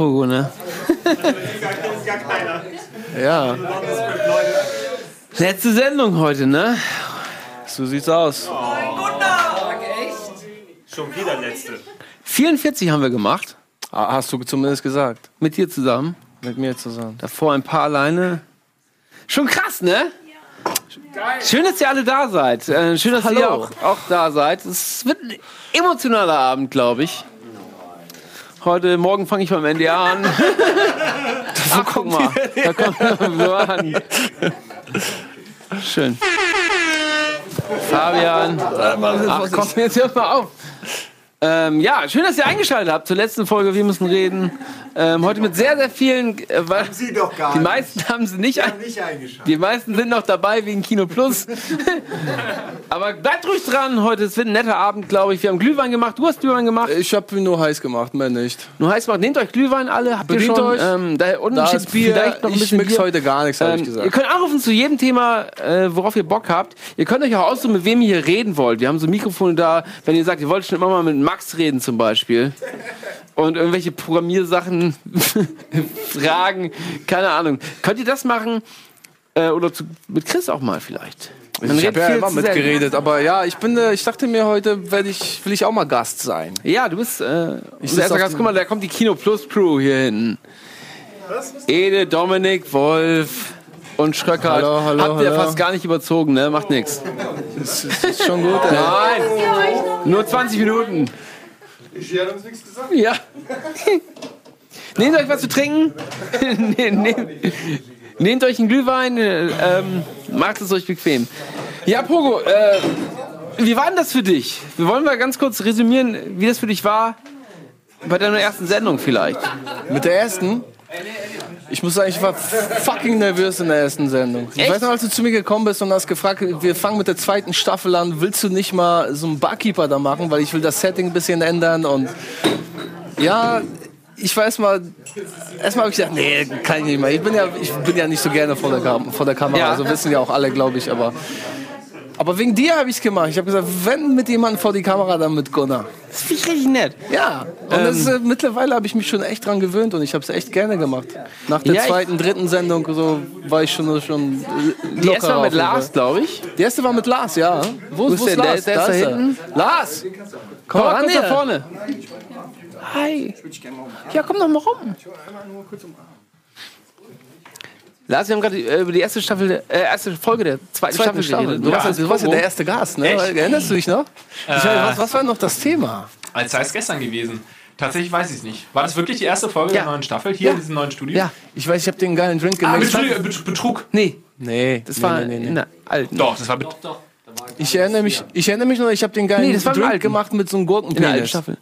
Ja, Pogo, ne? Ja, Letzte Sendung heute, ne? so sieht's aus. Schon wieder letzte. 44 haben wir gemacht. Ah, Hast du zumindest gesagt. Mit dir zusammen. Mit mir zusammen. Davor ein paar alleine. Schon krass, ne? Schön, dass ihr alle da seid. Äh, schön, dass ihr Hallo. auch, auch da seid. Es wird ein emotionaler Abend, glaube ich. Heute Morgen fange ich beim NDA an. Ach, guck mal. Da kommt so an. Schön. Fabian. Ach komm, jetzt hör mal auf. Ähm, ja, schön, dass ihr eingeschaltet habt zur letzten Folge. Wir müssen reden. Ähm, heute mit sehr, sehr vielen. Äh, weil Sie doch gar die nicht. meisten haben sie nicht, ein, nicht eingeschaltet. die meisten sind noch dabei wegen Kino Plus. Aber bleibt ruhig dran. Heute wird ein netter Abend, glaube ich. Wir haben Glühwein gemacht. Du hast Glühwein gemacht. Ich hab ihn nur heiß gemacht, mehr nicht. Nur heißt macht, nehmt euch Glühwein alle. Habt ihr Bedient schon? euch. Ähm, da unten Da steht ist Bier, vielleicht noch ein ich mix Bier. heute gar nichts, habe ich Ähm, gesagt. ihr könnt anrufen zu jedem Thema, äh, worauf ihr Bock habt. Ihr könnt euch auch aussuchen, mit wem ihr hier reden wollt. Wir haben so Mikrofone da, wenn ihr sagt, ihr wollt schon immer mal mit Max reden zum Beispiel. Und irgendwelche Programmiersachen fragen, keine Ahnung. Könnt ihr das machen? Äh, oder zu, mit Chris auch mal vielleicht. Man ich habe ja immer mitgeredet, aber ja, ich bin, äh, ich dachte mir heute, werd ich, will ich auch mal Gast sein. Ja, du bist. Äh, unser sitz erster Gast. Guck mal, da kommt die Kino Plus Crew hier hinten. Ede, Dominik, Wolf und Schröcker. Hallo, hallo, Habt ihr hallo. fast gar nicht überzogen, ne? Macht nix. Das ist, ist schon gut. Ey. Nein! Nur 20 Minuten. Ich hat uns nichts gesagt. Ja. Nehmt euch was zu trinken. Ne- Nehmt, nehmt euch einen Glühwein. äh, Ähm, macht es euch bequem. Ja, Pogo, äh, wie war denn das für dich? Wir wollen mal ganz kurz resümieren, wie das für dich war. Bei deiner ersten Sendung vielleicht. Mit der ersten? Ich muss sagen, ich war fucking nervös in der ersten Sendung. Ich Echt? weiß noch, als du zu mir gekommen bist und hast gefragt, wir fangen mit der zweiten Staffel an, willst du nicht mal so einen Barkeeper da machen, weil ich will das Setting ein bisschen ändern und ja, ich war erstmal, erstmal habe ich gesagt, nee, kann ich nicht mehr. Ich bin ja, ich bin ja nicht so gerne vor der, Kam vor der Kamera, Ja. also wissen ja auch alle, glaube ich, aber aber wegen dir habe ich es gemacht. Ich habe gesagt, wenn mit jemandem vor die Kamera, dann mit Gunnar. Das finde ich richtig nett. Ja, und das ist, äh, mittlerweile habe ich mich schon echt dran gewöhnt und ich habe es echt gerne gemacht. Nach der Ja, ich- zweiten, dritten Sendung so war ich schon schon Die erste war mit Lars, glaube ich. Die erste war mit Lars, ja. Wo, Wo ist wo der? Lars? Der der ist da hinten. Lars! Komm mal ran kurz da vorne. Hi. Ja, komm doch mal rum. Lars, wir haben gerade äh, über die erste Staffel, äh, erste Folge der zweiten, Zweite Staffel, Staffel. geredet. Du, warst, ja- du warst ja Pogo. der erste Gast, ne? Echt? Erinnerst du dich noch? Ich weiß, was, was war noch das Thema? Als sei es gestern gewesen. Tatsächlich weiß ich es nicht. War das wirklich die erste Folge Ja. der neuen Staffel hier Ja. in diesem neuen Studio? Ja, Ich weiß, ich habe den geilen Drink Ah, gemixt. Betrug, Bet- Betrug. nee, nee, das war nee, nee, nee. in der alten. Doch, das war Bet Ich erinnere mich, ich erinnere mich noch, ich habe den geilen Nee, das war Drink gemacht mit so einem In der alten Gurkenpenis. Staffel.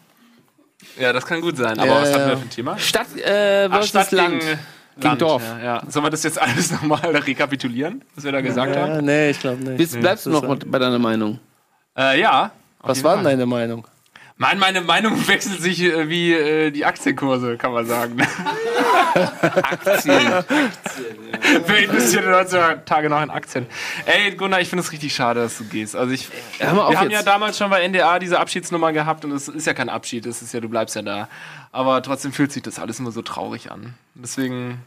Ja, das kann gut sein. Aber Ja, was hatten wir für ein Thema? Stadt äh, Ach, versus Stadt Land. gegen, Land. Dorf. Ja, ja. Sollen wir das jetzt alles nochmal rekapitulieren, was wir da gesagt haben? Ja, nee, ich glaube nicht. Bist, bleibst du noch mit- bei deiner Meinung? Äh, ja. Was war denn deine Meinung? Mein, meine Meinung wechselt sich äh, wie äh, die Aktienkurse, kann man sagen. Aktien. Wer investiert in heutzutage noch in Aktien? Ey, Gunnar, ich finde es richtig schade, dass du gehst. Also ich, auf wir haben jetzt. ja damals schon bei NDA diese Abschiedsnummer gehabt und es ist ja kein Abschied, es ist ja, du bleibst ja da. Aber trotzdem fühlt sich das alles immer so traurig an. Deswegen,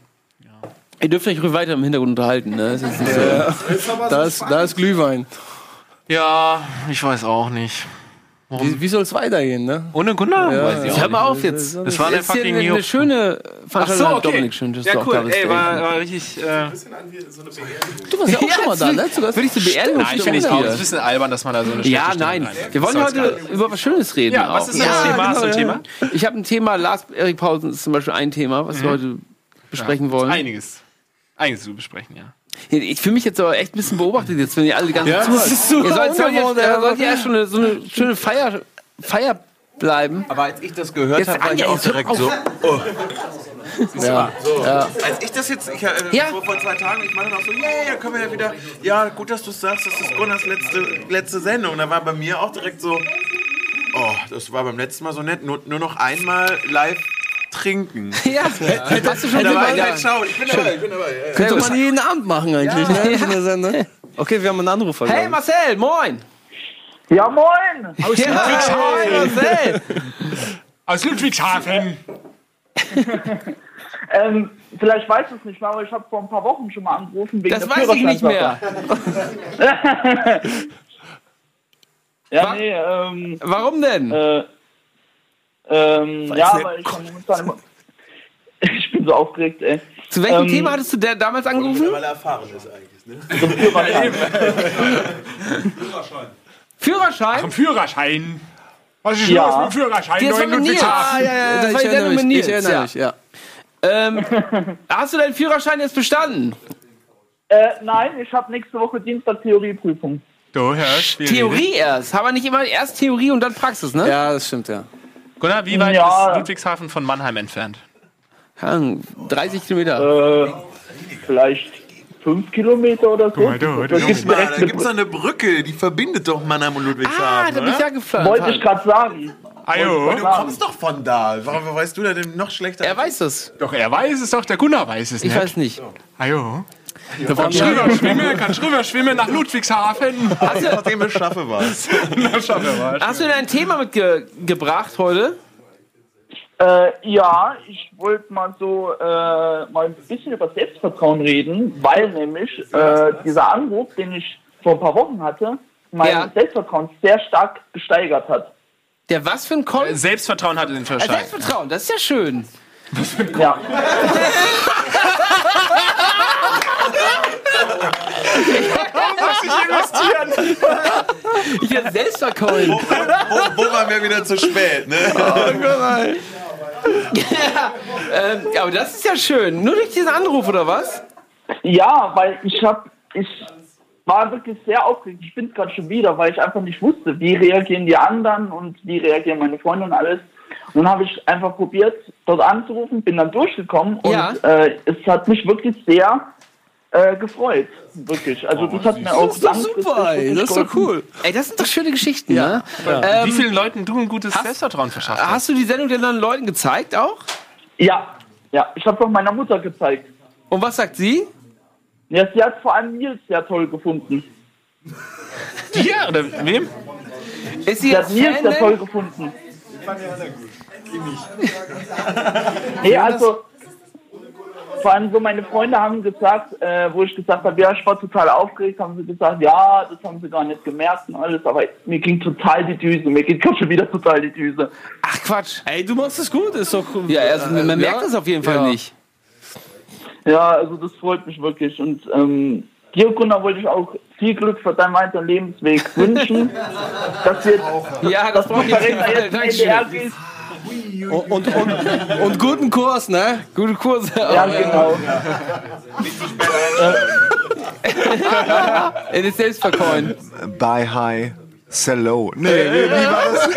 Ihr dürft euch ruhig weiter im Hintergrund unterhalten. Ne? Das ist nicht so. Da ist, da ist Glühwein. ja, ich weiß auch nicht. Wie, wie soll es weitergehen, ne? Ohne Gunnar? Ja, weiß ich ja. Hör mal auf jetzt. Das war eine fucking eine, eine New- schöne Ach Veranstaltung. so, hat okay. Dominik schön, dass ja, du auch da bist. Ey, war, war richtig. Äh, Du warst ja auch schon mal da, ne? Würde ich zur Beerdigung nein, finde ich auch. hier. Das ist ein bisschen albern, dass man da so eine Ja, nein. Wir wollen Das heute über was Schönes reden. Ja, was auch. ist denn das Thema? Hast du ein Thema? Ich habe ein Thema, Lars Erik Pausen ist zum Beispiel ein Thema, was wir heute besprechen wollen. Einiges. Einiges zu besprechen, ja. Ich fühle mich jetzt aber echt ein bisschen beobachtet, jetzt, wenn ihr alle die ganze Ja, zuhört. das ist so Ihr sollt, sollt, ihr, ja. sollt ihr erst schon eine, so eine schöne Feier, Feier bleiben. Aber als ich das gehört habe, war ich auch direkt auf. so. Oh. Ja. ja. Als ich das jetzt, ich, äh, Ja. vor, vor zwei Tagen, ich meine dann auch so, yeah, ja, können wir ja wieder, ja, gut, dass du es sagst, das ist Gunnars letzte, letzte Sendung. Und da war bei mir auch direkt so, oh, das war beim letzten Mal so nett, nur, nur noch einmal live trinken. Ja, hast du schon Da war dabei? ich halt schauen, ich bin dabei, ich bin dabei. Ja. Könnte man jeden Abend machen eigentlich, ne? Eine Sendung. Okay, wir haben einen Anrufer. Hey Marcel, moin! Ja, moin! Ja, hey, Marcel! Aus Ludwigshafen. ähm, vielleicht weiß es nicht mehr, aber ich habe vor ein paar Wochen schon mal angerufen wegen Das der weiß ich nicht mehr. Ja, Was? nee, ähm, Warum denn? äh, ähm, ja, nicht. weil ich hab momentan immer, ich bin so aufgeregt, ey. Zu welchem ähm, Thema hattest du der damals angerufen? Weil er erfahren ist eigentlich. Ne? Zum Führerschein. Führerschein? Am Führerschein. Was ist Ja. los mit dem Führerschein? Das Neu war mit Nils. Ludwigshafen. Das war ich die Sendung erinnere mit mich, Nils, ich erinnere ja. mich, ja. Ähm, hast du deinen Führerschein jetzt bestanden? äh, nein, ich habe nächste Woche Dienstag Theorieprüfung. Du hörst. Theorie erst. Aber nicht immer erst Theorie und dann Praxis, ne? Ja, das stimmt, ja. Gunnar, wie weit Ja. ist Ludwigshafen von Mannheim entfernt? Ja. 30 Kilometer. Äh, vielleicht fünf Kilometer oder so. mal, Da eine gibt es eine Brücke, die verbindet doch Mannheim und ah, Ludwigshafen. da bin ich ja geflogen. Wollte ich gerade sagen. Ajo. Du kommst doch von da. Warum weißt du da denn noch schlechter? Er weiß das. Doch, er weiß es doch, der Gunnar weiß es Ich nicht. weiß nicht. Ajo. Kannst rüber schwimmen, kannst rüber schwimmen nach Ludwigshafen. Nachdem es schaffe war's. Hast du denn ein Thema mitgebracht heute? Äh, ja, ich wollte mal so äh, mal ein bisschen über Selbstvertrauen reden, weil nämlich äh, dieser Anruf, den ich vor ein paar Wochen hatte, mein Ja. Selbstvertrauen sehr stark gesteigert hat. Der was für ein Call? Selbstvertrauen hatte den Äh, Verschleiß. Selbstvertrauen, das ist ja schön. Ja. Ich hätte Selbstvertrauen. Wo, wo waren wir wieder zu spät, ne? ähm, aber das ist ja schön. Nur durch diesen Anruf, oder was? Ja, weil ich habe, ich war wirklich sehr aufgeregt. Ich bin gerade schon wieder, weil ich einfach nicht wusste, wie reagieren die anderen und wie reagieren meine Freunde und alles. Und dann habe ich einfach probiert, dort anzurufen, bin dann durchgekommen und Ja. äh, es hat mich wirklich sehr äh, gefreut. Wirklich. Also das hat mir auch Das ist doch super, ey. Das ist doch cool. Ey, das sind doch schöne Geschichten, ne? Ähm, Wie vielen Leuten du ein gutes Selbstvertrauen verschafft hast? hast du die Sendung denn dann Leuten gezeigt auch? Ja, ja. Ich habe doch meiner Mutter gezeigt. Und was sagt sie? Ja, sie hat vor allem Nils sehr toll gefunden. Dir oder wem? Ist sie Sie hat Nils sehr toll gefunden. Nee, also vor allem so meine Freunde haben gesagt, äh, wo ich gesagt habe, ja, ich war total aufgeregt, haben sie gesagt, ja, das haben sie gar nicht gemerkt und alles, aber mir ging total die Düse, mir geht gerade schon wieder total die Düse. Ach Quatsch. Ey, du machst es gut, ist doch. Ja, also man Ja. merkt das auf jeden Fall Ja. nicht. Ja, also das freut mich wirklich und ähm, dir, Gunnar, wollte ich auch viel Glück für deinen weiteren Lebensweg wünschen, dass wir Ja, das dass du brauche ich jetzt in den NDR Dankeschön. gehst. Und, und, und, und guten Kurs, ne? Gute Kurse. Ja, genau. In den Selbstverkäufen. Bye High, Sell Low. Nee, nee, wie war das?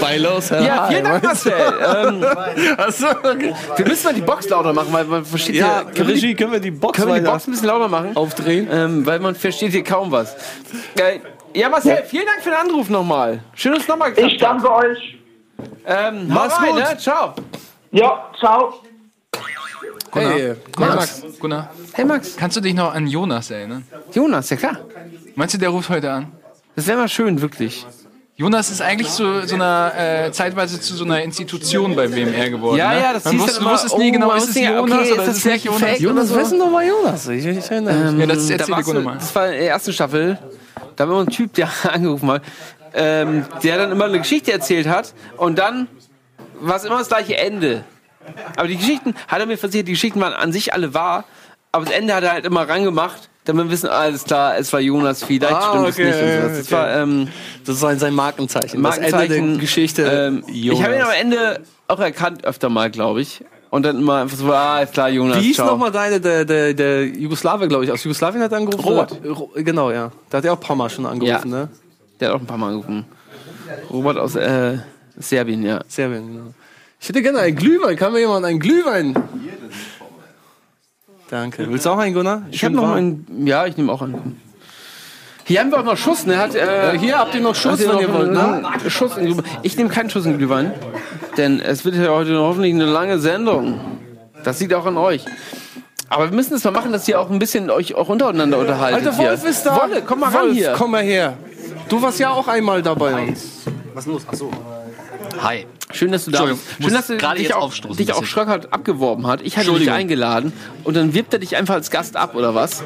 Bei los, Ja, vielen Dank, Marcel. Ähm, Achso, okay. wir müssen mal die Box lauter machen, weil man versteht Ja, hier. Können wir die, Regie, können wir die Box können wir die Box ein bisschen lauter machen? aufdrehen? Ähm, weil man versteht hier kaum was. Äh, ja, Marcel, vielen Dank für den Anruf nochmal. Schön, dass es nochmal geklappt Ich danke euch. Ähm, Mach's rein, gut. ne? Ciao. Ja, ciao. Hey, Max, Gunnar, Hey, Max. kannst du dich noch an Jonas erinnern? Jonas, ja klar. Meinst du, der ruft heute an? Das wäre mal schön, wirklich. Jonas ist eigentlich zu so einer äh, zeitweise zu so einer Institution bei WMR geworden. Ja, ne? ja, das Man wusste, du wusstest nie oh, genau, ist es Jonas okay, oder ist ist das es nicht Jonas? Fake? Jonas, wer ist denn nochmal Jonas? Ich, ich erinnere mich. Ja, das da erzähl die warst Gunnar mal. Das war in der ersten Staffel. Da war ein Typ, der angerufen hat, ähm, der dann immer eine Geschichte erzählt hat und dann war es immer das gleiche Ende. Aber die Geschichten, hat er mir versichert, die Geschichten waren an sich alle wahr, aber das Ende hat er halt immer rangemacht, damit wir wissen, alles klar, es war Jonas, vielleicht Ah, stimmt es okay, nicht. Und sowas. Das okay. war ähm, Das ist sein, sein Markenzeichen. Das Markenzeichen. Ende der Geschichte. Ähm, ich habe ihn am Ende auch erkannt, öfter mal, glaube ich. Und dann immer einfach so, ah, ist klar, Jonas. Wie hieß ciao. nochmal deine, der, der, der Jugoslawe, glaube ich, aus Jugoslawien hat er angerufen? Robert. Oder? Genau, ja. Da hat er auch ein paar Mal schon angerufen, Ja. ne? Der hat auch ein paar Mal angerufen. Robert aus äh, Serbien, ja. Serbien, genau. Ich hätte gerne einen Glühwein. Kann mir jemand einen Glühwein? Danke. Willst du auch einen, Gunnar? Ich habe noch einen. Ja, ich nehme auch einen. Hier haben wir auch noch Schuss, ne? Hat, äh, Hier habt ihr noch Schuss, ihr wenn noch ihr wollt, ne? Schuss in Glühwein? Ich nehme keinen Schuss in Glühwein. Denn es wird ja heute hoffentlich eine lange Sendung. Das liegt auch an euch. Aber wir müssen es mal machen, dass ihr auch ein bisschen euch auch untereinander unterhaltet. Alter, Wolf hier. ist da. Wolle, komm mal ran Wolf, hier. komm mal her. Du warst ja auch einmal da bei uns. Was ist los? Achso. Hi. Schön, dass du da bist. Schön, dass du gerade dich auch, dich auch. Schröckert abgeworben hat. Ich hatte dich eingeladen und dann wirbt er dich einfach als Gast ab, oder was?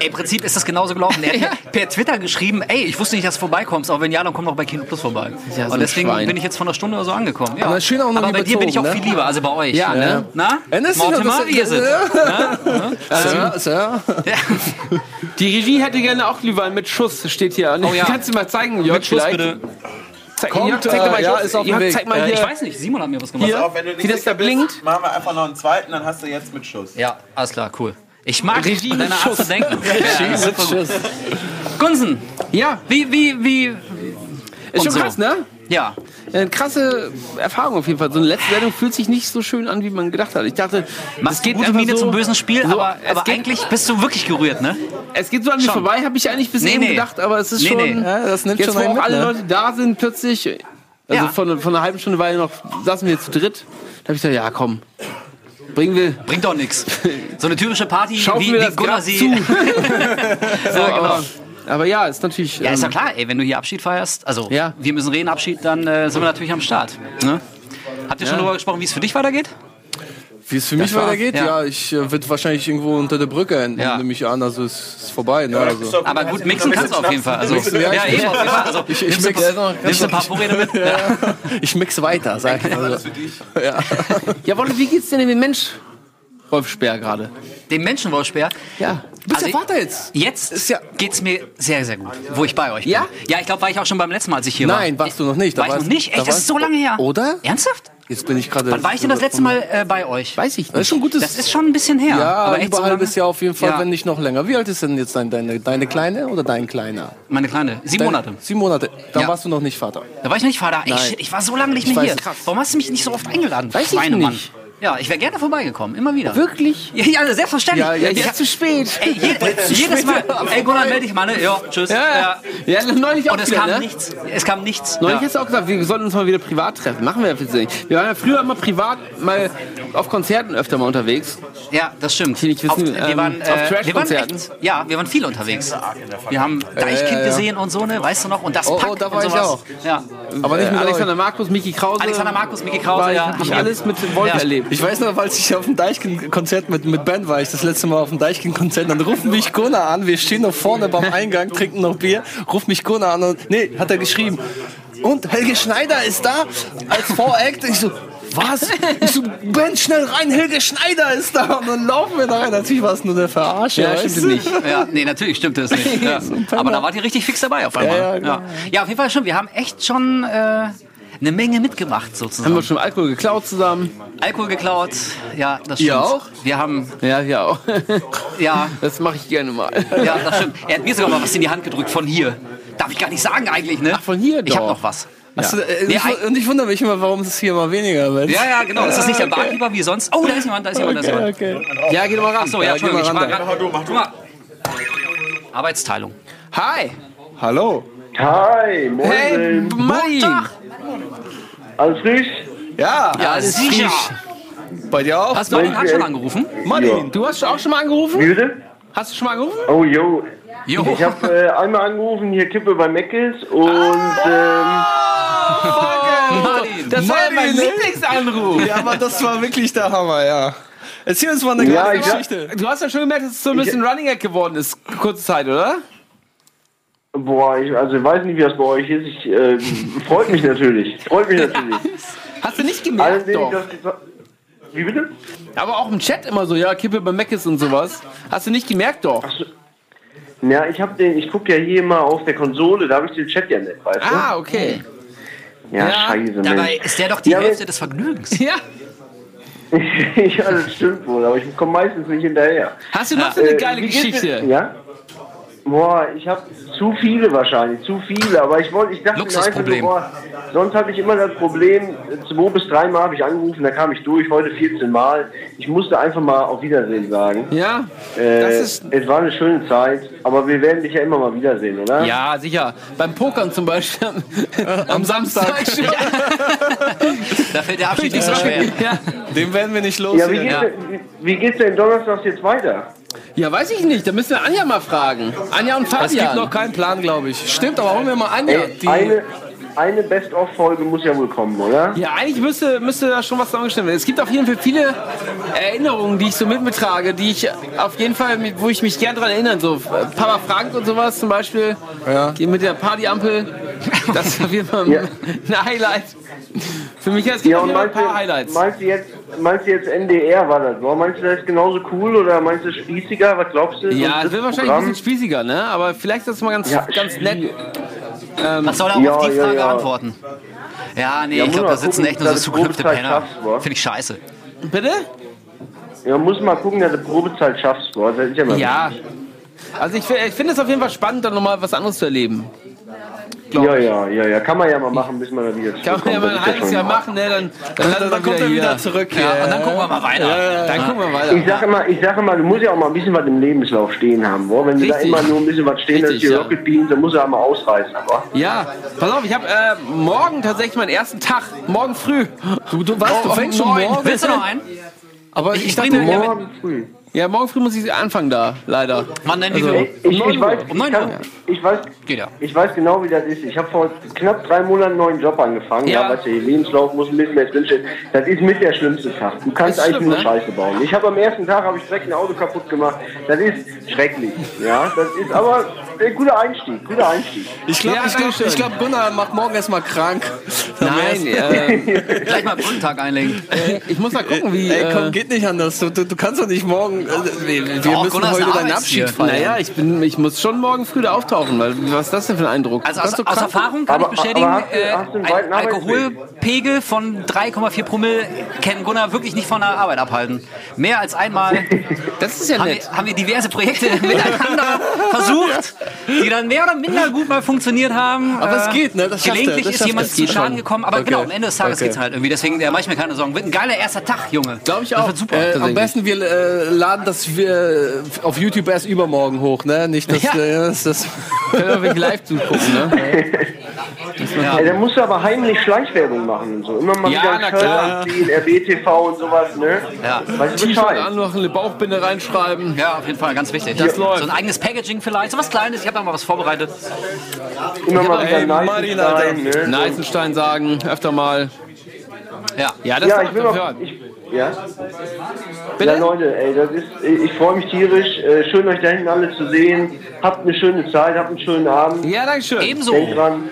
Ey, Im Prinzip ist das genauso gelaufen. Er hat per Twitter geschrieben, ey, ich wusste nicht, dass du vorbeikommst, aber wenn ja, dann komm doch bei Kino Plus vorbei. ja so und deswegen Schwein. bin ich jetzt vor einer Stunde oder so angekommen. Ja. Aber schön auch noch aber bei dir bin ich auch überzogen, viel lieber, also bei euch. Ja, ne? Na? Mortimer, wie ist es? Sir, Sir. Die Regie hätte gerne auch Glühwein mit Schuss, steht hier. Oh ja. Kannst du mal zeigen, Jörg, Mit Schuss vielleicht? bitte. Zeig, Kommt, Jörg, zeig doch mal, äh, ja, ist auf dem Jörg, Weg. zeig mal Äh, hier. ich weiß nicht, Simon hat mir was gemacht. Hier. Auf, wenn du nicht Wie das da blinkt? Bist, machen wir einfach noch einen zweiten, dann hast du jetzt mit Schuss. Ja, alles klar, cool. Ich mag Regie deine mit Art Schuss. zu denken. Gut. Gunsen, Ja, wie, wie, wie... ist schon so. krass, ne? Ja, Eine krasse Erfahrung auf jeden Fall. So eine letzte Sendung fühlt sich nicht so schön an, wie man gedacht hat. Ich dachte, es geht Miene so, zum bösen Spiel, so, aber, aber geht, eigentlich bist du wirklich gerührt, ne? Es geht so an mir Schon. vorbei, habe ich eigentlich bis Nee, eben nee. gedacht, aber es ist Nee, schon. nee. Ja, das nimmt jetzt, schon wo auch mit, alle ne? Leute da sind, plötzlich. Also Ja. von, von einer halben Stunde ja noch, saßen wir zu dritt. Da habe ich gesagt, ja komm, bringen wir. Bringt doch nichts. So eine typische Party, Schaufeln wie, wir wie Gunnar sie... zu. ja, genau. Aber, ja, ist natürlich. Ja, ist ja ähm, klar, ey, wenn du hier Abschied feierst, also Ja. wir müssen reden, Abschied, dann äh, sind wir natürlich am Start. Ne? Habt ihr schon darüber gesprochen, wie es für dich weitergeht? Wie es für mich war- weitergeht? ja. Ja, ich äh, wird wahrscheinlich irgendwo unter der Brücke enden, Ja. nehme ich an. Also es ist vorbei. Ne? Also. Aber gut, mixen kannst du auf jeden Fall. Also, Mixen, ja, ja, ich- eben auf jeden Fall. Also, Ich- ich nimmst, du, mix- ein- nimmst du ein paar Vorräte mit? Ja. Ich mix weiter, sag ich mal. so. Ja, Wolle, wie geht's denn dem Mensch? Rolf Speer gerade. Den Menschenwollsperr. Ja. Du bist Also ja Vater jetzt. Jetzt Ist ja- geht's mir sehr, sehr gut, wo ich bei euch bin. Ja? Ja, ich glaube, war ich auch schon beim letzten Mal, als ich hier war. Nein, warst du noch nicht. Da War ich noch nicht? da Echt, das ist so lange her. Oder? Ernsthaft? Jetzt bin ich gerade. Wann war ich denn das letzte Mal äh, bei euch? Weiß ich Das nicht. ist schon ein gutes. Das ist schon ein bisschen her. ja, aber echt über so ein halbes? Jahr auf jeden Fall, Ja. wenn nicht noch länger. Wie alt ist denn jetzt dein, deine, deine Kleine oder dein Kleiner? Meine Kleine, sieben Dein- Monate. Sieben Monate. Dann Ja. warst du noch nicht Vater. Da war ich noch nicht Vater. Ey, Nein. shit, ich war so lange nicht Ich mehr hier. krass. Warum hast du mich nicht so oft eingeladen? Weiß ich nicht. Ja, ich wäre gerne vorbeigekommen, immer wieder. Wirklich? Ja, ja selbstverständlich. Ja, ja, Ich jetzt hab- zu spät. Ey, je, jedes Mal. Ey, Gunnar, melde dich mal, ne? Ja, tschüss. Ja, ja. ja neulich auch Und es wieder, kam ne? nichts. Es kam nichts. Neulich ja. hast du auch gesagt, wir sollten uns mal wieder privat treffen. Machen wir ja jetzt nicht. Wir waren ja früher immer privat mal auf Konzerten öfter mal unterwegs. ja, das stimmt. Die nicht wissen, auf, wir ähm, waren, auf äh, wir waren Trash-Konzerten. echt, ja, wir waren viel unterwegs. Wir haben Deichkind gesehen und so, ne? Weißt du noch? Und das Oh, Pack oh, da war ich auch. Ja. Aber nicht Äh, mit Alexander Markus, Miki Krause. Alexander Markus, Miki Krause, ja. Ich Ja. alles mit Wolf Ja. erlebt. Ich weiß noch, als ich auf dem Deichkind-Konzert mit, mit Ben war, ich das letzte Mal auf dem Deichkind-Konzert, dann rufen mich Gunnar an, wir stehen noch vorne beim Eingang, trinken noch Bier, ruft mich Gunnar an und, nee, hat er geschrieben. Und Helge Schneider ist da als V-Act. Ich so, was? Ich so, Ben, schnell rein, Helge Schneider ist da. Und dann laufen wir da rein. Natürlich war es nur eine Verarsche. Ja, stimmt nicht. Ja, nee, natürlich stimmt das nicht. Ja. Aber da wart ihr richtig fix dabei auf einmal. Ja, Ja, ja, genau. ja. auf jeden Fall schon. Wir haben echt schon äh, eine Menge mitgemacht Haben sozusagen. wir schon Alkohol geklaut zusammen? Alkohol geklaut. Ja, das stimmt. Ihr auch? Wir haben, Ja, ja auch. ja, Das mache ich gerne mal. ja, das stimmt. Er hat mir sogar mal was in die Hand gedrückt von hier. Darf ich gar nicht sagen eigentlich, ne? Ach, von hier Ich habe doch. noch was. Hast du, äh, Nee, ich, und ich wundere mich immer, warum es hier mal weniger wird. Ja, ja, genau. Ist das nicht der Barkeeper wie sonst? Oh, da ist jemand, da ist jemand, da ist jemand. Okay. Ja, geh doch mal ran. Achso, ja, Ja, geh mal ran. Mach du, mach du. Mal. Arbeitsteilung. Hi. Hallo. Hi, moin. Hey, Martin. Alles frisch? Ja, Ja, sicher. bei dir auch? Hast du Martin Hahn schon angerufen? Martin. Du hast auch schon mal angerufen? Wie bitte? Hast du schon mal angerufen? Oh, yo. Jo. Ich habe äh, einmal angerufen, hier Kippe bei Meckes und ähm, Martin. Das war ja mein Martin, ne? Lieblingsanruf. Ja, aber das war wirklich der Hammer, ja. Erzähl uns mal eine Ja, kleine ich- Geschichte. Du hast ja schon gemerkt, dass es so ein bisschen Running Gag geworden ist, kurze Zeit, oder? Boah, ich also ich weiß nicht, wie das bei euch ist. Ich äh, freut mich natürlich. Freut mich natürlich. Hast du nicht gemerkt, Allerdings, doch. Wie bitte? Aber auch im Chat immer so, ja, Kippe bei Meckes und sowas. Hast du nicht gemerkt, doch. Ja, ich habe den, ich gucke ja hier mal auf der Konsole, da habe ich den Chat ja nicht, weißt du? Ah, okay. ja, ja, scheiße, Dabei Mensch. ist der doch die Ja, Hälfte des Vergnügens. Ja. ja, das stimmt wohl, aber ich komme meistens nicht hinterher. Hast du noch so eine Äh, geile Geschichte? Ja? Boah, ich habe zu viele wahrscheinlich, zu viele, aber ich wollte, ich dachte mir einfach nur, Luxusproblem. boah, sonst hatte ich immer das Problem, zwei bis dreimal habe ich angerufen, da kam ich durch, heute 14 Mal. Ich musste einfach mal auf Wiedersehen sagen. Ja, Äh, das ist. es war eine schöne Zeit, aber wir werden dich ja immer mal wiedersehen, oder? Ja, sicher. Beim Pokern zum Beispiel am, am Samstag. Da fällt der Abschied nicht so schwer. Ja. Den werden wir nicht los. Ja, wie geht's, denn, wie, wie geht's denn donnerstags jetzt weiter? Ja, weiß ich nicht. Da müssen wir Anja mal fragen. Anja und Es gibt Fabian. noch keinen Plan, glaube ich. Stimmt, aber holen wir mal Anja. Ey, Die, eine, eine Best-of-Folge muss ja wohl kommen, oder? Ja, eigentlich müsste, müsste da schon was zusammengestellt werden. Es gibt auf jeden Fall viele Erinnerungen, die ich so mit mir trage, die ich auf jeden Fall, mit- wo ich mich gern dran erinnern. So Papa Frank und sowas zum Beispiel. Ja. Die Mit der Partyampel. Das ist auf jeden Fall Ja. ein Highlight. Für mich es gibt Ja, auf und jeden Fall ein paar Highlights. meinst du jetzt, meinst du jetzt NDR war das? War, meinst du das ist genauso cool oder meinst du spießiger? Was glaubst du? Ja, es wird wahrscheinlich ein bisschen spießiger, ne? Aber vielleicht ist das mal ganz, Ja, ganz nett. spie- Was soll er Ja, auf die ja, Frage ja. antworten? Ja, nee, Ja, ich glaube, da sitzen gucken, echt nur so Probezeit Penner. Finde ich scheiße. Bitte? Ja, muss mal gucken, dass du Probezeit schaffst. Boah. Das ist ja mal Ja. Also ich finde es auf jeden Fall spannend, dann nochmal was anderes zu erleben. Ja, ja, ja, ja. Kann man ja mal machen, bis man da wieder Kann man ja mal ein halbes Jahr machen, ne? Dann, dann, wir Dann kommt er hier. wieder zurück. Ja, und dann gucken wir mal weiter. Dann gucken wir weiter. Ich sage immer, ich sage immer, du musst ja auch mal ein bisschen was im Lebenslauf stehen haben. Boah. Wenn du da immer nur ein bisschen was stehen hast, die ja. Rocket Beans, dann musst du auch mal ausreißen. Aber. Ja, pass auf, ich habe äh, morgen tatsächlich meinen ersten Tag. Morgen früh. Du, du, was, du Oh, fängst schon morgen? Willst du noch einen? Aber Ich ich, dachte, ja, Morgen früh. Ja, morgen früh muss ich anfangen da, leider. Wann denn? Also-? Ich, ich, weiß, Um neun ich, kann, Uhr. ich, weiß, Geht ja. ich weiß genau, wie das ist. Ich habe vor knapp drei Monaten einen neuen Job angefangen. Ja. Ja, weißt du, Lebenslauf muss ein bisschen mehr drinstehen. Das ist mit der schlimmste Tag. Du kannst Ist eigentlich schlimm, nur ne? Scheiße bauen. Ich habe am ersten Tag habe ich direkt ein Auto kaputt gemacht. Das ist schrecklich. Ja, das ist aber ein guter Einstieg. Guter Einstieg. ich glaube, Ja, ich glaub, ich glaub, Gunnar macht morgen erstmal krank. Nein, äh, Gleich mal Brückentag einlegen. ich muss mal gucken, wie. Ey, komm, äh, geht nicht anders. Du, du, du kannst doch nicht morgen. Äh, wir wir Doch, müssen Gunnar ist heute ein deinen Arbeitstier. Abschied feiern. naja, ich, bin, ich muss schon morgen früh da auftauchen, weil was ist das denn für ein Eindruck? Also aus, Kannst du aus krank- Erfahrung kann Aber- ich bestätigen, aber hast du- äh, hast du einen ein weiten Arbeitsweg? Alkoholpegel von 3,4 Promille kann Gunnar wirklich nicht von der Arbeit abhalten. Mehr als einmal Das ist ja haben nett. wir, haben wir diverse Projekte miteinander versucht, die dann mehr oder minder gut mal funktioniert haben. Aber es Äh, geht, ne? Das schafft er, Gelegentlich das ist schafft jemand er. zu Geht Schaden schon. gekommen, aber Okay. genau, am Ende des Tages Okay. geht's halt irgendwie. Deswegen äh, mach ich mir keine Sorgen. Wird ein geiler erster Tag, Junge. Glaube ich Das auch. wird super. Äh, am tatsächlich. besten wir äh, laden das wir äh, auf YouTube erst übermorgen hoch, ne? Nicht, dass Ja. äh, das, das Können wir wirklich live zugucken, ne? Ja. Ey, dann musst du aber heimlich Schleichwerbung machen und so. Immer mal Ja, wieder klar. anziehen, RBTV und sowas, ne? Ja. Weißt du T-Shirt Bescheid? an, noch eine Bauchbinde reinschreiben. Ja, auf jeden Fall, ganz wichtig. Das läuft. So ein eigenes Packaging vielleicht, so was Kleines. Ich habe da mal was vorbereitet. Immer mal wieder Alter. ne? Neisenstein sagen, öfter mal. Ja. Ja, das Ja, ich will noch. hören. Ich, ja? Bitte? ja, Leute, ey, das ist, ich freue mich tierisch. Äh, schön, euch da hinten alle zu sehen. Habt eine schöne Zeit, habt einen schönen Abend. Ja, danke schön. Ebenso. Denkt dran,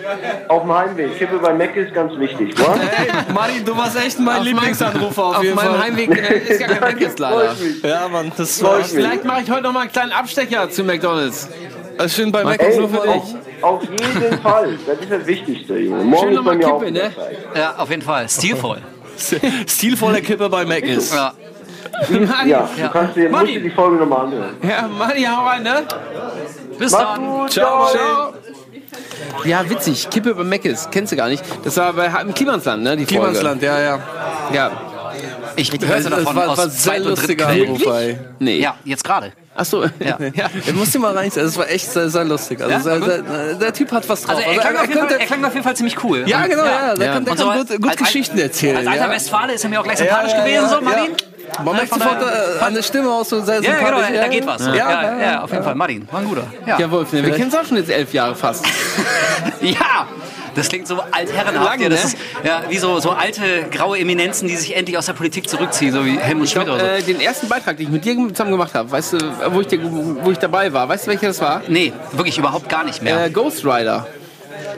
auf dem Heimweg. Kippe bei Mac ist ganz wichtig, wa? Hey, Martin, du warst echt mein Auf Lieblingsanrufer auf, Auf jeden meinem Fall. Heimweg äh, ist gar kein Meckes leider. Freut mich. Ja, Mann, das war. Vielleicht mache ich heute noch mal einen kleinen Abstecher zu McDonalds. das schön bei Mac Ey, nur für auf, dich. auf jeden Fall. Das ist das Wichtigste, Junge. Morgen Schön ist noch bei mal mir auch Kippe, ne? Ja, auf jeden Fall. Stilvoll. Stilvolle Kippe bei Mac ist. Ja. Manni, Ja, du kannst dir, musst dir die Folge nochmal anhören. ja, Manni, hau rein, ne? Bis Mach's dann. gut, Ciao, ciao. Ja, witzig. Kippe bei Meckes. Kennst du gar nicht. Das war bei im Klimansland, ne? Die Folge. Klimansland, ja, ja. Ja. Ich hörte davon war, war aus sehr Zweit- und Drittquellen. Anruf, ey. Nee. Ja, jetzt gerade. Achso. Ja. ja. Ich musste mal rein, das war echt sehr, sehr lustig. Also Ja, war sehr, der Typ hat was drauf. Also er klang, auf jeden Fall, er klang auf jeden Fall ziemlich cool. ja, genau, ja, der Ja. kann, der so kann gut, gut als- Geschichten erzählen. Als alter ja. Westfale ist er mir auch gleich sympathisch gewesen, so Martin. Man merkt sofort äh, an der Stimme auch so sehr Ja, genau, sympathisch. da geht was. Ja, Ja, ja, ja, auf jeden Fall. Martin, war ein guter. Ja. Ja, Wolf, ne? wir kennen es auch schon jetzt elf Jahre fast. Ja, das klingt so altherrenhaft. Ja, das ne? ist ja wie so, so alte graue Eminenzen, die sich endlich aus der Politik zurückziehen, so wie Helmut Schmidt oder so. äh, den ersten Beitrag, den ich mit dir zusammen gemacht habe, weißt du, wo ich, dir, wo ich dabei war, weißt du, welcher das war? nee, wirklich überhaupt gar nicht mehr. Äh, Ghost Rider.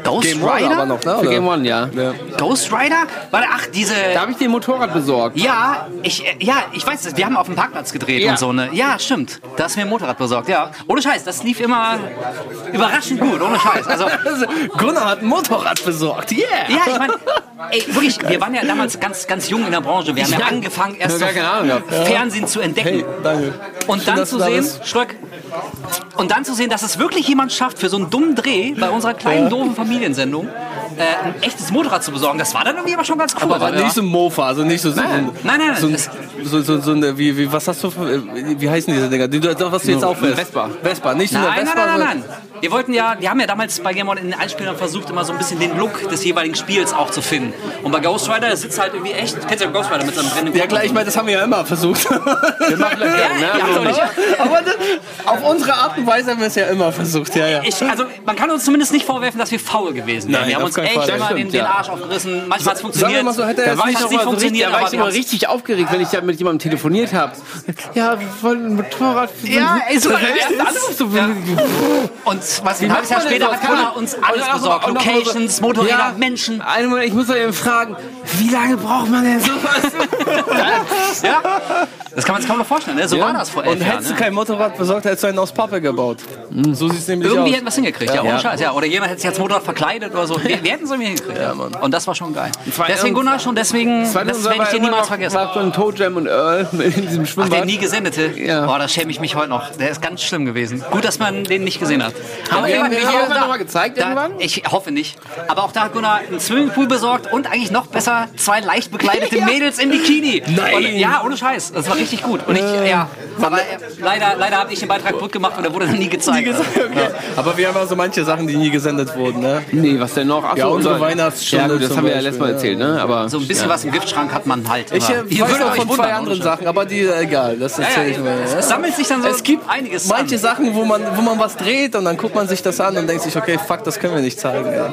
Ghost Game One Rider? aber noch, ne? Für? Game One, ja. Ghost Rider? Warte, ach, diese. Da habe ich dir ein Motorrad besorgt. Ja, ich, äh, ja, ich weiß, wir haben auf dem Parkplatz gedreht Ja. und so, ne? Ja, stimmt. Da hast du mir ein Motorrad besorgt, ja. Ohne Scheiß, das lief immer überraschend gut, ohne Scheiß. Also, Gunnar hat ein Motorrad besorgt, yeah! ja, ich meine, ey, wirklich, wir waren ja damals ganz, ganz jung in der Branche. Wir haben ja, Ja. angefangen, erst Ja. Fernsehen zu entdecken. Hey, danke. Und Schön, dann zu da sehen. Schröck, und dann zu sehen, dass es wirklich jemand schafft, für so einen dummen Dreh bei unserer kleinen, doofen Familiensendung äh, ein echtes Motorrad zu besorgen, das war dann irgendwie aber schon ganz cool. Aber ja. nicht so ein Mofa, also nicht so so ein, Nein, nein, so, ein, so, so, so eine, wie, wie, was hast du für, äh, wie heißen diese Dinger, die, du- was du jetzt aufhörst? Vespa. Vespa, nicht so eine Nein, nein, Vespa. nein, nein, sondern- nein. Wir wollten ja, wir haben ja damals bei Game On in den Einspielern versucht, immer so ein bisschen den Look des jeweiligen Spiels auch zu finden. Und bei Ghost Rider, sitzt halt irgendwie echt, kennst du ja Ghost Rider mit seinem brennenden Ja Kopf klar, ich meine, das haben wir ja immer versucht. Wir machen das Ja, gerne, ne? ja. Aber das, auf unsere Art und Weise haben wir es ja immer versucht, ja, ja. Ich, also man kann uns zumindest nicht vorwerfen, dass wir faul gewesen wären. Nein, wir haben uns echt Fall. immer den, den. Arsch aufgerissen. Manchmal hat es funktioniert. mal so, hätte er Da war ich nicht funktioniert, da war ich immer richtig aufgeregt, wenn ich da mit jemandem telefoniert habe. Ja, wir wollen ein Motorrad. Ja, ey, so Ja. Und was ein halbes Jahr später hat Kann- uns alles besorgt. Locations, Motorräder, Ja. Menschen. Einen Moment, ich muss doch eben fragen, wie lange braucht man denn sowas? Ja, das kann man sich kaum noch vorstellen. Ne? So war das vor elf Und Jahren. hättest du Ne? kein Motorrad besorgt, hättest du einen aus Pappe gebaut. So sieht es nämlich Irgendwie aus. hätten wir es hingekriegt, ja, ohne Scheiß. Ja. Oder jemand hätte sich als Motorrad verkleidet oder so. Wir, wir hätten es irgendwie hingekriegt. Ja, Und das war schon geil. Deswegen Gunnar schon, deswegen, das werde ich dir niemals vergessen. War so ein Toe Jam und Earl in diesem Ach, Schwimmbad. der nie gesendete? Ja. Boah, da schäme ich mich heute noch. Der ist ganz schlimm gewesen. Gut, dass man den nicht gesehen hat. Haben wir Aber den auch irgendwann da- noch mal gezeigt da, irgendwann? Ich hoffe nicht. Aber auch da hat Gunnar einen Swimmingpool besorgt und eigentlich noch besser zwei leicht bekleidete Mädels im Bikini. Nein. Und, ja, ohne Scheiß. Das war richtig gut. Und ich, ja, aber äh, leider, leider habe ich den Beitrag gut gemacht und der wurde dann nie gezeigt. Okay. Aber wir haben ja so manche Sachen, die nie gesendet wurden, ne? Nee, was denn noch? Ach Ja, so, unsere unser- Weihnachtsstunde Ja, gut, das haben wir ja letztes Mal ja. erzählt, ne? Aber So ein bisschen was im Giftschrank hat man halt. Ich äh, Ihr weiß euch von zwei anderen. Sachen, aber die äh, egal, das Ja, erzähle ja, ich mir. es, ja. es sammelt sich dann so Es gibt einiges manche an. Sachen, wo man, wo man was dreht und dann guckt man sich das an und denkt sich, okay, fuck, das können wir nicht zeigen. Ja,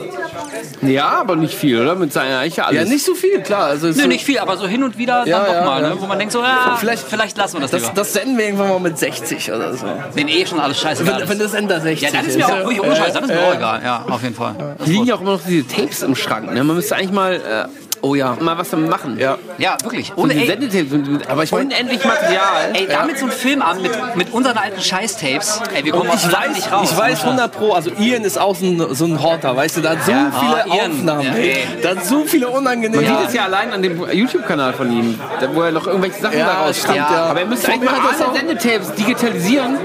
ja, aber nicht viel, oder? Mit seiner Eiche alles. ja nicht so viel, klar. Also Nö, ist- nicht viel, aber so hin und wieder Ja, dann doch ja, mal, ja. ne? wo man denkt so, ja, Vielleicht- vielleicht, vielleicht lassen wir das, das, lieber. das senden wir irgendwann mal mit 60 oder so. Den eh schon alles scheißegal Wenn, wenn das Ender 60 Ja, dann ist mir auch ruhig ohne Scheiß, dann ist mir auch egal. Ja, auf jeden Fall. Das Hier liegen ja auch immer noch diese Tapes im Schrank, ne? Man müsste eigentlich mal, äh, oh ja, mal was damit machen. Ja. ja, wirklich. Ohne, die ey, Sendetapes, Aber ich mein- unendlich Material. ey, damit so ein Film an mit, mit unseren alten Scheiß-Tapes. Ey, wir kommen aus Ich weiß, nicht raus. ich weiß 100 Pro, also Ian ist auch so ein, so ein Horter, weißt du, da hat so Ja. viele Ian. Aufnahmen, Ja, ey. da hat so viele unangenehme... Man sieht es ja allein an dem YouTube-Kanal von ihm, da, wo er noch irgendwelche Sachen Ja, daraus stimmt, stammt. ja. Aber er müsste eigentlich mal alle auch- Sendetapes digitalisieren,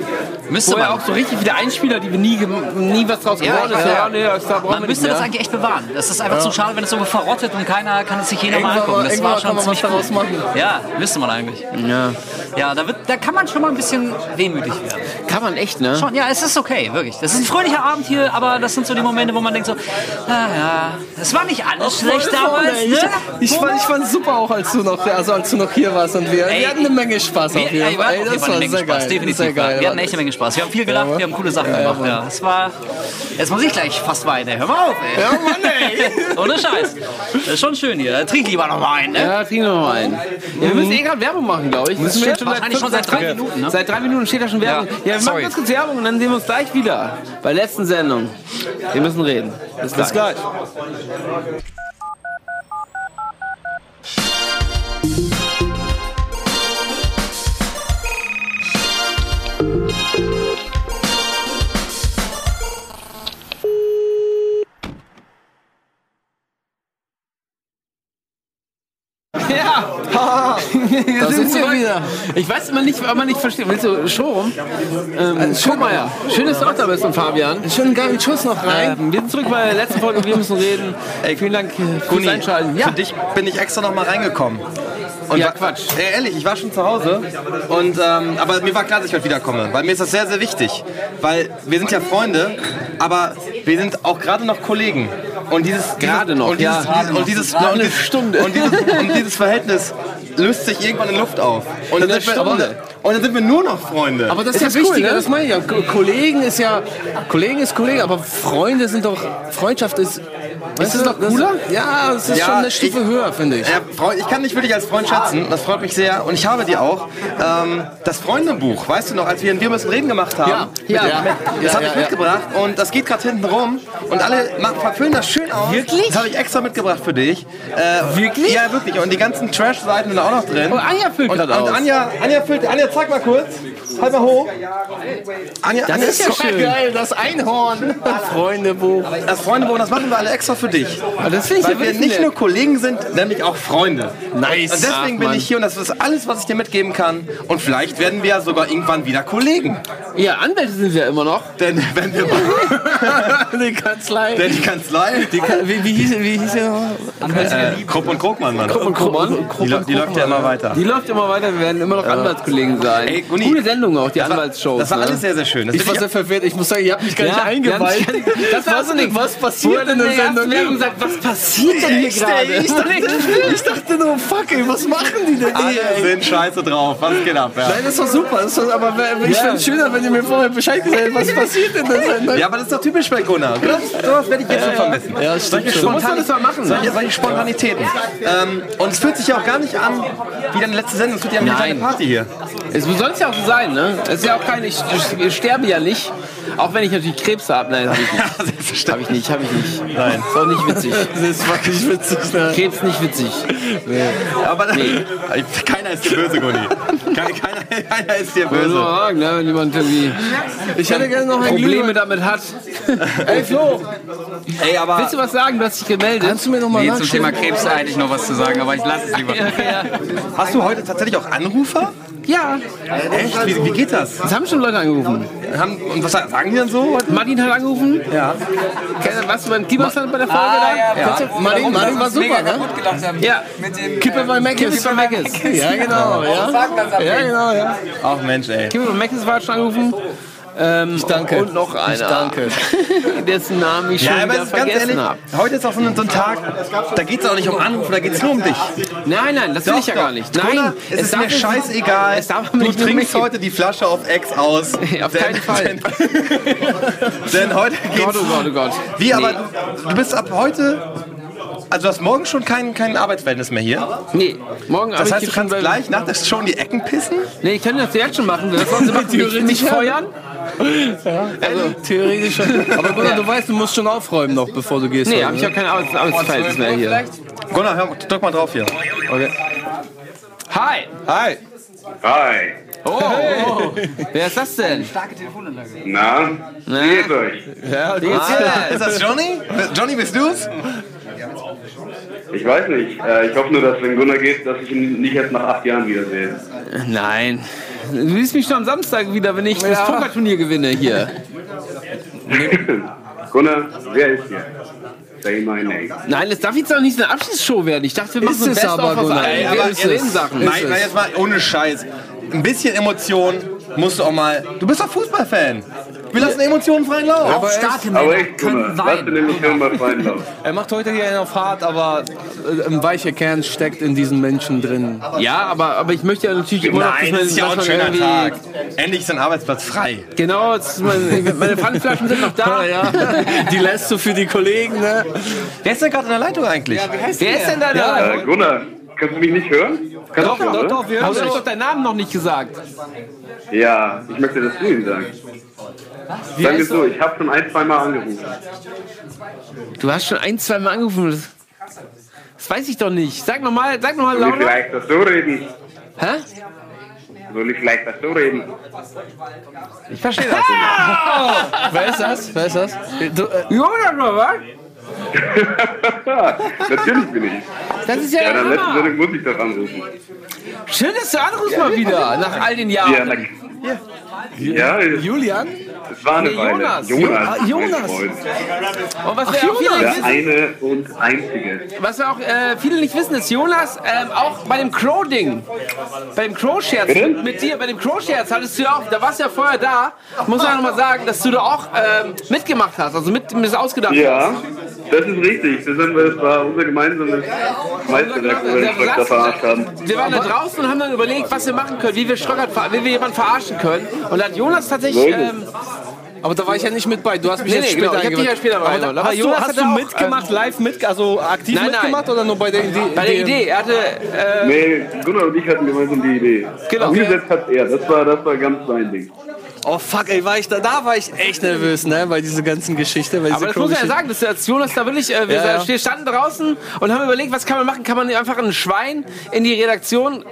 Müsste wo man. auch so richtig wieder Einspieler, die wir nie, nie was draus Ja, geworden ist. Ja, ja. nee, das da Man wir müsste das eigentlich echt bewahren. Das ist einfach zu schade, wenn es so verrottet und keiner kann es sich jeder mal angucken. Das war schon ziemlich cool. machen. Ja, müsste man eigentlich. Ja. Ja, da, wird, da kann man schon mal ein bisschen wehmütig werden. Kann man echt, ne? Schon, ja, es ist okay, wirklich. Das ist ein fröhlicher Abend hier, aber das sind so die Momente, wo man denkt so, ah ja, es war nicht alles schlecht damals, ich, ne? ich, fand, ich fand super auch, als du noch, also als du noch hier warst und wir, Ey, wir hatten eine Menge Spaß Wir, auf jeden ey, Fall. auf jeden Fall eine Menge sehr Spaß, geil. definitiv. Sehr geil. Wir hatten echt eine Menge Spaß. Wir haben viel gelacht, wir haben coole Sachen gemacht. Ja, es war, jetzt muss ich gleich fast weinen. ey. Hör mal auf, ey. Ja, Mann, ey. Ohne Scheiß. Das ist schon schön hier. Trink lieber noch mal einen, ne? Ja, wir noch mal einen. Ja, wir müssen eh gerade Werbung machen, glaube ich. Das steht Wahrscheinlich schon seit drei Minuten, ne? Seit drei Minuten steht da schon Werbung. Ja, wir machen ganz kurz Werbung und dann sehen wir uns gleich wieder. Bei der letzten Sendung. Wir müssen reden. Bis gleich. Bis gleich. Ja! Da sind wir wieder. Ich weiß immer nicht, ob man nicht versteht. Willst du Showroom? Ähm, ja. Schön, dass du auch da bist und Fabian. Schönen geilen Schuss noch rein. Ähm, wir sind zurück bei der letzten Folge. Wir müssen reden. Ey, vielen Dank fürs Guni, Einschalten. Ja, Für dich bin ich extra noch mal reingekommen. Und Ja, Quatsch. Ey, ehrlich, ich war schon zu Hause. Und, ähm, aber mir war klar, dass ich heute wiederkomme. Weil mir ist das sehr, sehr wichtig. Weil wir sind ja Freunde, aber wir sind auch gerade noch Kollegen. Und dieses Gerade noch, und dieses, ja. dieses, und dieses, und eine Stunde. Und dieses, und dieses Verhältnis löst sich irgendwann in Luft auf. Und dann, sind wir, Stunde. und dann sind wir nur noch Freunde. Aber das ist, Ist ja das cool, wichtiger, ne? das meine ich ja. Ko- Kollegen ist ja, Kollegen ist Kollege, aber Freunde sind doch, Freundschaft ist, weißt das du, noch cooler? ja, es ist Ja, schon eine Stufe ich- höher, finde ich. Ja, Freund, ich kann dich wirklich als Freund schätzen. Das freut mich sehr. Und ich habe dir auch ähm, das Freundebuch, weißt du noch, als wir in Wir müssen reden gemacht haben. Ja, Mit ja, ja. Das Ja, habe ich mitgebracht und das geht gerade hinten rum und alle machen, verfüllen das schön aus. Wirklich? Das habe ich extra mitgebracht für dich. Äh, wirklich? Ja, wirklich. Und die ganzen Trash-Seiten sind auch noch drin. Oh, Anja füllt und, grad und aus. Anja, Anja füllt. Anja, zeig mal kurz. Halt mal hoch. Anja, Anja ist ja schön. Geil, das Einhorn. Freundebuch. Das Freundebuch, das machen wir alle extra für dich. das finde ich Weil ja wir nicht nur Kollegen sind, nämlich auch Freunde. Nice. Und deswegen Ach, bin ich hier und das ist alles, was ich dir mitgeben kann. Und vielleicht werden wir ja sogar irgendwann wieder Kollegen. Ja, Anwälte sind wir ja immer noch. Denn wenn wir Die Kanzlei. denn die Kanzlei, Die Ka wie, wie, hieß, wie hieß äh, Krupp und Krogmann, Mann. und Krugmann. Die, die läuft ja immer weiter. Die läuft immer weiter. Wir werden immer noch Anwaltskollegen sein. Ey. Gute Sendung. Sendung auch, die Anwaltsshows. Das war ne? alles sehr, sehr schön. Das Ich war sehr verwirrt. Ich muss sagen, ihr habt mich gar nicht eingeweiht. das war so nicht. was passiert in der Sendung? gesagt, was passiert denn hier gerade? Ich dachte, nur, fuck, ey, was machen die denn hier? Alle sind scheiße drauf. Was geht ab? Ja. Nein, das war super. Das war, aber ich fände es schöner, wenn ihr mir vorher Bescheid gesagt hättet, was passiert in der Sendung. ja, aber das ist doch typisch bei Gunnar. Das, sowas werde ich jetzt schon vermissen. Ja, das stimmt. Du musst Spontani das mal machen. solche, solche Spontanitäten. Ähm, und es fühlt sich ja auch gar nicht an wie deine letzte Sendung. Es wird ja Nein. eine Party hier. Es soll es ja auch so sein, ne? Es ist ja auch keine, ich, ich sterbe ja nicht. Auch wenn ich natürlich Krebs habe. Nein, habe ich nicht. Habe ich nicht, habe ich nicht. Nein. Ist auch nicht witzig. Das ist wirklich witzig. Ne? Krebs nicht witzig. Aber keiner ist dir böse, Gunni. Keiner, keiner, keiner ist dir Würde böse. sagen, ne? Wenn jemand irgendwie Ich hätte gerne noch ein Probleme Glühwein. damit hat. Ey, Flo, Ey, aber Willst du was sagen? Du hast dich gemeldet. kannst du mir noch mal Nee, zum? Thema Krebs eigentlich noch was zu sagen, aber ich lasse es lieber. Ja, ja. hast du heute tatsächlich auch Anrufer? Ja, Echt? Wie, wie geht das? das haben schon Leute angerufen. Haben, und was sagen die dann so? Martin hat angerufen. Ja. Was, beim Kieberstand bei der Folge da? Ja. Martin, Martin war super, ne? Ja. Kippe bei Mac Kippe bei Mackes. Ja, genau. Ja, ja genau, ja. Ach Mensch, ey. Kippe bei Mackes war schon angerufen. Ähm, Ich danke. Und noch einer. Ich danke. Dessen Namen ich schon Ja, aber es ist vergessen ehrlich, habe. heute ist auch so ein, so ein Tag, da geht es auch nicht um Anrufe, da geht es nur um dich. Nein, nein, das will Doch, ich ja doch. gar nicht. Nein, es ist darf mir scheißegal. Es darf Du trinkst mich- heute die Flasche auf Ex aus. Auf keinen Fall. Denn, denn heute geht's. Gott, oh Gott, oh Gott. Wie, aber du, du bist ab heute. Also du hast morgen schon kein, kein Arbeitsverhältnis mehr hier. Nee, morgen Das heißt, ich du kannst gleich nach der Show in die Ecken pissen? Nee, ich kann das jetzt schon machen. Das sollen sie machen. Mich, mich feuern. Also, theoretisch schon. Aber Gunnar, du weißt, du musst schon aufräumen noch, bevor du gehst. Nee, heute, habe ich ja kein Arbeits Arbeitsverhältnis mehr hier. Gunnar, hör, drück mal drauf hier. Hi. Hi. Hi. Oh, oh. wer ist das denn? Na, Na, wie geht's euch? ja, geht's Ah, dir? ist das Johnny? Johnny, bist du's? Ich weiß nicht. Äh, ich hoffe nur, dass wenn Gunnar geht, dass ich ihn nicht erst nach acht Jahren wiedersehe. Nein. Du siehst mich schon am Samstag wieder, wenn ich das Pokerturnier gewinne hier. Gunnar, wer ist hier? Say my name. Nein, das darf jetzt doch nicht so eine Abschiedsshow werden. Ich dachte, wir machen Ist so ein es Best aber, of aus Gunnar. allen Sachen. Nein, nein, jetzt mal ohne Scheiß. Ein bisschen Emotion musst du auch mal. Du bist doch Fußballfan. Wir lassen Emotionen freien Lauf. Aber Starke Aber echt, können Gunnar, lass den. Emotionen mal freien Lauf. Er macht heute hier einen auf hart, aber äh, ein weicher Kern steckt in diesen Menschen drin. Ja, aber, aber ich möchte ja natürlich immer noch, dass Nein, das ist ja auch ein schöner Tag. Endlich ist ein Arbeitsplatz frei. Genau, es ist mein, meine Pfandflaschen sind noch da. Ja, die lässt du für die Kollegen, ne? Wer ist denn gerade in der Leitung eigentlich? Wer ist denn da? Äh, Gunnar, kannst du mich nicht hören? Kannst Doch, doch, hören, doch, wir haben doch deinen Namen noch nicht gesagt. Ja, ich möchte, dass du ihn sagst. Sagen wir so, ich habe schon ein, zwei Mal angerufen. Du hast schon ein, zwei Mal angerufen. Das, das weiß ich doch nicht. Sag nochmal, sag nochmal Soll ich lauter. vielleicht das so reden? Hä? Soll ich vielleicht das so reden? Ich verstehe das. Wer ist das? Wer ist das? Du, äh, Jonas, was? Natürlich bin ich. Das ist ja Ja, der dann letzte Hammer. Sendung muss ich doch anrufen. Schön, dass du anrufst mal wieder, nach all den Ja, Jahren. na, ja, es Julian? war eine Nee, Weile. Jonas. Jonas. Ah, Jonas. Und was wir auch viele nicht Der wissen, eine und einzige. was auch äh, viele nicht wissen, ist Jonas ähm, auch bei dem Crow-Ding, bei dem Crow-Scherz mit, dir, bei dem Crow-Scherz hattest du ja auch, da warst du ja vorher da, muss ja noch mal sagen, dass du da auch ähm, mitgemacht hast, also mit, mit das ausgedacht hast. Das ist richtig. Wir, das war unser gemeinsames Meisterwerk, wo wir den Schröcker verarscht haben. Wir waren da draußen und haben dann überlegt, was wir machen können, wie wir Schröckert, wie wir jemanden verarschen können. Und da hat Jonas tatsächlich. Ähm, Aber da war ich ja nicht mit bei. Du hast mich Nee, jetzt nee, später genau, ich hab dich ja später Aber da, Aber hast Jonas hast hat du mitgemacht, live mit, also aktiv Nein, nein. mitgemacht oder nur bei der Idee? bei der Idee, er hatte. Äh, Nee, Gunnar und ich hatten gemeinsam die Idee. Genau. Umgesetzt hat er. Das war, das war ganz sein Ding. Oh fuck, ey, war ich da, da war ich echt nervös, ne, bei dieser ganzen Geschichte. Bei aber das muss man ja sagen, dass der Jonas da wirklich, äh, wir Ja, ja. wir standen draußen und haben überlegt, was kann man machen? Kann man einfach ein Schwein in die Redaktion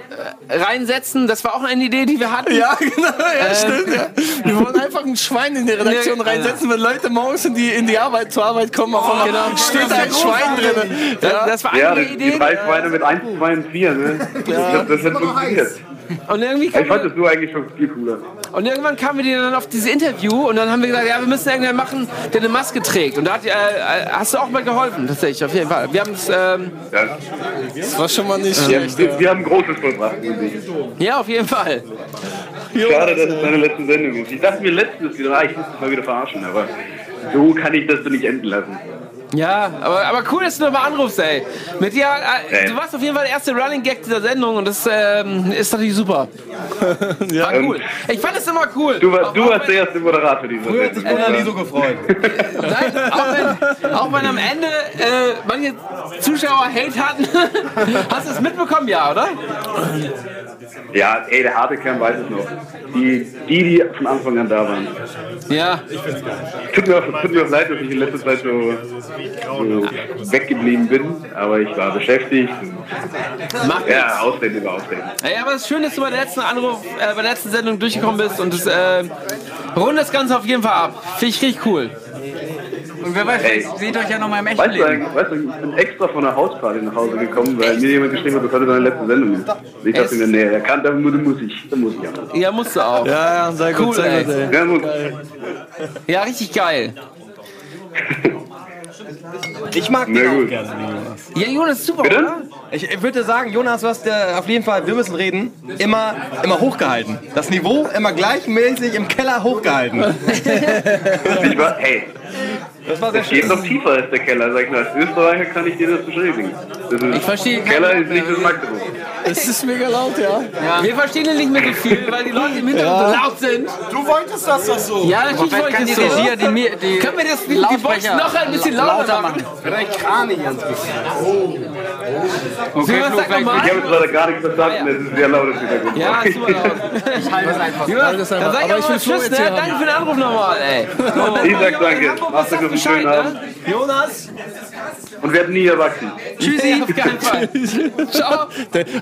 äh, reinsetzen? Das war auch eine Idee, die wir hatten. Ja, genau, ja, stimmt, ja. Wir wollen einfach ein Schwein in die Redaktion Nee, reinsetzen, wenn Leute morgens in die, in die Arbeit, zur Arbeit kommen, auf einmal genau. steht da ein Schwein drin. Das, Ja. das war eine Ja, das, die drei Schweine mit 1, 2 und 4, ne? Das, das hat funktioniert. Und irgendwie, Ich fand das so eigentlich schon viel cooler. und irgendwann kamen wir dann auf dieses Interview und dann haben wir gesagt, ja, wir müssen irgendjemanden machen, der eine Maske trägt. Und da hat, äh, äh, hast du auch mal geholfen, tatsächlich, auf jeden Fall. Wir haben es, ähm, Ja. Das war schon mal nicht Wir, schlecht. wir, wir haben Großes vollbracht. Ja, auf jeden Fall. Schade, dass es deine letzte Sendung ist. Ich dachte mir letztens wieder, ah, ich muss dich mal wieder verarschen, aber so kann ich das nicht enden lassen. Ja, aber, aber cool, dass du nochmal anrufst, ey. Mit dir, äh, Ey. du warst auf jeden Fall der erste Running Gag dieser Sendung und das ähm, ist natürlich super. War cool. Ich fand es immer cool. Du, war, du warst der erste Moderator dieser Sendung. Ich bin nie so gefreut. Nein, auch, wenn, auch wenn am Ende äh, manche Zuschauer Hate hatten. Hast du es mitbekommen, ja, oder? Ja, ey, der harte Kern weiß es noch. Die, die, die von Anfang an da waren. Ja. Tut mir, auch, tut mir auch leid, dass ich in letzter Zeit so, so weggeblieben bin, aber ich war beschäftigt. Macht Ja, nichts. Ausreden über Ausreden. Ey, aber es ist schön, dass du bei der letzten Anruf, äh, bei der letzten Sendung durchgekommen bist und das äh, rundet das Ganze auf jeden Fall ab. Finde ich richtig cool. Und wer weiß, Ey. seht euch ja noch mal im echten Weißt Leben. weißt du, ich bin extra von der Hausparty nach Hause gekommen, weil mir jemand geschrieben hat, das heute deine letzte Sendung ist. Ich dachte mir, nee, er kann, da muss, da muss ich, da muss ich auch. Ja, musst du auch. Ja, ja, sehr gut, Cool, sehr ey. gut, ey. Ja, muss. Ja, richtig geil. Ich mag den auch gerne. Ja, Jonas, ist super, Bitte? oder? Ich, ich würde sagen, Jonas, du hast äh, auf jeden Fall, wir müssen reden, immer, immer hochgehalten. Das Niveau immer gleichmäßig im Keller hochgehalten. Ich war, hey, Das war sehr es geht schön. noch tiefer als der Keller, sag ich nur. Als Österreicher kann ich dir das beschreiben. Das ist, Ich verstehe der Keller ist nicht das Magdeburg. Es ist mega laut, ja. Wir verstehen ihn nicht mehr so viel, weil die Leute im Hintergrund so laut sind. Du wolltest das doch so. Ja, natürlich wollte kann ich die das so. Regie ja die, die Können wir das, die, die Box Lautsprecher noch ein bisschen lauter machen? Vielleicht Krane ganz bisschen. Okay, Jonas, Flo, sag. Ich habe jetzt leider gar nichts verstanden, es ist sehr laut im Hintergrund. Ja, super laut. ich halte es einfach. Jonas, das dann sag ich Aber ich mal Tschüss, ne? Danke für den Anruf nochmal, ey. Ich sag danke. Mach's gut, schönen Abend. Jonas, Und werden nie erwachsen. tschüssi, auf keinen Fall. Ciao.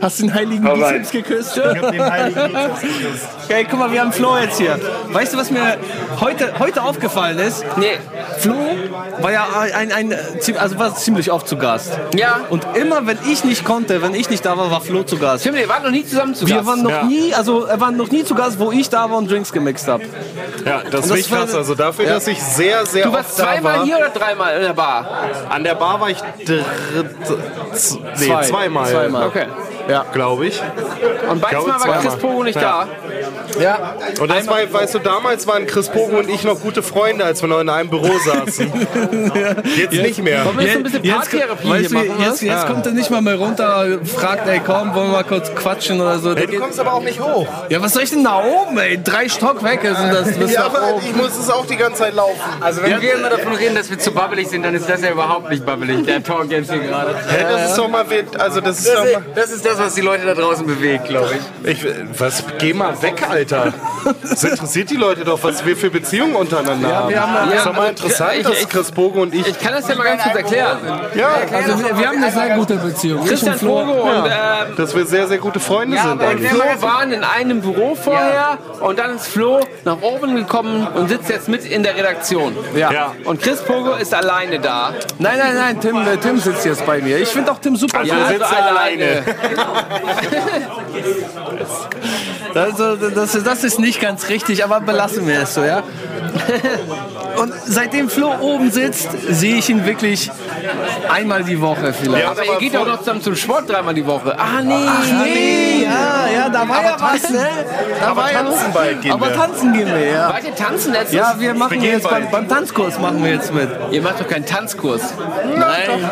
Hast du den heiligen Hau rein. Bizeps geküsst? Okay, guck mal, wir haben Flo jetzt hier. Weißt du, was mir heute, heute aufgefallen ist? Nee, Flo war ja ein, ein, ein also war ziemlich oft zu Gast. ja. Und immer, wenn ich nicht konnte, wenn ich nicht da war, war Flo zu Gast. Stimmt, wir waren noch nie zusammen zu Wir Gast. waren noch nie, also er war noch nie zu Gast, wo ich da war und Drinks gemixt habe. Ja, das das ich war- krass. Also dafür, dass ich sehr, sehr Du warst oft da zweimal war. hier oder dreimal in der Bar? An der Bar war ich z- nee, Zwei. zweimal, Zweimal. Okay. Glaube ich. Und beides Mal war. Chris Pogo nicht Ja. Ja. Und das war, weißt du, damals waren Chris Pogo und ich noch gute Freunde, als wir noch in einem Büro saßen. Jetzt nicht mehr. da. Wollen wir jetzt so ein bisschen Jetzt, Paartherapie weißt hier du, machen? jetzt, jetzt kommt er nicht mal mehr runter, fragt, ey, komm, wollen wir mal kurz quatschen oder so. Der Hey, du kommst aber auch nicht hoch. ja, was soll ich denn da oben, ey? Drei Stockwerke sind das. Bis Ja, aber oben. ich muss es auch die ganze Zeit laufen. Also wenn wir immer davon reden, dass wir zu babbelig sind, dann ist das ja überhaupt nicht babbelig, der Talk jetzt hier gerade. Hä, das ist doch mal, also das ist doch mal, Das ist das, was die Leute da draußen bewegt, glaube ich. ich, was, geh mal weg, Alter. Das interessiert die Leute doch, was wir für Beziehungen untereinander haben. wir haben- das ist ja, doch mal interessant, ich- dass ich- Chris Pogo und ich, Ich kann das ja mal ganz kurz erklären. ja, Also wir, wir haben eine sehr gute Beziehung. Christian und Flo. Pogo und ähm, dass wir sehr, sehr gute Freunde sind und. Flo waren in einem Büro vorher und dann ist Flo nach oben gekommen und sitzt jetzt mit in der Redaktion. Ja. Und Chris Pogo ist alleine da. Nein, nein, nein, Tim, äh, Tim sitzt jetzt bei mir. Ich finde auch Tim super. Also Ja, wir sitzen alleine. Also, das, das ist nicht ganz richtig, aber belassen wir es so, ja? Und seitdem Flo oben sitzt, sehe ich ihn wirklich einmal die Woche vielleicht. Ja, Aber ihr geht doch noch zusammen zum Sport dreimal die Woche. Ah, nee. Nee, ja, ja, da war ja was, ne? Da Aber war ja tanzen was. bald gehen Aber wir. tanzen gehen wir, ja. Wart ihr tanzen letztes? Ja, wir machen gehen jetzt beim, beim Tanzkurs machen wir jetzt mit. Ihr macht doch keinen Tanzkurs. Nein.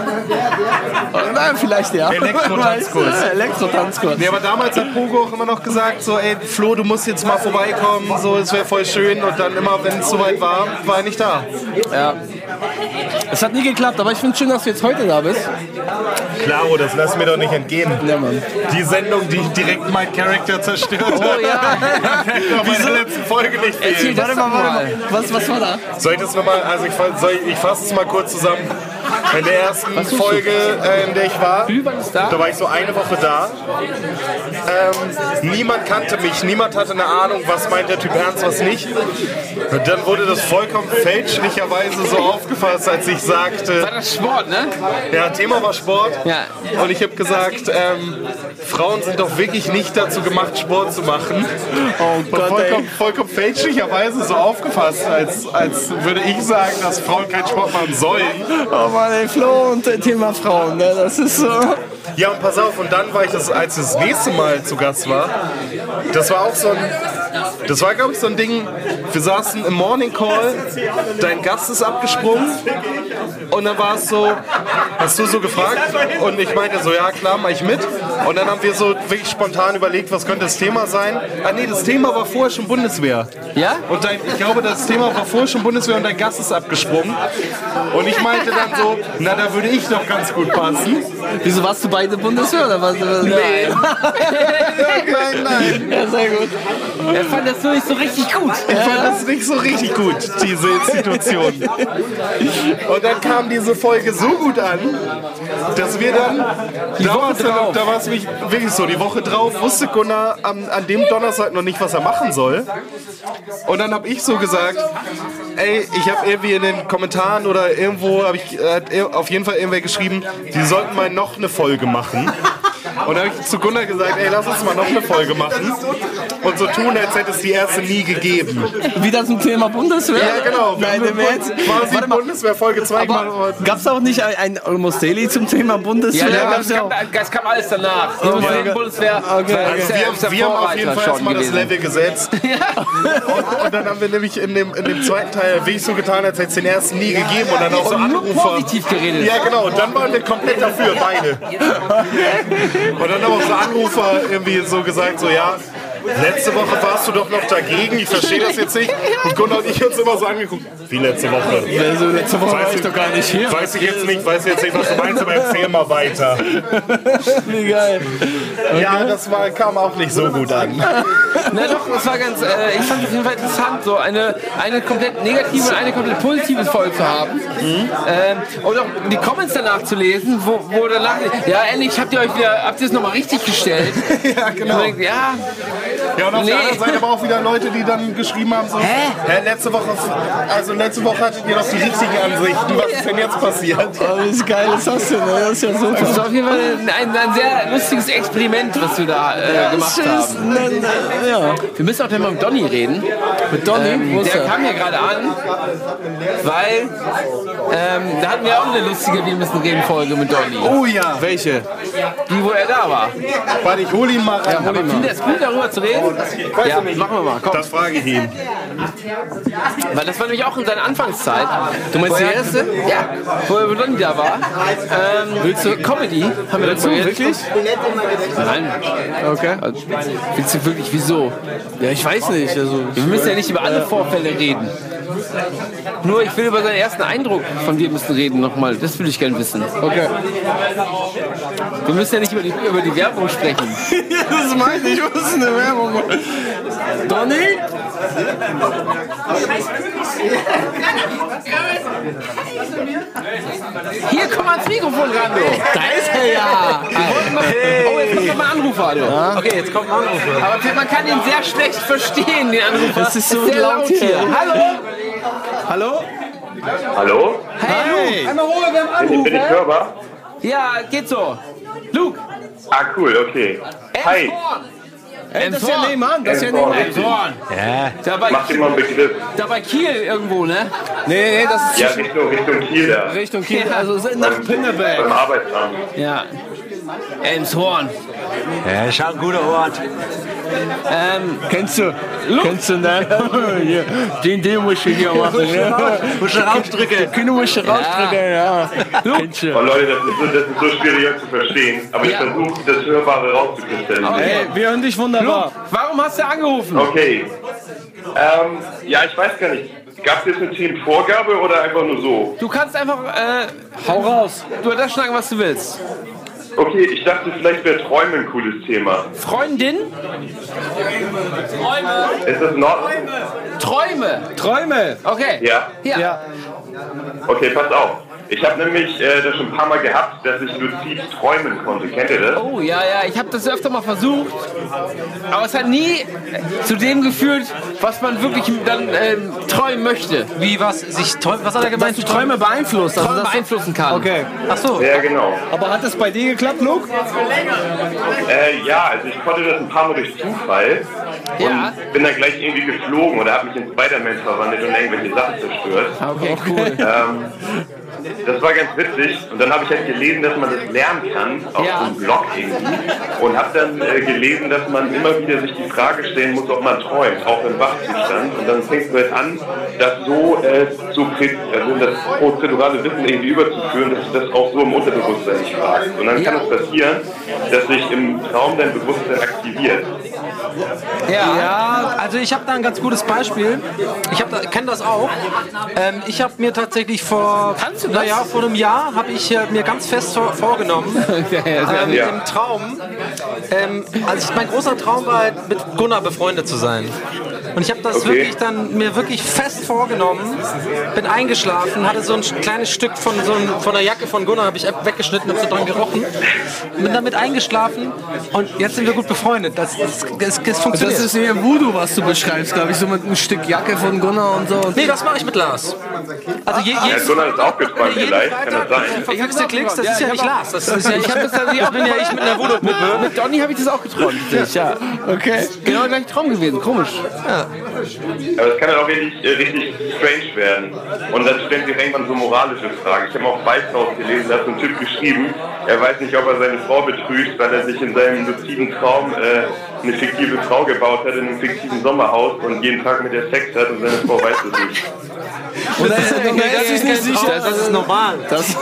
Nein, vielleicht ja. Elektro-Tanzkurs. Ja, Elektro-Tanzkurs. Nee, aber damals hat Pogo auch immer noch gesagt, so, ey, Flo, du musst jetzt mal vorbeikommen, so, es wäre voll schön. Und dann immer, wenn es soweit war, war er nicht da. Ja. Es hat nie geklappt, aber ich finde schön, dass du jetzt heute da bist. Klar, oh, das lassen wir doch nicht entgehen. Ja, Mann. Die Sendung, die direkt mein Charakter zerstört hat. Oh ja. Der letzten Folge nicht Erzähl das Warte doch mal, warte mal. Was, was war da? Soll ich das nochmal, also ich, fa- soll ich, ich fasse es mal kurz zusammen. In der ersten Folge, äh, in der ich war, da. da war ich so eine Woche da. Ähm, niemand kannte mich, niemand hatte eine Ahnung, was meint der Typ ernst, was nicht. Und dann wurde das vollkommen fälschlicherweise so aufgefasst, als ich sagte. War das Sport, ne? Ja, Thema war Sport. Ja. Und ich habe gesagt, ähm, Frauen sind doch wirklich nicht dazu gemacht, Sport zu machen. Oh Gott, vollkommen, vollkommen fälschlicherweise so aufgefasst, als, als würde ich sagen, dass Frauen keinen Sport machen sollen. Oh Mann, ey, Flo und Thema Frauen, ne? das ist so. Ja, und pass auf, und dann war ich das, als ich das nächste Mal zu Gast war, das war auch so ein, das war glaube ich so ein Ding, wir saßen im Morning Call, dein Gast ist abgesprungen und dann war es so, hast du so gefragt und ich meinte so, ja klar, mach ich mit und dann haben wir so wirklich spontan überlegt, was könnte das Thema sein. Ah nee, das Thema war vorher schon Bundeswehr. Ja? Und dein, ich glaube, das Thema war vorher schon Bundeswehr und dein Gast ist abgesprungen. Und ich meinte dann so, na, da würde ich doch ganz gut passen. Wieso warst du beide Bundeswehr oder was? Nein. nein, nein. Ja, sehr gut. Er fand das so nicht so richtig gut. Ich fand das nicht so richtig gut, diese Institution. Und dann kam diese Folge so gut an, dass wir dann, da war es da war es wirklich wirklich so, die Woche drauf wusste Gunnar am, an dem Donnerstag noch nicht, was er machen soll. Und dann habe ich so gesagt, ey, ich habe irgendwie in den Kommentaren oder irgendwo, habe ich hat auf jeden Fall irgendwer geschrieben, die sollten mal noch eine Folge machen. Und dann habe ich zu Gunnar gesagt, ey, lass uns mal noch eine Folge machen. Und so tun, als hätte es die erste nie gegeben. Wieder zum Thema Bundeswehr? Ja, genau. Nein, im Ernst? Quasi Warte mal. Bundeswehr Folge 2 gemacht. Gab es auch nicht ein, ein Almost Daily zum Thema Bundeswehr? Ja, Gab's das, ja kam, das kam alles danach. Oh Die. Bundeswehr. Okay, ja- Wir, ja wir haben auf jeden Fall schon erstmal das. Level gesetzt. Und, und dann haben wir nämlich in dem, in dem zweiten Teil wirklich so getan, als hätte es den ersten nie gegeben. Und dann auch so Und nur Anrufer. positiv geredet. Ja, genau. Und dann waren wir komplett dafür, beide. Und dann haben auch so Anrufer irgendwie so gesagt, so ja, letzte Woche warst du doch noch dagegen, ich verstehe das jetzt nicht. Und Gunnar und ich uns immer so angeguckt, wie letzte Woche. Also, letzte Woche war Weiß ich doch gar nicht hier. Weiß ich jetzt nicht, weiß jetzt nicht, was du meinst, aber erzähl mal weiter. Wie geil. Ja, das war, kam auch nicht so gut an. Na doch, das war ganz, äh, ich fand es auf jeden Fall interessant, so eine, eine komplett negative und eine komplett positive Folge zu haben. Ähm, und auch die Comments danach zu lesen, wo, wo danach, ja endlich habt ihr euch wieder, habt ihr es nochmal richtig gestellt. ja, genau. Und denkt, ja, Ja, und auf Nee. der anderen Seite aber auch wieder Leute, die dann geschrieben haben, so, hä? letzte Woche, also letzte Woche hattet ihr doch die richtigen Ansichten, was ist denn jetzt passiert? Oh, wie geil ist das denn? ey? Das ist ja super. das ist auf jeden Fall ein, ein sehr lustiges Experiment, was wir da äh, gemacht Tschüss. haben. Na, na, Ja. Wir müssen auch mal mit Donny reden. Mit Donny? Ähm, der er? kam hier gerade an, weil ähm, da hatten wir auch eine lustige Wir müssen reden Folge mit Donny. Oh ja. Welche? Die, wo er da war. Warte, ich hol ihn mal rein. Aber findet es gut, darüber zu reden? Ja, machen wir mal. Komm. Das frage ich ihn. Weil das war nämlich auch in seiner Anfangszeit. Du meinst die er- erste? Ja, wo er Donny da war. Ähm, willst du Comedy? Haben wir dazu Wirklich? Nein. Okay. Willst du wirklich, wieso? Ja, ich weiß nicht. Also, Wir müssen ja nicht über alle Vorfälle reden. Nur ich will über seinen ersten Eindruck von Wir müssen reden nochmal. Das will ich gerne wissen. okay. Wir müssen ja nicht über die, über die Werbung sprechen. Das meine ich. Was ist eine Werbung? Donny? Hier, komm mal ans Mikrofon ran, du. Da ist er ja. Oh, jetzt kommt noch mal ein Anrufer, du. Okay, jetzt kommt ein Anrufer. Aber man kann ihn sehr schlecht verstehen, den Anrufer. Das ist so sehr laut hier. Hallo? Hallo? Hallo? Hey. Einmal Ruhe, wir haben Bin, bin ich Anrufer. hörbar? Ja, geht so. Luke. Ah, cool, okay. Hi. Hey, das ist ja nebenan. Das ist ja nebenan. Ja. Da bei, Mach dir mal einen Begriff. da bei Kiel irgendwo, ne? Nee, nee, das ist Ja, Richtung, Richtung Kiel da. Richtung Kiel. Also nach Beim Pinneberg. Arbeitsamt. Ja. Elmshorn. Ja, ist auch ein guter Ort. Ähm, Kennst du? Kennst du, ne? Hier, Den, den musst du hier machen. Ne? Musst du rausdrücken. Den musst du rausdrücken, ja. Kennst du? Oh Leute, das ist, so, das ist so schwierig zu verstehen. Aber ich Ja. versuche, das Hörbare rauszukristallisieren. Hey, wir hören dich wunderbar. Luke, warum hast du angerufen? Okay. Ähm, ja, ich weiß gar nicht. Gab es jetzt eine Themenvorgabe oder einfach nur so? Du kannst einfach, äh, hau raus. Du das schnacken, was du willst. Okay, ich dachte, vielleicht wäre Träume ein cooles Thema. Freundin? Träume. Ist das in Ordnung? Träume. Träume. Okay. Ja? Ja. Ja. Okay, passt auf. Ich habe nämlich äh, das schon ein paar Mal gehabt, dass ich luzid träumen konnte. Kennt ihr das? Oh, ja, ja, ich habe das öfter mal versucht, aber es hat nie zu dem geführt, was man wirklich dann ähm, träumen möchte. Wie was? Sich träum- was hat er gemeint? Dass du Träume beeinflusst. Also Träume du- beeinflussen kann. Okay. Ach so. Ja, genau. Aber hat es bei dir geklappt, Luke? Äh, ja, also ich konnte das ein paar Mal durch Zufall und Ja. bin dann gleich irgendwie geflogen oder habe mich in Spider-Man verwandelt und irgendwelche Sachen zerstört. Okay, cool. Ähm, das war ganz witzig und dann habe ich halt gelesen, dass man das lernen kann auf Ja. einem Blog irgendwie und habe dann äh, gelesen, dass man immer wieder sich die Frage stellen muss, ob man träumt, auch im Wachzustand und dann fängst du halt an, das so äh, zu also in das prozedurale Wissen irgendwie überzuführen, dass du das auch so im Unterbewusstsein nicht fragst und dann kann es passieren, dass sich im Traum dein Bewusstsein aktiviert. Ja, also ich habe da ein ganz gutes Beispiel. Ich hab da- kenne das auch. Ähm, ich habe mir tatsächlich vor, Kannst du das? naja, vor einem Jahr habe ich äh, mir ganz fest vor, vorgenommen, ähm, Ja. im Traum, ähm, also mein großer Traum war halt, mit Gunnar befreundet zu sein. Und ich habe das Okay. wirklich dann mir wirklich fest vorgenommen, bin eingeschlafen, hatte so ein kleines Stück von so ein, von der Jacke von Gunnar, habe ich weggeschnitten, habe so dran gerochen, bin damit eingeschlafen und jetzt sind wir gut befreundet. Das, das, das, das funktioniert. Das ist eher Voodoo, was du beschreibst, glaube ich, so mit einem Stück Jacke von Gunnar und so. Nee, das mache ich mit Lars. Also je, Ja, je, Gunnar ist auch jeden vielleicht, kann das sein? verfügste Klicks, das Ja, ist ja ich nicht hab auch- Lars. Das ist ja, Ich habe das dann ich bin ja ich mit einer Voodoo-Puppe. Mit Donny habe ich das auch geträumt. Ja. Okay. Genau der gleiche Traum gewesen. Komisch. Aber es kann dann auch richtig, äh, richtig strange werden. Und dann stellen sich irgendwann so moralische Fragen. Ich habe auch Weißhaus gelesen, da hat so ein Typ geschrieben, er weiß nicht, ob er seine Frau betrügt, weil er sich in seinem luziden Traum äh, eine fiktive Frau gebaut hat in einem fiktiven Sommerhaus und jeden Tag mit der Sex hat und seine Frau weiß es nicht. Oder, oder er ist nicht sicher. Das ist normal. Das,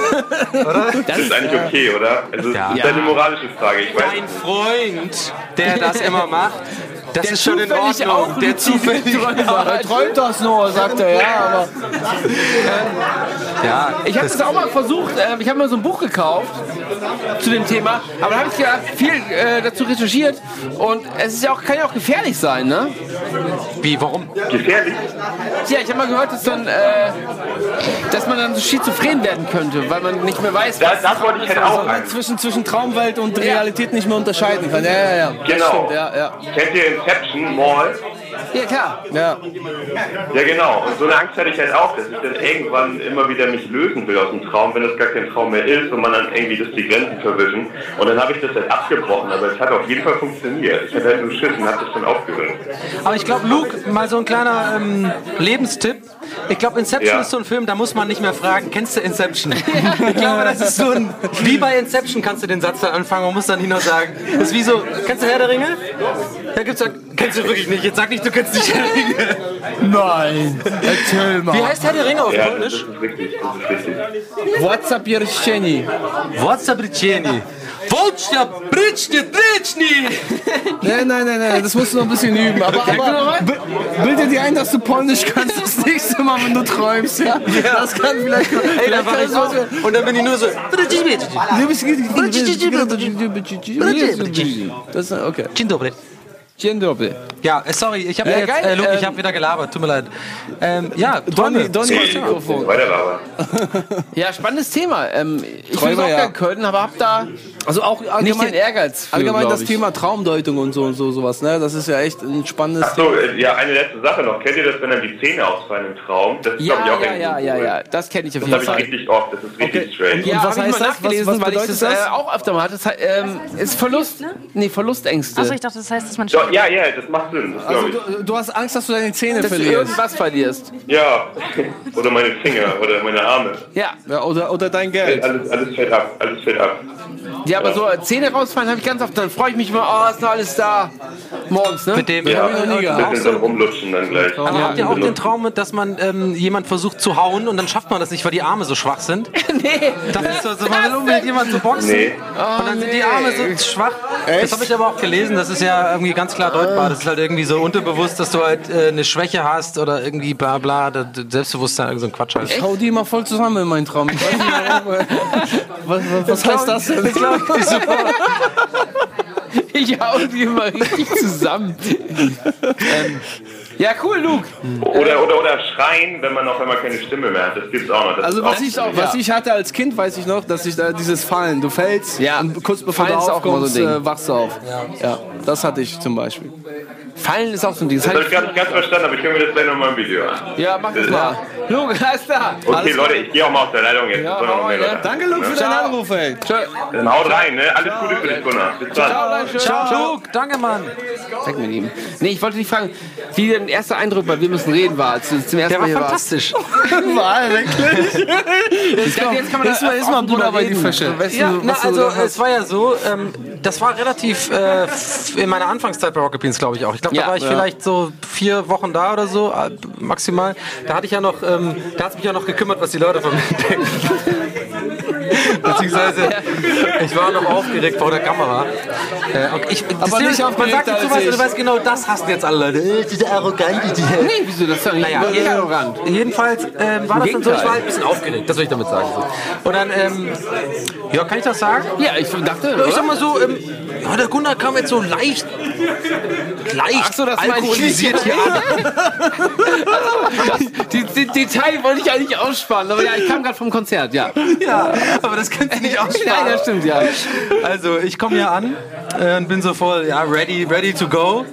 Das ist eigentlich okay, oder? Also es ist eine moralische Frage. Ich weiß Dein Freund, der das immer macht, das ist schon in zufällig Ordnung. auch Der zufällig. er träumt das nur, sagt er, ja, aber. Ja, Ich habe das auch mal versucht. ähm, ich habe mir so ein Buch gekauft zu dem Thema. Aber da habe ich gedacht, viel äh, dazu recherchiert. Und es ist ja auch, kann ja auch gefährlich sein, ne? wie, warum? gefährlich. Ja, ich habe mal gehört, dass, dann, äh, dass man dann so schizophren werden könnte, weil man nicht mehr weiß, Das, das wollte ich halt auch an. Zwischen, zwischen Traumwelt und Realität nicht mehr unterscheiden kann. Ja, ja, ja. Das Genau. stimmt, ja, ja. Kennt ihr Inception, Mall? Ja, klar. ja. Ja, genau. Und so eine Angst hatte ich halt auch, dass ich dann irgendwann immer wieder mich lösen will aus dem Traum, wenn es gar kein Traum mehr ist und man dann irgendwie das die Grenzen verwischen. Und dann habe ich das halt abgebrochen, aber es hat auf jeden Fall funktioniert. Ich hatte halt nur Schiss und habe das dann aufgehört. Aber ich glaube, Luke, mal so ein kleiner ähm, Lebenstipp. Ich glaube, Inception Ja. ist so ein Film, da muss man nicht mehr fragen, kennst du Inception? ich glaube, das ist so ein. Wie bei Inception kannst du den Satz dann anfangen und musst dann nicht noch sagen. Das ist wie so, kennst du Herr der Ringe? Da gibt's ja, kennst du wirklich nicht. Jetzt sag nicht, du kennst nicht Herr der Ringe. Nein, erzähl mal. Wie heißt Herr der Ringe auf Ja, das Polnisch? ist richtig. Das ist richtig. Pierścieni. Bricieni? Wotja, Britschni, Britschni! Nein, nein, nein, nein, das musst du noch ein bisschen üben. Aber, aber bilde dir ein, dass du Polnisch kannst das nächste Mal, wenn du träumst. Ja? Das kann vielleicht. Ey, da war ich. Und dann bin ich nur so. Das, okay. Dobry. Ja, äh, sorry, ich habe Ja, jetzt, geil, äh, Luke, ich ähm, habe wieder gelabert, tut mir leid. Ähm, ja. Donny, Donny das ich Mikrofon. Ja, spannendes Thema. Ähm, ich will auch ja. gerne können, aber hab da Also auch Nicht allgemein, den Ehrgeiz. Für, allgemein das ich. Thema Traumdeutung und so und so sowas. Ne? Das ist ja echt ein spannendes Ach so, äh, ja, eine letzte Sache noch. Kennt ihr das, wenn dann die Zähne ausfallen im Traum? Das ist, Ja, ich, auch ja, ja, ja, ja. Das kenne ich auf Das jeden habe ich Fall. richtig oft. Das ist richtig strange. Ja, was habe ich heißt mal das? Was- nachgelesen, was weil ich bedeutet das, das? Äh, auch öfter mal hatte. Das ähm, ist Verlust, nee, Verlustängste. Achso, ich dachte, das heißt, dass man Ja, ja, ja, das macht Sinn. Das Also du, du hast Angst, dass du deine Zähne dass du verlierst. irgendwas verlierst. Ja, oder meine Finger oder meine Arme. Ja. Ja, oder, oder dein Geld. Alles, alles fällt ab. Alles fällt ab. Ja, aber so äh, Zähne rausfallen habe ich ganz oft. Dann freue ich mich immer, oh, ist noch alles da. Morgens, ne? Mit dem, Ja, ich noch nie ein gehabt. bisschen so rumlutschen dann gleich. Aber habt ihr auch den Traum, dass man ähm, jemand versucht zu hauen und dann schafft man das nicht, weil die Arme so schwach sind? nee. Das ist so, so man will unbedingt jemanden zu boxen Nee. und dann sind die Arme so schwach. Das habe ich aber auch gelesen, das ist ja irgendwie ganz klar deutbar. Das ist halt irgendwie so unterbewusst, dass du halt äh, eine Schwäche hast oder irgendwie bla bla, das Selbstbewusstsein, irgend so ein Quatsch halt. Ich hau die immer voll zusammen in meinen Traum. Ich weiß nicht warum. was, was, was heißt das denn? Ich hau die immer richtig zusammen. ähm, Ja, cool, Luke. Oder, oder, oder schreien, wenn man noch wenn man keine Stimme mehr hat. Das gibt's auch noch. Das Also was auch ich, was ich hatte als Kind, weiß ich noch, dass ich da dieses Fallen, du fällst Ja. und kurz bevor Fallen du so aufkommst, Ding. äh, wachst du auf. Ja. das hatte ich zum Beispiel. Fallen ist auch so ein Ding. Das Das habe ich gar nicht ganz verstanden, aber ich höre mir das gleich nochmal im Video an. ja, mach das mal. Luke, alles klar. Okay, Leute, ich gehe auch mal aus der Leitung jetzt. Ja, noch mehr Leute ne? an. Danke, Luke, für deinen Anruf, ey. Dann haut rein, ne? Alles Gute für dich, Gunnar. Bis dann. Ciao, Luke, danke, Mann. Zeig mir ihm. Nee, ich wollte dich fragen, wie dein erster Eindruck bei Wir müssen reden war, als du zum ersten Der Mal war hier warst. fantastisch. War wirklich? Ich dachte, jetzt kann man Ist mal, ist mal Bruder bei die Fische. Weißt du, Ja, na, du also da es war ja so, ähm, das war relativ äh, f- in meiner Anfangszeit bei Rocket Beans, glaube ich auch. Ich glaube, Ja, da war ich ja. vielleicht so vier Wochen da oder so, äh, maximal. Da hatte ich ja noch, ähm, da hat es mich ja noch gekümmert, was die Leute von mir denken. Beziehungsweise, ich war noch aufgeregt vor der Kamera. Äh, ich, das Aber nicht man sagt sowas und ich. du weißt genau, das hassen jetzt alle Leute. Äh, diese arrogante, diese Nee, wieso? Das ist doch nicht naja, jeden, arrogant. jedenfalls ähm, war das dann so, ich war halt ein bisschen aufgeregt, das will ich damit sagen. So. Und dann, ähm, ja, kann ich das sagen? Ja, ich dachte, Ja, ich sag mal so, ähm, ja, der Gunnar kam jetzt so leicht, leicht Ach so, das alkoholisiert nicht. hier an. Die, die Detail wollte ich eigentlich ausspannen, aber ja, ich kam gerade vom Konzert, ja. Ja, aber das kannst du nicht aussparen. Nein, das stimmt, ja. Also, ich komme hier an äh, und bin so voll, ja, ready, ready to go.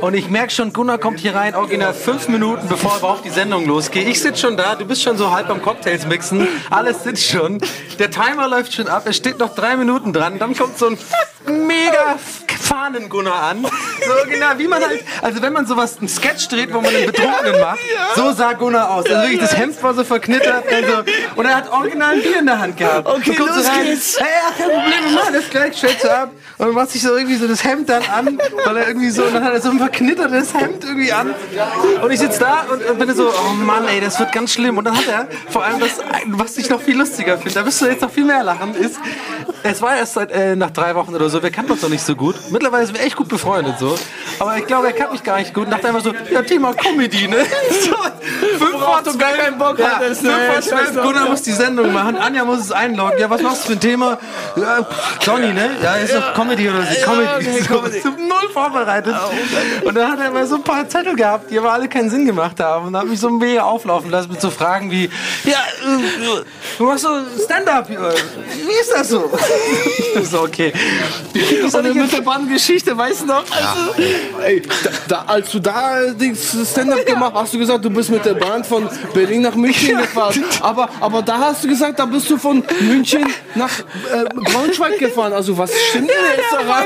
Und ich merke schon, Gunnar kommt hier rein, original fünf Minuten, bevor überhaupt die Sendung losgeht. Ich sitze schon da, du bist schon so halb am Cocktails mixen, alles sitzt schon. Der Timer läuft schon ab, es steht noch drei Minuten dran. Dann kommt so ein mega Fahnen-Gunnar an. So original, wie man halt, also wenn man sowas, ein Sketch dreht, wo man einen Betrunkenen macht, so sah Gunnar aus. Also wirklich, das Hemd war so verknittert. Also, und er hat original ein Bier in der Hand gehabt. Okay, Und los so rein, geht's. Hey, ja, kein Problem, machen das gleich, schätze ab. Und dann macht sich so irgendwie so das Hemd dann an, weil er irgendwie so, und dann hat er so ein verknittertes Hemd irgendwie an. Und ich sitze da und, und bin so, oh Mann, ey, das wird ganz schlimm. Und dann hat er, vor allem das, was ich noch viel lustiger finde, da wirst du jetzt noch viel mehr lachen, ist, es war erst seit, äh, nach drei Wochen oder so, wir kannten uns noch nicht so gut. Mittlerweile sind wir echt gut befreundet so. Aber ich glaube, er kannte mich gar nicht gut und dachte einfach so, ja, Thema Comedy, ne? So, fünf vor du gar keinen Bock ja, hattest, fünf ne? vor zwölf. Gunnar muss die Sendung machen, Anja muss es einloggen. Ja, was machst du für ein Thema? Ja, Johnny, ne? Ja, ist doch Comedy oder so. Comedy. so, so null vorbereitet. Und dann hat er immer so ein paar Zettel gehabt, die aber alle keinen Sinn gemacht haben. Und hat mich so mega auflaufen lassen mit so Fragen wie, ja, äh, du machst so Stand-up. äh, Wie ist das so? Ich dachte so, okay. So eine mit der Bandgeschichte, weißt du noch? Also, ey, da, da, als du da Stand-up gemacht hast, hast du gesagt, du bist mit der Bahn von Berlin nach München gefahren. Aber, aber da hast du gesagt, da bist du von München nach äh, Braunschweig gefahren. Also was stimmt denn jetzt daran?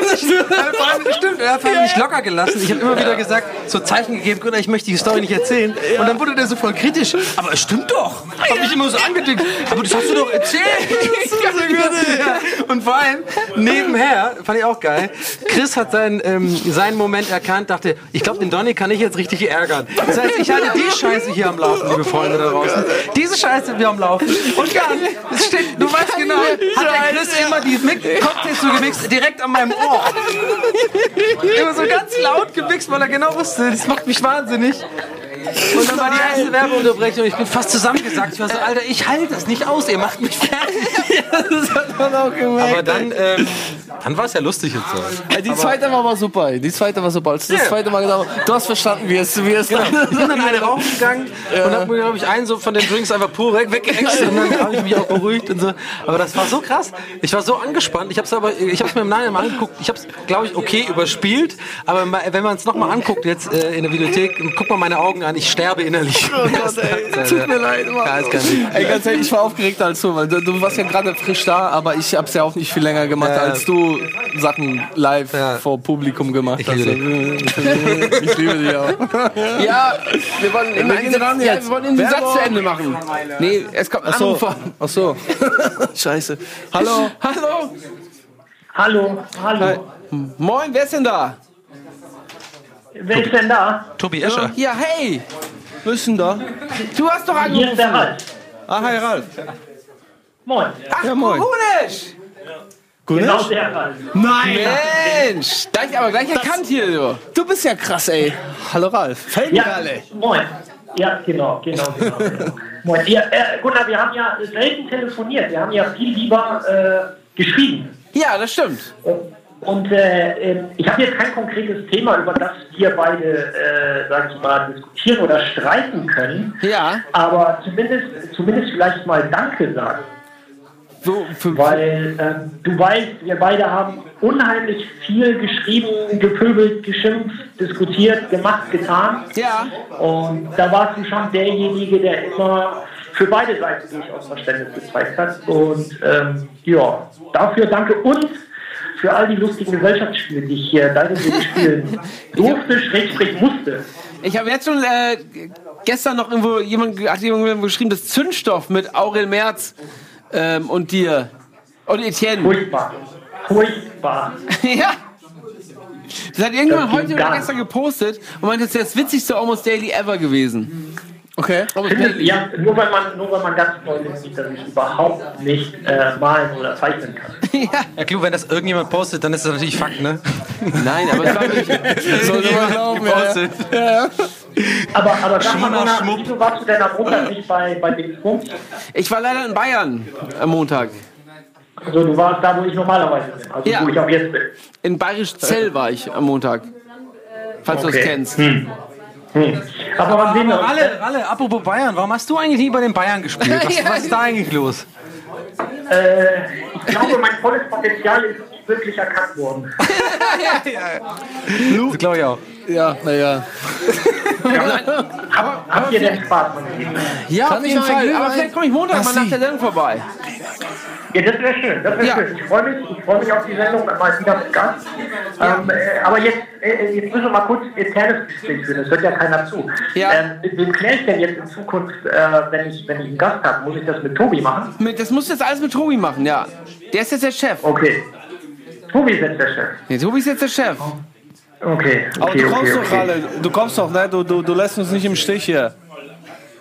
Vor allem, stimmt, er hat nicht locker gelassen. Ich habe immer wieder gesagt, so Zeichen gegeben, Gunnar, ich möchte die Story nicht erzählen. Und dann wurde der so voll kritisch. Aber es stimmt doch. Hab ich immer so angedickt. Aber das hast du doch erzählt. Ja. Und vor allem, nebenher, fand ich auch geil, Chris hat seinen, ähm, seinen Moment erkannt, dachte, ich glaube, den Donny kann ich jetzt richtig ärgern. Das heißt, ich hatte die Scheiße hier am Laufen, liebe Freunde da draußen. Diese Scheiße wir am Laufen. Und dann, es steht, du weißt genau, hat der Chris immer die Cocktails so gemixt, direkt an meinem Ohr. Immer so ganz laut gemixt, weil er genau wusste, das macht mich wahnsinnig. Und dann war die erste Werbeunterbrechung. Ich bin fast zusammengesagt. Ich war so, Alter, ich halte das nicht aus. Ihr macht mich fertig. Das hat man auch gemerkt. Aber dann, ähm, dann war es ja lustig und so. Die zweite war aber super. Die zweite war super. Als das Ja. zweite Mal genau, du hast verstanden, wie es, wie es Genau. Ich bin dann eine rauchen gegangen und hab mir, glaube ich, einen so von den Drinks einfach pur weg, weggeäxt und dann habe ich mich auch beruhigt und so. Aber das war so krass. Ich war so angespannt. Ich habe es aber, ich habe es mir im Nachhinein mal angeguckt. Ich habe es, glaube ich, okay überspielt. Aber wenn man es nochmal anguckt jetzt äh, in der Videothek, guck mal meine Augen an. Ich sterbe innerlich. Oh Gott, ey, tut mir leid, Mann. Ja, ist kein Ding. Ey, ganz ehrlich, ich war aufgeregter als du, weil du, du warst ja gerade frisch da, aber ich hab's ja auch nicht viel länger gemacht, Ja. als du Sachen live Ja. vor Publikum gemacht Ich hast. liebe ich liebe dich auch. Ja, wir wollen wir gehen den, dran ja, wir wollen den Satz zu Ende machen. Nee, es kommt ein Ach so. Anrufer. Ach so. Scheiße. Hallo. Hallo. Hallo, hallo. Moin, wer ist denn da? Wer ist denn da? Tobi Escher. Ja, hey. Wer ist denn da? Du hast doch Hier ist der angerufen. Ralf. Ah, hi Ralf. Moin. Ach, Ja, moin. Gunesch. Genau der Ralf. Nein. Mensch, da ich aber gleich erkannt hier. Du. Du bist ja krass, ey. Hallo Ralf. Fällt mir Ja, alle. moin. Ja, genau, genau, genau. genau. moin. Ja, äh, Gunnar, wir haben ja selten telefoniert. Wir haben ja viel lieber äh, geschrieben. Ja, das stimmt. Und äh, äh, ich habe jetzt kein konkretes Thema, über das wir beide, äh, sag ich mal, diskutieren oder streiten können. Ja. Aber zumindest, zumindest vielleicht mal Danke sagen. So, Weil ähm, du weißt, wir beide haben unheimlich viel geschrieben, gepöbelt, geschimpft, diskutiert, gemacht, getan. Ja. Und da warst du schon derjenige, der immer für beide Seiten durchaus Verständnis gezeigt hat. Und ähm, ja, dafür danke und für all die lustigen Gesellschaftsspiele, die ich hier deine Seele spielen durfte, schrägstrich musste. Ich habe jetzt schon äh, gestern noch irgendwo jemand hat jemand geschrieben, das Zündstoff mit Aurel Merz ähm, und dir und Etienne. Furchtbar. Furchtbar. ja. Das hat irgendjemand Das heute oder nicht. gestern gepostet und meinte, das ist das witzigste Almost Daily ever gewesen. Okay. Findet, ja, nur weil man, nur weil man ganz neu ist, sieht, dass ich überhaupt nicht äh, malen oder zeichnen kann. Ja, Clou, wenn das irgendjemand postet, dann ist das natürlich Fakt, ne? Nein, aber es war wirklich. Sollte man glauben, ja. gepostet. Aber, aber sag mal, Mona, wieso warst du denn am Montag nicht bei, bei Dingsbums? Ich war leider in Bayern am Montag. Also du warst da, wo ich normalerweise bin, also Ja. wo ich auch jetzt bin. In Bayerisch Zell war ich am Montag. Falls du Okay. das kennst. Hm. Hm. Aber wann sehen wir uns? Ralle, Ralle, apropos Bayern, warum hast du eigentlich nie bei den Bayern gespielt? Was, was ist da eigentlich los? Äh, ich glaube, mein volles Potenzial ist wirklich erkannt worden. Das glaube ich auch. Ja, naja. Hab, habt ihr denn Spaß, meine Lieben? Ja, Kann auf jeden Fall. Aber vielleicht komme ich Montag mal nach der Sendung vorbei. Ja, das wäre schön, das wäre Ja. schön. Ich freue mich, ich freue mich auf die Sendung, mal wieder mit Gast. Ähm, äh, aber jetzt, äh, jetzt müssen wir mal kurz internes Gespräch führen, das hört ja keiner zu. Ja. Ähm, mit wem kläre ich denn jetzt in Zukunft, äh, wenn, ich, wenn ich einen Gast habe? Muss ich das mit Tobi machen? Mit, das musst du jetzt alles mit Tobi machen, ja. Der ist jetzt der Chef. Okay. Tobi ist jetzt der Chef. Nee, Tobi ist jetzt der Chef. Okay. Aber okay, du kommst okay, doch, okay. Ralle. Du kommst doch, ne? Du, du, du lässt uns nicht im Stich hier.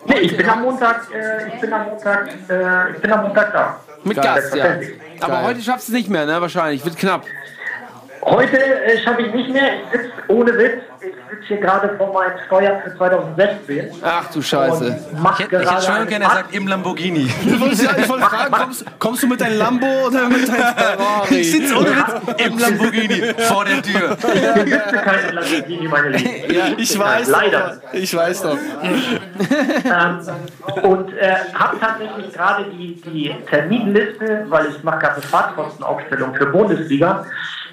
Nee, ich bin am Montag, äh, ich bin am Montag, äh, ich bin am Montag da. Mit Geil. Gast, ja. Aber Geil. heute schaffst du es nicht mehr, ne? Wahrscheinlich. Wird knapp. Heute äh, schaffe ich nicht mehr. Ich sitze ohne Witz. Ich sitze hier gerade vor meinen Steuern für 2016. Ach du Scheiße. Ich hätte, ich hätte gerade schon gerne, er Akt. sagt im Lamborghini. Ich wollte ich wollte fragen, kommst, kommst du mit deinem Lambo oder mit deinem Ferrari? Ich sitze ohne Witz im Lamborghini vor der Tür. Ich besitze keine Lamborghini, meine Lieben. Ja, ich weiß Leider. doch. Ich weiß doch. Ähm, und äh, habe tatsächlich gerade die, die Terminliste, weil ich mache gerade eine Fahrtkostenaufstellung für Bundesliga.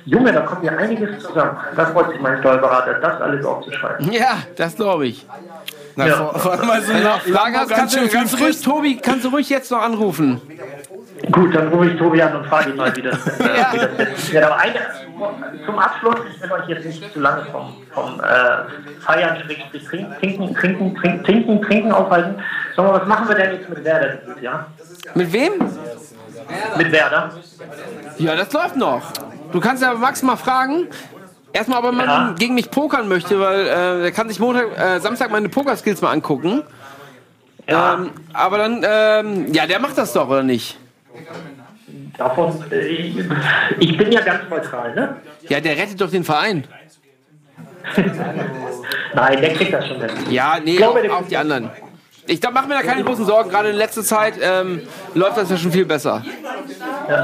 Junge, da kommt ja einiges zusammen. Da freut sich mein Steuerberater, das alles aufzuschreiben. Ja, das glaube ich. Na, Ja. vor, vor allem so ein Wenn du noch Fragen hast, Lambo kannst du, kannst ruhig, Tobi, kannst du ruhig jetzt noch anrufen. Gut, dann rufe ich Tobi an und frage ihn mal, wie das, äh, Ja. wie das wird. Aber eine, zum Abschluss, ich will euch jetzt nicht zu lange vom, vom äh, Feiern, Schrägstrich, trinken, trinken, trinken, trinken, trinken, trinken aufhalten. Sondern was machen wir denn jetzt mit Werder dieses Jahr? Mit wem? Mit Werder? Ja, das läuft noch. Du kannst ja Max mal fragen. Erstmal, ob er mal Ja. gegen mich pokern möchte, weil äh, er kann sich Montag, äh, Samstag meine Pokerskills mal angucken. Ja. Ähm, aber dann, ähm, ja, der macht das doch, oder nicht? Davon, äh, ich, bin ja ganz neutral, ne? Ja, der rettet doch den Verein. Nein, der kriegt das schon hin. Ja, nee, glaube, auch, der- auch die anderen. Ich mache mir da keine großen Sorgen. Gerade in letzter Zeit ähm, läuft das ja schon viel besser.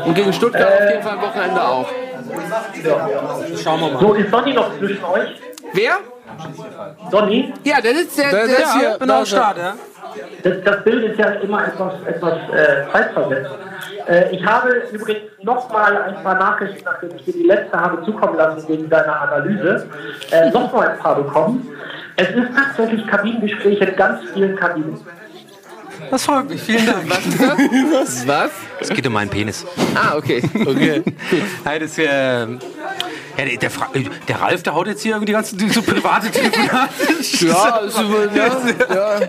Und gegen Stuttgart auf jeden Fall am Wochenende auch. Schauen wir mal. So, ist Sonny noch zwischen euch? Wer? Sonny? Ja, der sitzt der, Der- der, ist hier. Am Start, ja? Das, das Bild ist ja immer etwas, etwas äh, zeitversetzt. Äh, ich habe übrigens nochmal ein paar Nachrichten, nachdem ich dir die letzte habe zukommen lassen wegen deiner Analyse, äh, nochmal ein paar bekommen. Es ist tatsächlich Kabinengespräche in ganz vielen Kabinen. Das freut mich. Vielen Dank. Was? Was? Es geht um meinen Penis. Ah, okay. Okay. Nein, das ist ja. Ja, der, der, Fra- der Ralf, der haut jetzt hier irgendwie die ganzen die so private Telefonate. Ja, ist über, ja, ja.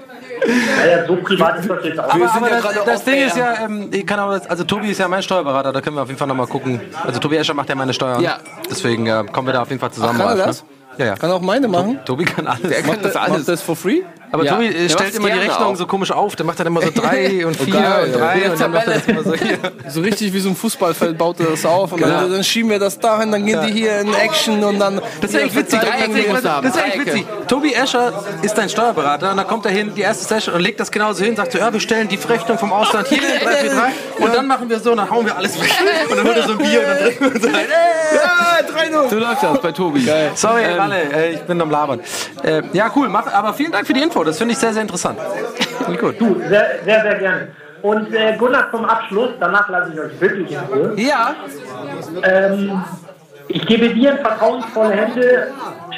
Naja, so privat ist das jetzt auch. Wir Aber, sind aber ja das, gerade das off Ding air. ist ja, ähm, ich kann auch, also Tobi ist ja mein Steuerberater, da können wir auf jeden Fall nochmal gucken. Also Tobi Escher macht ja meine Steuern. Ja. Deswegen äh, kommen wir da auf jeden Fall zusammen. Ach, kann er Ralf, das? Ne? Ja, ja. Kann auch meine machen. Tobi kann alles. Der kann das Macht alles. das for free? Aber Ja. Tobi äh, stellt immer die Rechnung auch. so komisch auf. Der macht dann immer so drei und vier geil, und drei ja. und dann macht er das immer so hier. So richtig wie so ein Fußballfeld baut er das auf und Genau. dann, dann schieben wir das dahin, dann gehen die hier in Action und dann. Das ist eigentlich witzig. Das ist eigentlich- witzig. Tobi Escher ist dein Steuerberater und dann kommt er hin, die erste Session und legt das genauso hin, sagt so, ja, wir stellen die Rechnung vom Ausland hier in 343 und dann machen wir so, dann hauen wir alles weg und dann holt er so ein Bier und dann trinken wir uns ein. Ja, 3-0. So läuft das bei Tobi. Geil. Sorry, Ralle, äh, ich bin am Labern. Äh, ja, cool, mach, aber vielen Dank für die Info, das finde ich sehr, sehr interessant. Gut. Du, sehr, sehr, sehr gerne. Und äh, Gunnar zum Abschluss, danach lasse ich euch wirklich in Ruhe. Ja. Ähm, ich gebe dir in vertrauensvolle Hände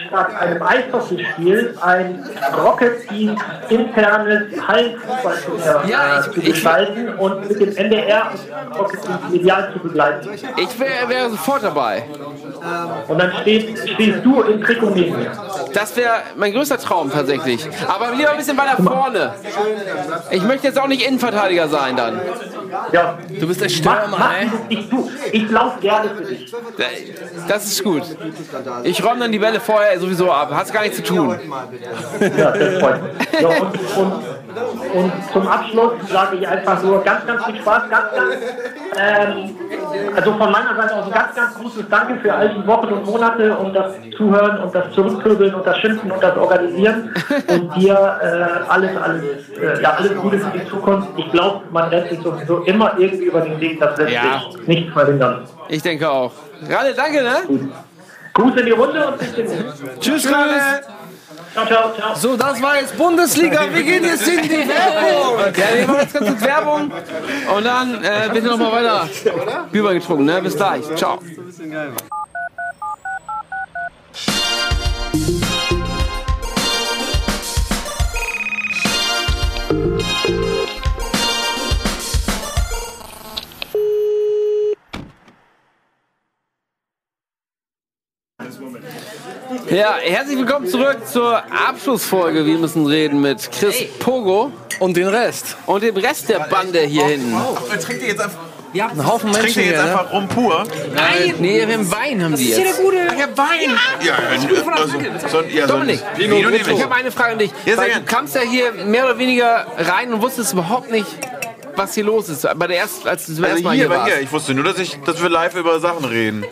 statt einem Eishockeyspiel ein Rocket Beans internes Hallenfußballturnier Ja, äh, zu ich- gestalten und mit dem NDR und Rocket Beans medial zu begleiten. Ich wäre wär sofort dabei. Und dann steht, stehst du im Trikot neben mir. Das wäre mein größter Traum tatsächlich. Aber lieber ein bisschen weiter vorne. Ich möchte jetzt auch nicht Innenverteidiger sein dann. Ja. Du bist der Stürmer, mach ey. ich lauf gerne für dich. Das ist gut. Ich räume dann die Bälle vorher sowieso ab. Hast gar nichts zu tun. Ja, das freut mich. Ja, und, und, und zum Abschluss sage ich einfach nur ganz, ganz viel Spaß, ganz, ganz, ähm, also von meiner Seite aus ein ganz, ganz großes Danke für all die Wochen und Monate und das Zuhören und das Zurückpöbeln und das Schimpfen und das Organisieren und dir äh, alles, alles, äh, ja, alles Gute für die Zukunft. Ich glaube, man rennt sich sowieso immer irgendwie über den Weg, das lässt Ja. sich nicht verhindern. Ich denke auch. Ralle, danke, ne? Gruß in die Runde und bis demnächst. Tschüss, Ralle. Ciao, ciao, ciao. So, das war jetzt Bundesliga. Wir gehen jetzt in die Werbung. Ja, wir machen jetzt ganz kurz Werbung und dann äh, wird noch mal weiter Bier getrunken, ne? Bis gleich. Ciao. Ja, herzlich willkommen zurück zur Abschlussfolge. Wir müssen reden mit Chris Pogo Und den Rest. und dem Rest der Bande hier hinten. Trinkt ihr jetzt einfach, Ein Haufen trinkt Menschen ihr jetzt hier, ne? einfach rum pur? Nein, nee, wir haben Wein haben die jetzt. Ach ja, Wein! Ja, also, so, ja, so, Dominik, Vino nehme ich. ich habe eine Frage an dich. Ja, sehr weil du gern. kamst ja hier mehr oder weniger rein und wusstest überhaupt nicht, was hier los ist. Bei der ersten, als du zum ersten Also Mal hier, hier bei warst. hier. Ich wusste nur, dass, ich, dass wir live über Sachen reden.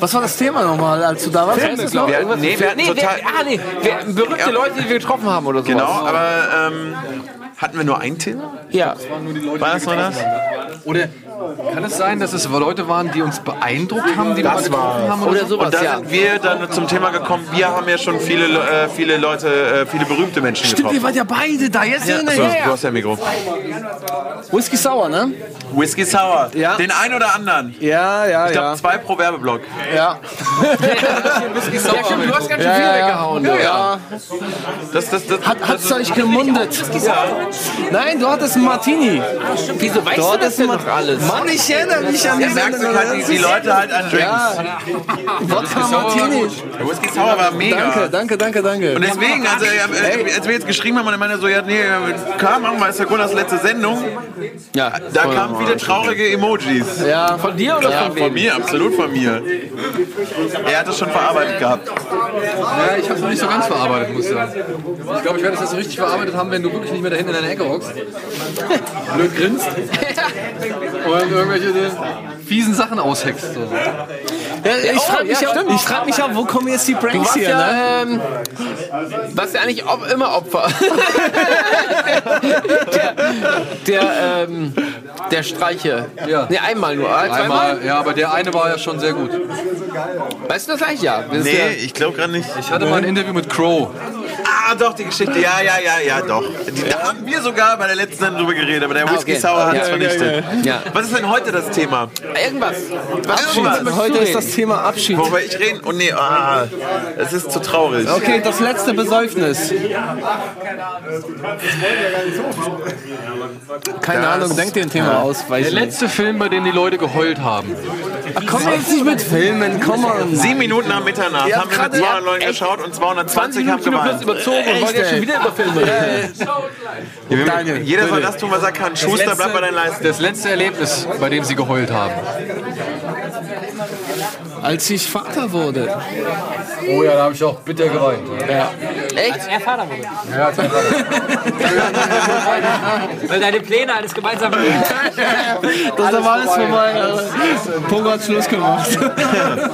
Was war das Thema nochmal, als du da warst? Weißt du es noch? Wir- Irgendwas- nee, wir hatten nee, total- wer, ah, nee, wer, berühmte Ja. Leute, die wir getroffen haben oder so. Genau, aber ähm, hatten wir nur ein Thema? Ja. War das nur das? Oder kann es sein, dass es Leute waren, die uns beeindruckt haben, die wir mal getroffen haben? Oder, Oder so? sowas, Und da ja. sind wir dann zum Thema gekommen, wir haben ja schon viele, äh, viele Leute, äh, viele berühmte Menschen Stimmt, getroffen. wart ja beide da. Jetzt ja, So, du hast ja Mikro. Whisky Sour, ne? Whisky Sour. Ja. Den einen oder anderen. Ja, ja, Ich glaube, zwei pro Werbeblock. ja. Ja, stimmt, du hast ganz schön viel Ja, ja. weggehauen. du. ja. Das, das, das, Hat, hat's euch gemundet? Nein, du hattest einen Martini. Wieso weißt Du du das denn noch alles? Mann, ich erinnere mich an Ja, die merkst du, halt, die, die Leute halt an Drinks. Wodka Martini. Der Whisky Sour war mega. Danke, danke, danke, danke. Und deswegen, also, äh, als wir jetzt geschrieben haben, und er meinte so, ja, nee, klar, machen wir, ist ja Gunnars letzte Sendung. Ja, Da kamen viele traurige Emojis. Ja, Von dir oder Ja, von von mir, absolut von mir. Er hat es schon verarbeitet gehabt. Ja, ich habe es noch nicht so ganz verarbeitet, muss ich sagen. Ich glaube, ich werde es erst so richtig verarbeitet haben, wenn du wirklich nicht mehr da hinten in deiner Ecke hockst. Blöd grinst. Und irgendwelche fiesen Sachen ausheckst. So. Ja, ich frage mich, ja, auch, stimmt. ich frag mich auch, wo kommen jetzt die Du Pranks warst hier, ne? ja, ähm, warst ja eigentlich op immer Opfer. der, der, ähm, der Streiche. Ja. Nee, einmal nur. Ah, Zweimal? Einmal, ja, aber der eine war ja schon sehr gut. Weißt du das eigentlich? Ja. Nee, ja ich glaube gerade nicht. Ich hatte mal ein Interview mit Crow. Ah, doch, die Geschichte. Ja, ja, ja, ja, doch. Die, da haben wir sogar bei der letzten Sendung drüber geredet, aber der Whisky okay. Sour hat Ja, es ja, vernichtet. ja. Was ist denn heute das Thema? Irgendwas. Was Abschied. Heute ist das Thema Abschied. Worüber ich reden? Oh nee, ah, es ist zu traurig. Okay, das letzte Besäufnis. Keine Das- Ahnung, denkt dir ein Thema aus. Weiß Der letzte Film, bei dem die Leute geheult haben. Ach, komm jetzt nicht mit Filmen, komm mal. Sieben Minuten nach Mitternacht Ja, haben wir mit gerade- 200 Leuten geschaut und 220 haben geweint. Überzogen und wollen jetzt schon wieder über Filme reden. Ja, Daniel, Jeder soll das tun, was er kann. Schuster, bleib bei deinen Leisten. Das letzte Erlebnis, bei dem sie geheult haben. Als ich Vater wurde. Oh ja, da habe ich auch bitter geweint. Ja. Echt? Als er Vater wurde. Ja, als er Weil deine Pläne alles gemeinsam. Das war alles vorbei. Pogo hat Schluss gemacht.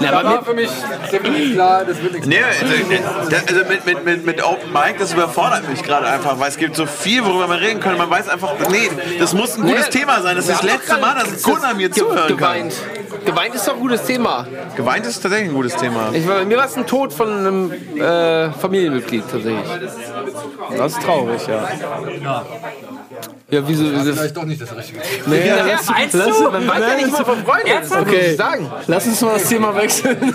Ja, aber war für mich ziemlich klar, das wird nichts. Nee, also, also mit, mit, mit, mit Open Mic, das überfordert mich gerade einfach, weil es gibt so viel, worüber man reden kann. Man weiß einfach, nee, das muss ein gutes Nee, Thema sein. Das ist das letzte Mal, dass Gunnar mir zuhören kann. Geweint. Ist doch ein gutes Thema. Geweint ist tatsächlich ein gutes Thema. Ich, bei mir war es ein Tod von einem äh, Familienmitglied tatsächlich. Das ist traurig, ja. Ja, wieso? wieso Vielleicht doch nicht das Richtige. Nee, ja, lass- meinst lass- du? Man weiß ja nicht mal von Freunden. Okay. ich sagen. Lass uns mal das Thema wechseln.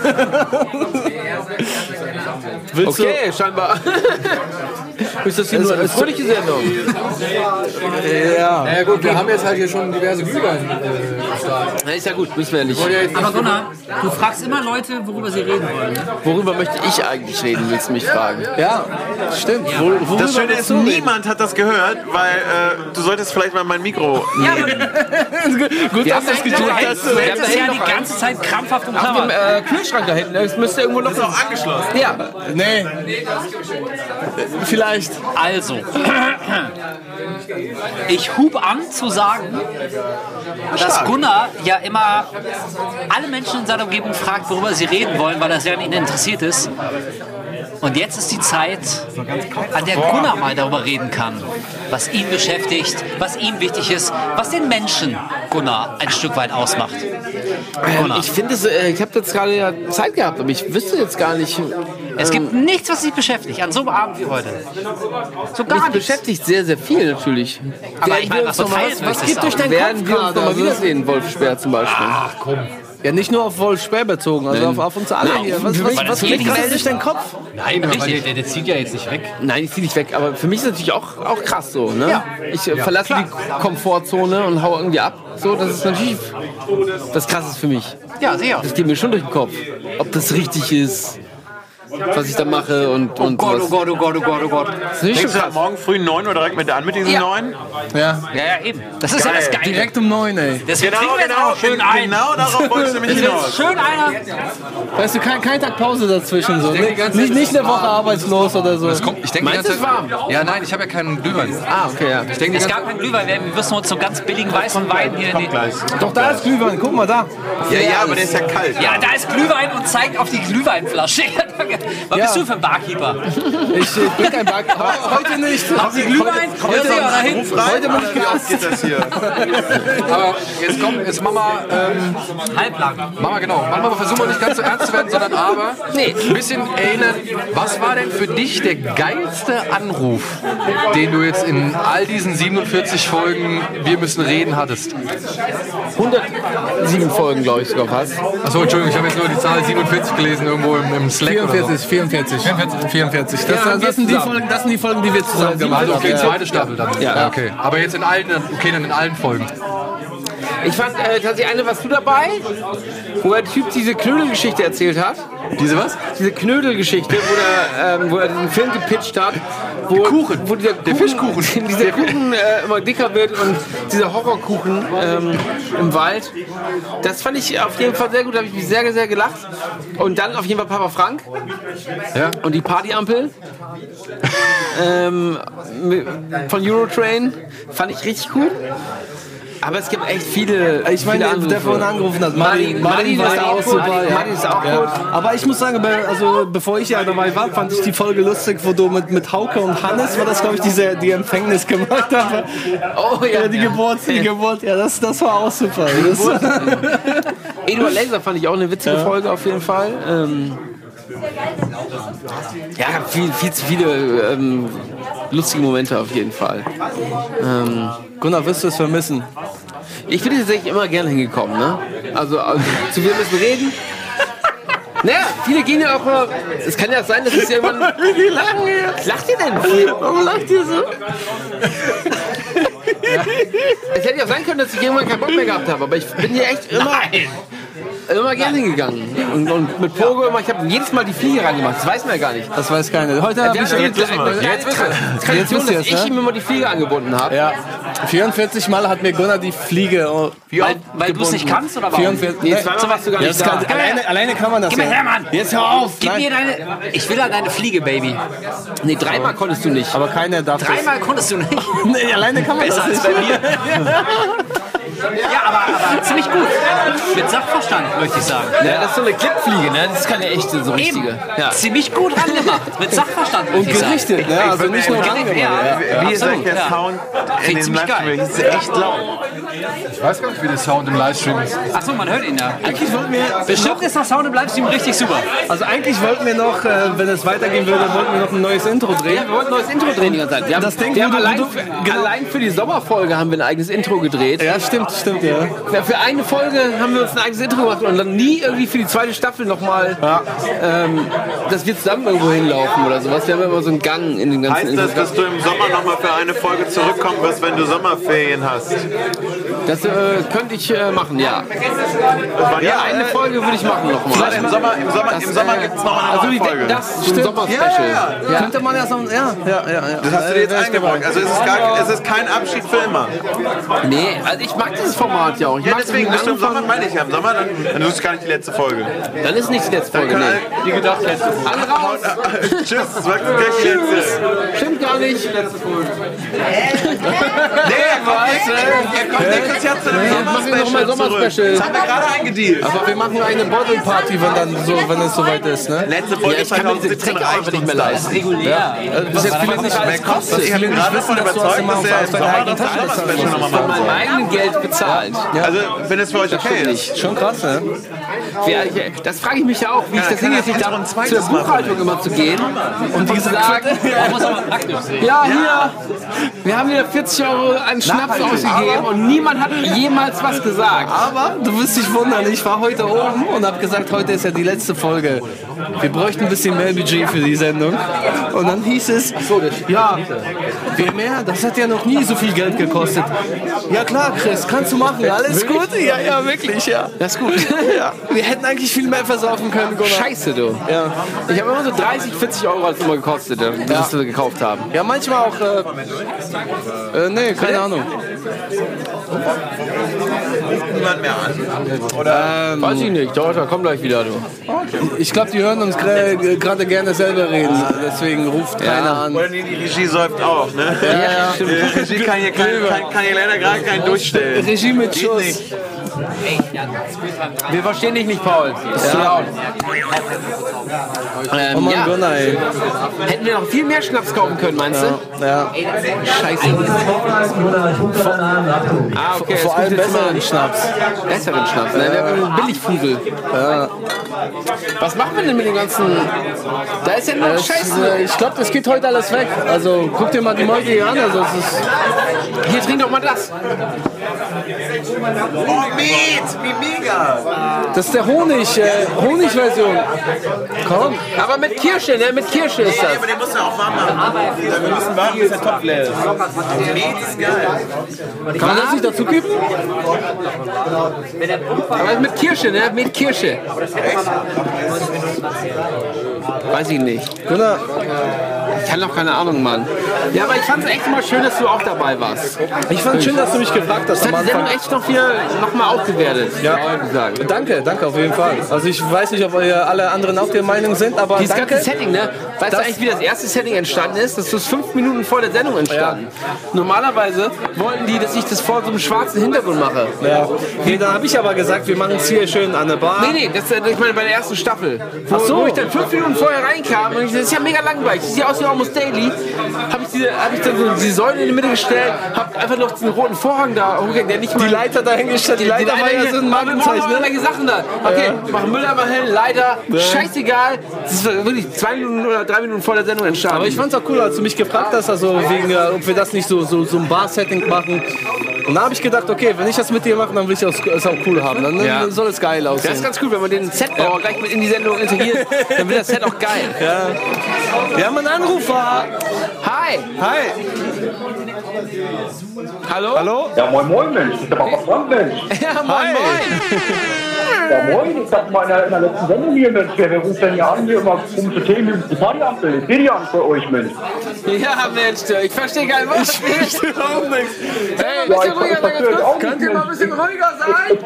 Willst du- Okay, scheinbar. ist das hier nur eine fröhliche Sendung? Ja. Ja gut, wir haben jetzt halt hier schon diverse Glühwein äh, gestartet. Na, ist ja gut, müssen wir ja nicht. Aber Gunnar, du fragst immer Leute, worüber sie reden wollen. Worüber möchte ich eigentlich reden, willst du mich fragen? Ja, stimmt. Wo, Das Schöne ist, niemand hat das gehört, weil äh, du solltest vielleicht mal mein Mikro Ja, aber Gut, Wir dass du es getan hast. du es ja die ganze Zeit krampfhaft Auf dem umklammert. äh, Kühlschrank da hinten, das müsste irgendwo noch. ist auch angeschlossen. Ja, Nee. Vielleicht. Also, ich hub an zu sagen, dass Gunnar ja immer alle Menschen in seiner Umgebung fragt, worüber sie reden wollen, weil er sehr an ihnen interessiert ist. Und jetzt ist die Zeit, an der Gunnar mal darüber reden kann, was ihn beschäftigt, was ihm wichtig ist, was den Menschen Gunnar ein Stück weit ausmacht. Gunnar. ich finde es, äh, ich habe jetzt gerade ja Zeit gehabt, aber ich wüsste jetzt gar nicht. Es gibt nichts, was dich beschäftigt an so einem Abend wie heute. So gar Mich nichts. beschäftigt sehr, sehr viel natürlich. Aber Werden ich meine, was was möchtest geht durch deinen Werden Kopf wir uns noch mal Also- wiedersehen, Wolf Speer zum Beispiel. Ach komm. Ja, nicht nur auf Wolf Speer bezogen, also auf, auf uns alle hier. Was, was, was geht gerade durch deinen Kopf? Nein, aber der, der, der zieht ja jetzt nicht weg. Nein, ich zieh nicht weg, aber für mich ist es natürlich auch, auch krass so. Ne? Ich äh, verlasse die Komfortzone und hau irgendwie ab. So, das ist natürlich das Krasses für mich. Ja, sehr. Das geht mir schon durch den Kopf. Ob das richtig ist, was ich da mache und, Oh und Gott, oh. Gott, oh Gott, oh Gott, oh Gott. Das ist nicht Denkst du krass. morgen früh 9 Uhr direkt mit an mit diesen Ja. neuen? Ja. Ja, ja, eben. Das ist ja das Geile. Direkt um neun, ey. Deswegen Genau, trinken wir jetzt genau, auch schön ein. genau darauf wollte ich nämlich Jetzt hinaus. schön einer. Weißt du, kein, kein Tag Pause dazwischen. So. denke Nicht, nicht eine Woche arbeitslos oder so. Das kommt, ich denke die Meinst ganze du, Zeit. es warm? Ja, nein, ich habe ja keinen Glühwein. Ah, okay, ja. Ich denke die Es ganze gab keinen Glühwein, wir müssen uns so ganz billigen weißen Wein hier in die... Doch, da ist Glühwein. Guck mal da. Ja, ja, aber der ist ja kalt. Ja, da ist Glühwein und zeigt auf die Glühweinflasche. Was Ja. bist du für ein Barkeeper? Ich, ich bin kein Back. Heute nicht. Haben Sie Glühwein? Heute, Ja, hinten. Ruf rein, Heute bin ich wie oft geht das hier? Aber jetzt kommt, jetzt machen wir, ähm, Halblang. machen wir genau. Manchmal versuchen wir nicht ganz so ernst zu werden, sondern aber ein bisschen erinnern. Was war denn für dich der geilste Anruf, den du jetzt in all diesen 47 Folgen Wir müssen reden hattest? 107 Folgen, glaube ich, sogar fast. Achso, Entschuldigung, ich habe jetzt nur die Zahl 47 gelesen irgendwo im, im Slack. oder so. 44, 44. 44. Das, das, das, sind die Folgen, das sind die Folgen, die wir zusammen gemacht Also haben. okay, Ja. zweite Staffel dann. Ja. okay. Aber jetzt in allen, okay, dann in allen Folgen. Ich fand äh, tatsächlich eine, was du dabei, wo der Typ diese Knödelgeschichte erzählt hat. Diese was? Diese Knödelgeschichte, wo, der, ähm, wo er diesen Film gepitcht hat. Wo, Kuchen. Wo dieser Kuchen, der Fischkuchen. Dieser Kuchen äh, immer dicker wird und dieser Horrorkuchen ähm, im Wald. Das fand ich auf jeden Fall sehr gut. Da habe ich mich sehr, sehr gelacht. Und dann auf jeden Fall Papa Frank. Ja. Und die Partyampel. ähm, von Eurotrain. Fand ich richtig cool. Aber es gibt echt viele. Ich meine, viele der vorhin angerufen hat, Martin, Martin, Martin ist ja auch super. Ja. Martin ist auch Ja. gut. Aber ich muss sagen, also bevor ich ja dabei war, fand ich die Folge lustig, wo du mit, mit Hauke und Hannes, war das glaube ich, diese, die Empfängnis gemacht haben. Oh ja. Ja, die Geburt, die Geburt, ja, das, das war auch super. Eduard Laser fand ich auch eine witzige Folge auf jeden Fall. Ähm, ja, viel, viel zu viele ähm, lustige Momente auf jeden Fall. Ähm, Gunnar, wirst du es vermissen? ich bin tatsächlich immer gerne hingekommen, ne? Also, also zu wir müssen reden. Naja, viele gehen ja auch mal. Es kann ja sein, dass es irgendwann. Wie lachen? Was lacht ihr denn? Warum lacht ihr so? Es hätte ja auch sein können, dass ich irgendwann keinen Bock mehr gehabt habe, aber ich bin hier echt immer. Immer gerne gegangen. Und, und mit Pogo immer, ich habe jedes Mal die Fliege reingemacht. Das weiß man ja gar nicht. Das weiß keiner. Heute habe ich jetzt, jetzt, jetzt, jetzt, jetzt wisst ihr dass ich ne? ihm immer die Fliege angebunden habe. Ja. 44 Mal hat mir Gunnar die Fliege. oh, Weil, weil du es nicht kannst oder warum? 44. Nee, zweimal warst du gar nicht da. alleine, alleine kann man das Gib mir her, Mann! Jetzt hör auf! Gib mir deine. Ich will an deine Fliege, Baby. Nee, dreimal konntest du nicht. Aber keiner darf Dreimal konntest du nicht. Nee, alleine kann man Besser das als nicht. bei mir. Ja, aber, aber ziemlich gut. Mit Sachverstand, möchte ich sagen. Ja, das ist so eine Klippfliege, ne? Das ist keine echte, so richtige. Ja. Ziemlich gut angemacht. Mit Sachverstand, Und gerichtet, ne? Also nicht nur angemacht. gerichtet, ja. Wie ist eigentlich der ja. Sound in ziemlich Livestream? ist echt laut. Ich weiß gar nicht, wie der Sound im Livestream ist. Achso, man hört ihn ja. Eigentlich wollten wir, Bestimmt ist der Sound im Livestream richtig super. also eigentlich wollten wir noch, äh, wenn es weitergehen würde, wollten wir noch ein neues Intro drehen. Ja, wir wollten ein neues Intro drehen die ganze Zeit. Wir haben, Das Ding, wir haben allein, für, genau. allein für die Sommerfolge haben wir ein eigenes Intro gedreht. Ja, stimmt, stimmt, ja. Ja, Für eine Folge haben wir uns ein eigenes Intro gemacht und dann nie irgendwie für die zweite Staffel nochmal, ähm, dass wir zusammen irgendwo hinlaufen oder sowas. Wir haben immer so einen Gang in den ganzen Heißt das, dass du im Sommer nochmal für eine Folge zurückkommen wirst, wenn du Sommerferien hast? Das äh, könnte ich äh, machen, ja. Ja, eine Folge würde ich machen nochmal. Vielleicht im Sommer, im Sommer, im Sommer gibt es nochmal eine Also neue wie Folge. das zum Sommerspecial. Ja, Könnte man ja so, ja, ja, ja. ja. Das hast du dir jetzt eingebaut. Also es ist, gar, es ist kein Abschied für immer. Nee, also ich mag dieses Format ja auch. Ich Ja, deswegen bist du im. Sommer, meine ich ja, im Sommer, dann, dann ist es gar nicht die letzte Folge. Dann ist nicht die letzte Folge. Nee. die gedacht hätten. Alle raus! Tschüss, das war gleich die letzte. Stimmt gar nicht. Nee, er kommt, nächstes, er kommt nächstes Jahr zu mal Sommerspecial zurück. Sommerspecial. Das haben wir gerade eingedealt. Aber wir machen eine Bottle Party, wenn dann so, wenn es soweit ist, ne? Letzte Folge Ich kann mir diese 2017 Getränke einfach nicht mehr das. leisten. Regulär. Bis jetzt viele nicht Wer kostet? Ich habe gerade davon überzeugt, dass er im Sommer das Sommerspecial nochmal Von machen meinem soll. eigenen Geld bezahlt. Also, wenn es für euch okay ist. Schon krass, ne? Das frage ich mich ja auch, wie ich das hingekriegt das habe, zweites zur Buchhaltung immer zu gehen und die sagen, ja, hier, wir haben wieder 40 Euro an Schnaps ausgegeben und niemand hat jemals was gesagt. Aber du wirst dich wundern, ich war heute oben und habe gesagt, heute ist ja die letzte Folge. Wir bräuchten ein bisschen mehr Budget für die Sendung. Und dann hieß es, ja, wie mehr? Das hat ja noch nie so viel Geld gekostet. Ja klar, Chris, kannst du machen. Alles gut? Ja, ja, wirklich, ja. Das ist gut. ja. Wir hätten eigentlich viel mehr versaufen können, Gunnar. Scheiße, du. Ja. Ich habe immer so 30, 40 Euro es immer gekostet, das wir gekauft haben. ja, manchmal auch, äh, äh, nee, keine Ahnung. Niemand mehr an. Oder Weiß ich nicht, doch, da komm gleich wieder, du. Ich glaube, die hören uns gra- gerade gerne selber reden. Deswegen ruft keiner an. Oder nee, die Regie säuft auch, ne? ja. Die Regie kann hier, kein, kann, kann hier leider gerade keinen durchstellen. Regie mit Schuss. Wir verstehen dich nicht, Paul. Das ist zu laut. Ähm, Oh Mann, ja. Gunnar, ey. Hätten wir noch viel mehr Schnaps kaufen können, meinst du? Ja. Scheiße. Ah, okay. Vor allem besseren Schnaps. Besseren Schnaps, ne? Wir haben einen Billigfusel. Was macht man denn mit dem ganzen... Da ist ja nur Das, Scheiße. äh, ich glaube, das geht heute alles weg. Also guck dir mal die Meute hier an. Also, es ist, Hier, trink doch mal das. Oh, Met! Wie mega! das ist der Honig, äh, Honigversion. Komm. Aber mit Kirsche, ne? Mit Kirsche ist das. Aber den musst du auch warm machen. Wir müssen warten, bis der Topf leer ist. Met ist geil. Kann man das nicht dazu geben? Aber mit Kirsche, ne? Mit Kirsche. Weiß ich nicht. Gunnar, Ich habe noch keine Ahnung, Mann. Ja, aber ich fand es echt mal schön, dass du auch dabei warst. ich fand schön, dass du mich gefragt hast Das hat die Sendung echt noch wieder noch mal aufgewertet. Ja. Danke, danke auf jeden Fall. Also ich weiß nicht, ob ihr alle anderen auch der Meinung sind, aber Dieses danke. ganze Setting, ne? Weißt du eigentlich, wie das erste Setting entstanden ist? Das ist fünf Minuten vor der Sendung entstanden. Normalerweise wollten die, dass ich das vor so einem schwarzen Hintergrund mache. Ja. Nee, dann habe ich aber gesagt, wir machen es hier schön an der Bar. Nee, nee, das, äh, ich meine bei der ersten Staffel. Wo, Ach so. wo ich dann fünf Minuten vorher reinkam und ich, das ist ja mega langweilig. Das sieht aus wie Almost Daily. Habe ich, diese- hab ich dann so die Säule in die Mitte gestellt, habe einfach noch diesen roten Vorhang da hochgehängt, der nicht mal... Die Leiter dahingestellt, die Leiter war ja so ein Markenzeichen. Ne? Sachen da. Okay, machen Mülleimer hin, Leiter, scheißegal. Das ist wirklich zwei Minuten oder drei Minuten vor der Sendung entstanden. Aber ich fand's auch cool, als du mich gefragt hast, also wegen, äh, ob wir das nicht so, so, so ein Bar-Setting machen. Und da habe ich gedacht, okay, wenn ich das mit dir mache, dann will ich das- es auch cool haben. Dann Ja. soll es geil das aussehen. ist ganz cool, wenn man den Setbauer gleich mit in die Sendung integriert, dann wird das Set auch geil. Ja. Wir haben einen Anrufer. Hi! Hi. Hallo? Hallo? Ja, moin, moin, Mensch. Das ist der Papa Frank, Mensch. Ja, moin, Hi. moin. Ja, moin. Ich dachte mal in der, in der letzten Sendung hier, Mensch. Wer, wer ruft denn hier an? Hier immer um zu Themen. Die Partyampel. Ich sehe die an für euch, Mensch. Ja, Mensch, ich verstehe kein Wort. Ich verstehe auch nichts. Hey, ein Ja, bisschen ruhiger ganz kurz. Könnt nicht, ihr mal ein bisschen ruhiger sein?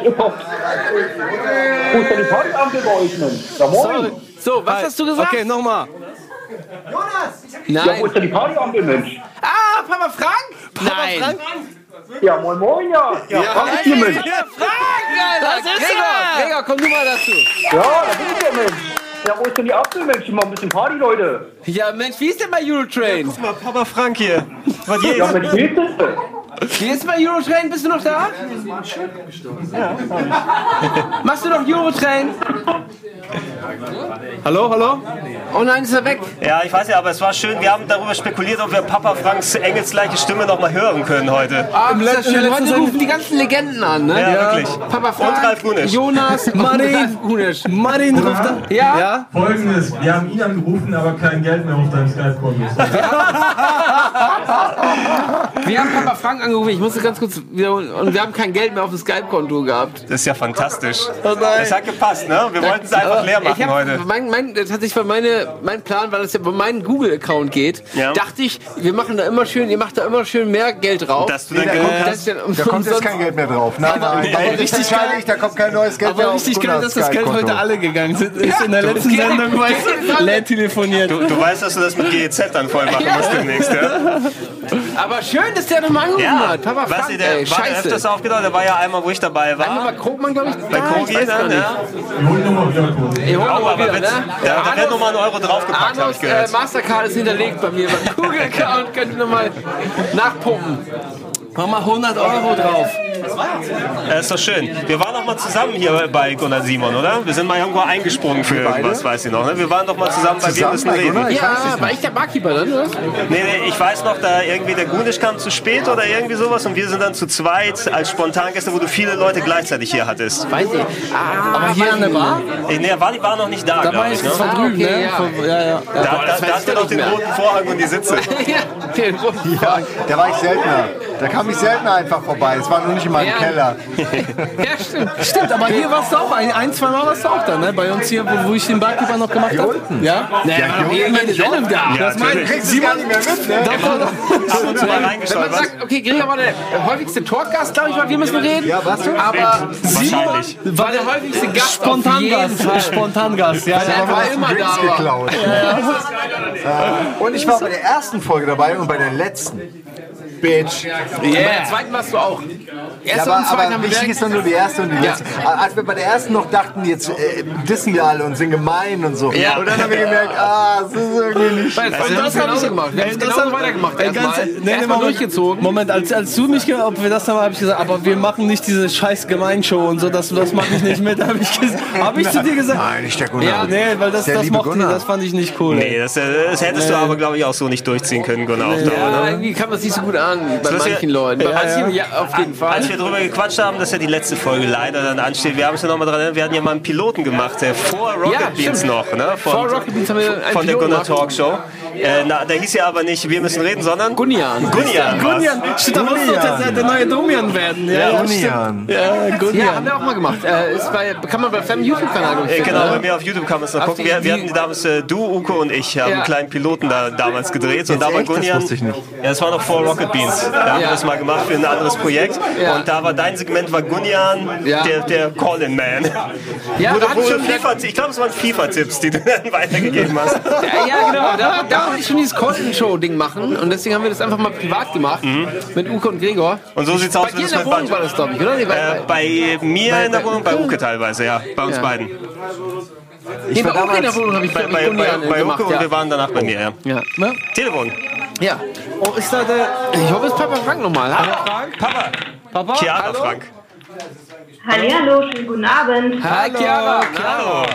Wo ist denn die Partyampel bei euch, Mensch? Ja, moin. So, was hast du gesagt? Okay, nochmal. Ja, wo Nein. ist denn die Partyampel, Mensch? Ah, Papa Frank? Nein. Frank? Ja, moin, moin, ja. Ja, Frank ist hier, Mensch. Ja, Frank, Alter. Das ist Gregor, er. Gregor, komm du mal dazu. Ja, da bin ich ja, Mensch. Ja, wo ist denn die Apfel, Mensch? Hier mal ein bisschen Party, Leute. Ja, Mensch, wie ist denn bei Eurotrain? Guck mal, Papa Frank hier. Was Ja, jetzt? Mensch, wie ist das denn? Wie ist bei Eurotrain? Bist du noch da? Machst du noch Eurotrain? Hallo, hallo? Oh nein, ist er weg. Ja, ich weiß ja, aber es war schön. Wir haben darüber spekuliert, ob wir Papa Franks engelsgleiche Stimme noch mal hören können heute. Ah, Im letzten- schön. Heute rufen die ganzen Legenden an, ne? Ja, wirklich. Papa Frank, Und Ralf Gunisch. Jonas Marin. Gunisch. Martin ruft an. Ja? Ja? Folgendes, wir haben ihn angerufen, aber kein Geld mehr auf deinem Skype-Konto. Wir haben Papa Frank angerufen, ich musste ganz kurz wiederholen. Und wir haben kein Geld mehr auf dem Skype-Konto gehabt. Das ist ja fantastisch. Oh. Das hat gepasst, ne? Wir wollten es einfach leer Ich machen hab, heute. Mein, mein, das hat sich bei meine, mein Plan, weil es ja bei meinem Google-Account geht, Ja. dachte ich, wir machen da immer schön, ihr macht da immer schön mehr Geld drauf. Dass du dann da Geld kommt, Das ist ja da kommt jetzt kein Geld mehr drauf. Nein, nein, aber aber richtig heilig, da kommt kein neues Geld mehr Aber richtig geil, dass das Geld heute alle gegangen sind. Ist in der letzten. Sendung, leer telefoniert. Du, du weißt, dass du das mit GEZ dann voll machen musst demnächst, ja? Aber schön, dass der nochmal angerufen hat. Papa Frank, du, der ey, war der scheiße. öfters aufgetaucht, der war ja einmal, wo ich dabei war. Einmal bei Krogmann, glaube ich. Bei Krogi, ich weiß gar ne? nicht. Ja. Wir holen nochmal wieder Kohle. Ich hol Oh, nochmal wieder, ne? da, da wird nochmal ein Euro draufgepackt, habe ich gehört. äh, Mastercard ist hinterlegt bei mir beim Google-Account. Könnt ihr nochmal nachpumpen. Mach mal 100 Euro drauf. Ja, ist doch schön. Wir waren noch mal zusammen hier bei Gunnar Simon, oder? Wir sind mal irgendwo eingesprungen für irgendwas, weiß ich noch. Ne? Wir waren doch mal zusammen bei Wir Zusammen müssen reden. Ja, war ich der Barkeeper dann, oder? Nee, nee, ich weiß noch, da irgendwie der Gunisch kam zu spät oder irgendwie sowas und wir sind dann zu zweit als Spontangäste, wo du viele Leute gleichzeitig hier hattest. Weiß ich. Ah, Aber hier an der Bar? Äh, Nee, war, die war noch nicht da, Da war glaube ich. Ne? von Ah, drüben, okay, ne? ja. Von- Ja, ja. Da, da, das da hast du ja noch den mehr. roten Vorhang und die Sitze. ja, den roten Ja, Vorhang. da war ich seltener. Da kam ich seltener einfach vorbei. Es war nur nicht in meinem Ja. Keller. Ja, stimmt. Stimmt, aber hier warst du auch, ein, ein zwei Mal warst du auch da, ne? Bei uns hier, wo, wo ich den Barkeeper noch gemacht habe. Ja? Nee, Ja, war hier unten Sendung da. Ja, Das mein, natürlich. Kriegst du gar nicht mehr mit, ne? da war doch, Ab und zu mal Wenn man reingeschaut, sagt, okay, Gregor war der häufigste Talkgast, glaube ich, weil wir müssen reden. Ja, warst du? Aber Simon war der häufigste Gast Spontangast. Fall. Spontangast, ja. Er ja. einfach immer da war. geklaut. Und ich war bei der ersten Folge dabei und bei der letzten. Bitch. Bei der zweiten warst du auch. Ja, Erste aber, und zweite aber haben wir wichtig ist doch nur die erste und die Ja. letzte. Als wir bei der ersten noch dachten, jetzt äh, dissen wir alle und sind gemein und so. Ja. Und dann haben wir gemerkt, ah, das ist irgendwie nicht. Weil das Und haben das wir hab genauso ich- gemacht. Wir haben es das weitergemacht. Erstmal ganz- nee, nee, erstmal Moment, durchgezogen. Moment, als, als du mich, ob wir das da habe ich gesagt, aber wir machen nicht diese scheiß Gemeinshow und so, das, das mache ich nicht mit, habe ich, hab ich zu dir gesagt. Nein, nicht der Gunnar. Ja, nee, weil das, das mochte ich, Gunnar. das fand ich nicht cool. Nee, das, äh, das hättest du aber, glaube ich, auch so nicht durchziehen können, Gunnar, auf Dauer. Ja, Ne? irgendwie kam das nicht so gut an bei Das ja- manchen Leuten. Bei Ja, manchen, ja. ja, auf jeden Fall. Als wir darüber gequatscht haben, dass ja die letzte Folge leider dann ansteht, wir haben es ja nochmal dran erinnert, wir hatten ja mal einen Piloten gemacht, der vor Rocket Ja, Beans noch, ne? Von, Vor Rocket Beans haben wir einen von der Piloten Gunnar gemacht. Talkshow. Äh, na, der hieß ja aber nicht Wir müssen reden, sondern Gunian. Gunian. Gunian, stimmt, da muss doch der, der neue Domian werden. Ja, Ja, ja, Gunian. Ja, Gunian. Ja, haben wir auch mal gemacht. Äh, ist bei, kann man bei Fem YouTube-Kanal Äh, genau, ne? bei mir auf YouTube kann man es noch Auf gucken. die- Wir, wir die- hatten damals, äh, du, Uko und ich, haben Ja. einen kleinen Piloten da damals gedreht. Und da war echt? Das Gunian. wusste ich nicht. Ja, das war noch vor Rocket Beans. Da haben wir das mal gemacht für ein anderes Projekt. Ja. Und da war dein Segment war Gunian, Ja. der, der Call-In-Man. Ja, ich schon FIFA, ich glaube, es waren FIFA-Tipps, die du dann weitergegeben hast. Ja, ja, genau. Da, da wollte ich schon dieses Call-In-Show-Ding machen. Und deswegen haben wir das einfach mal privat gemacht. Mit Uke und Gregor. Mhm. Und so sieht's aus, Bei wenn dir in der Wohnung Band- war das, glaube ich, oder? Nee, bei, Äh, bei mir bei- in der bei Wohnung, bei Uke? Teilweise, ja. Bei uns Ja. beiden. nee, bei Uke in der Wohnung habe ich, Bei, bei, ich, bei, bei gemacht. Uke und ja. wir waren danach bei mir, ja. Ja. Telefon. ja. Oh, ist da der Ich hoffe, es ist Papa Frank nochmal. Hallo. Papa. Papa? Chiara Hallo? Frank. Hallo, schönen guten Abend. Hi, Chiara. Hallo.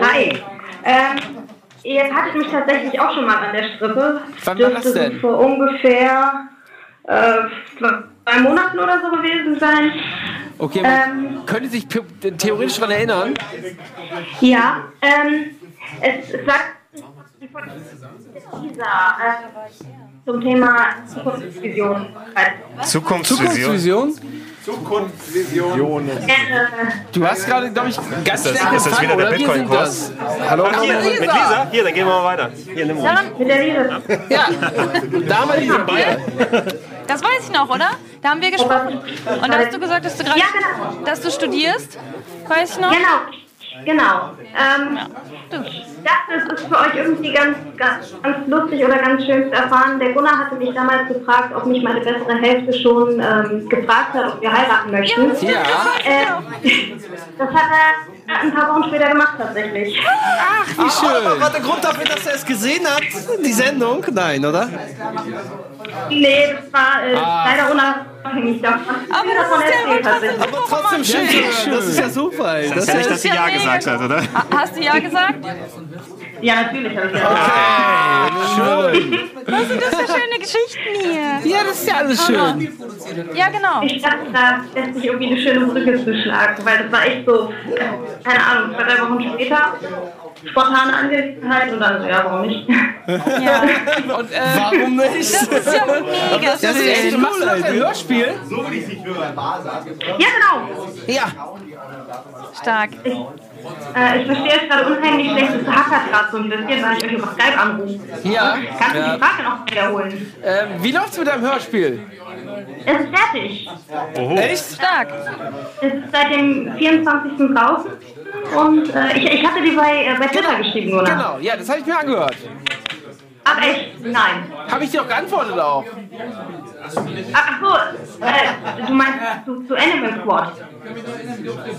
Hi. Ähm, jetzt hatte ich mich tatsächlich auch schon mal an der Strippe. Wann war Dürfte das denn? Vor ungefähr äh, zwei Monaten oder so gewesen sein. Okay, man Ähm, könnte sich theoretisch daran erinnern. Ja, ähm, es, es sagt Lisa, äh, zum Thema Zukunftsvision. Zukunftsvision? Zukunftsvision. Äh, Du hast gerade, glaube ich, ganz Ist das, starke ist das wieder der Bitcoin-Kurs? Hallo? Ach, hier, mit Lisa. Hier, dann gehen wir mal weiter. Hier, nimm Ja, mit der Lisa. Ja, damals sind wir. Das weiß ich noch, oder? Da haben wir gesprochen. Und da hast du gesagt, dass du gerade, Ja, genau. dass du studierst. Weiß ich noch? Genau, genau. Ähm, ich dachte, es ist für euch irgendwie ganz, ganz, ganz lustig oder ganz schön zu erfahren. Der Gunnar hatte mich damals gefragt, ob mich meine bessere Hälfte schon ähm, gefragt hat, ob wir heiraten möchten. Ja. Äh, das hat er ein paar Wochen später gemacht tatsächlich. Ach, wie schön. Aber war der Grund dafür, dass er es gesehen hat? Die Sendung? Nein, oder? Nee, das war äh, Ah. leider unabhängig davon. Aber das davon ist ja erzählt trotzdem tatsächlich. super Trotzdem schön. schön. Das ist ja super. ey. Das ist ja nicht, dass sie Ja gesagt hat, oder? Ha- Hast du ja gesagt? Ja, natürlich habe ich ja Schön. Was sind das für schöne Geschichten hier? Ja, das ist ja alles schön. Ja, genau. Ich dachte, da lässt sich irgendwie eine schöne Brücke zu schlagen, weil das war echt so, keine Ahnung, zwei, drei Wochen später, spontane Angelegenheit und dann so, ja, warum nicht? Ja. Und, äh, Warum nicht? Das ist ja mega das ist echt, du schön. machst noch ein Hörspiel? Ja, genau. Ja. Stark. Äh, ich verstehe es gerade unheimlich schlecht, es hackert gerade so ein bisschen, weil ich euch über Skype anrufe. Ja. Kannst du Ja. die Frage noch wiederholen? Ähm, wie läuft's mit deinem Hörspiel? Es ist fertig. Echt? Stark. Es ist seit dem 24. draußen und äh, ich, ich hatte die bei, äh, bei Twitter geschrieben, oder? Genau, ja, das habe ich mir angehört. Ach echt? Nein. Habe ich dir auch geantwortet auch. Ach so, äh, du meinst zu, zu Animal Squad.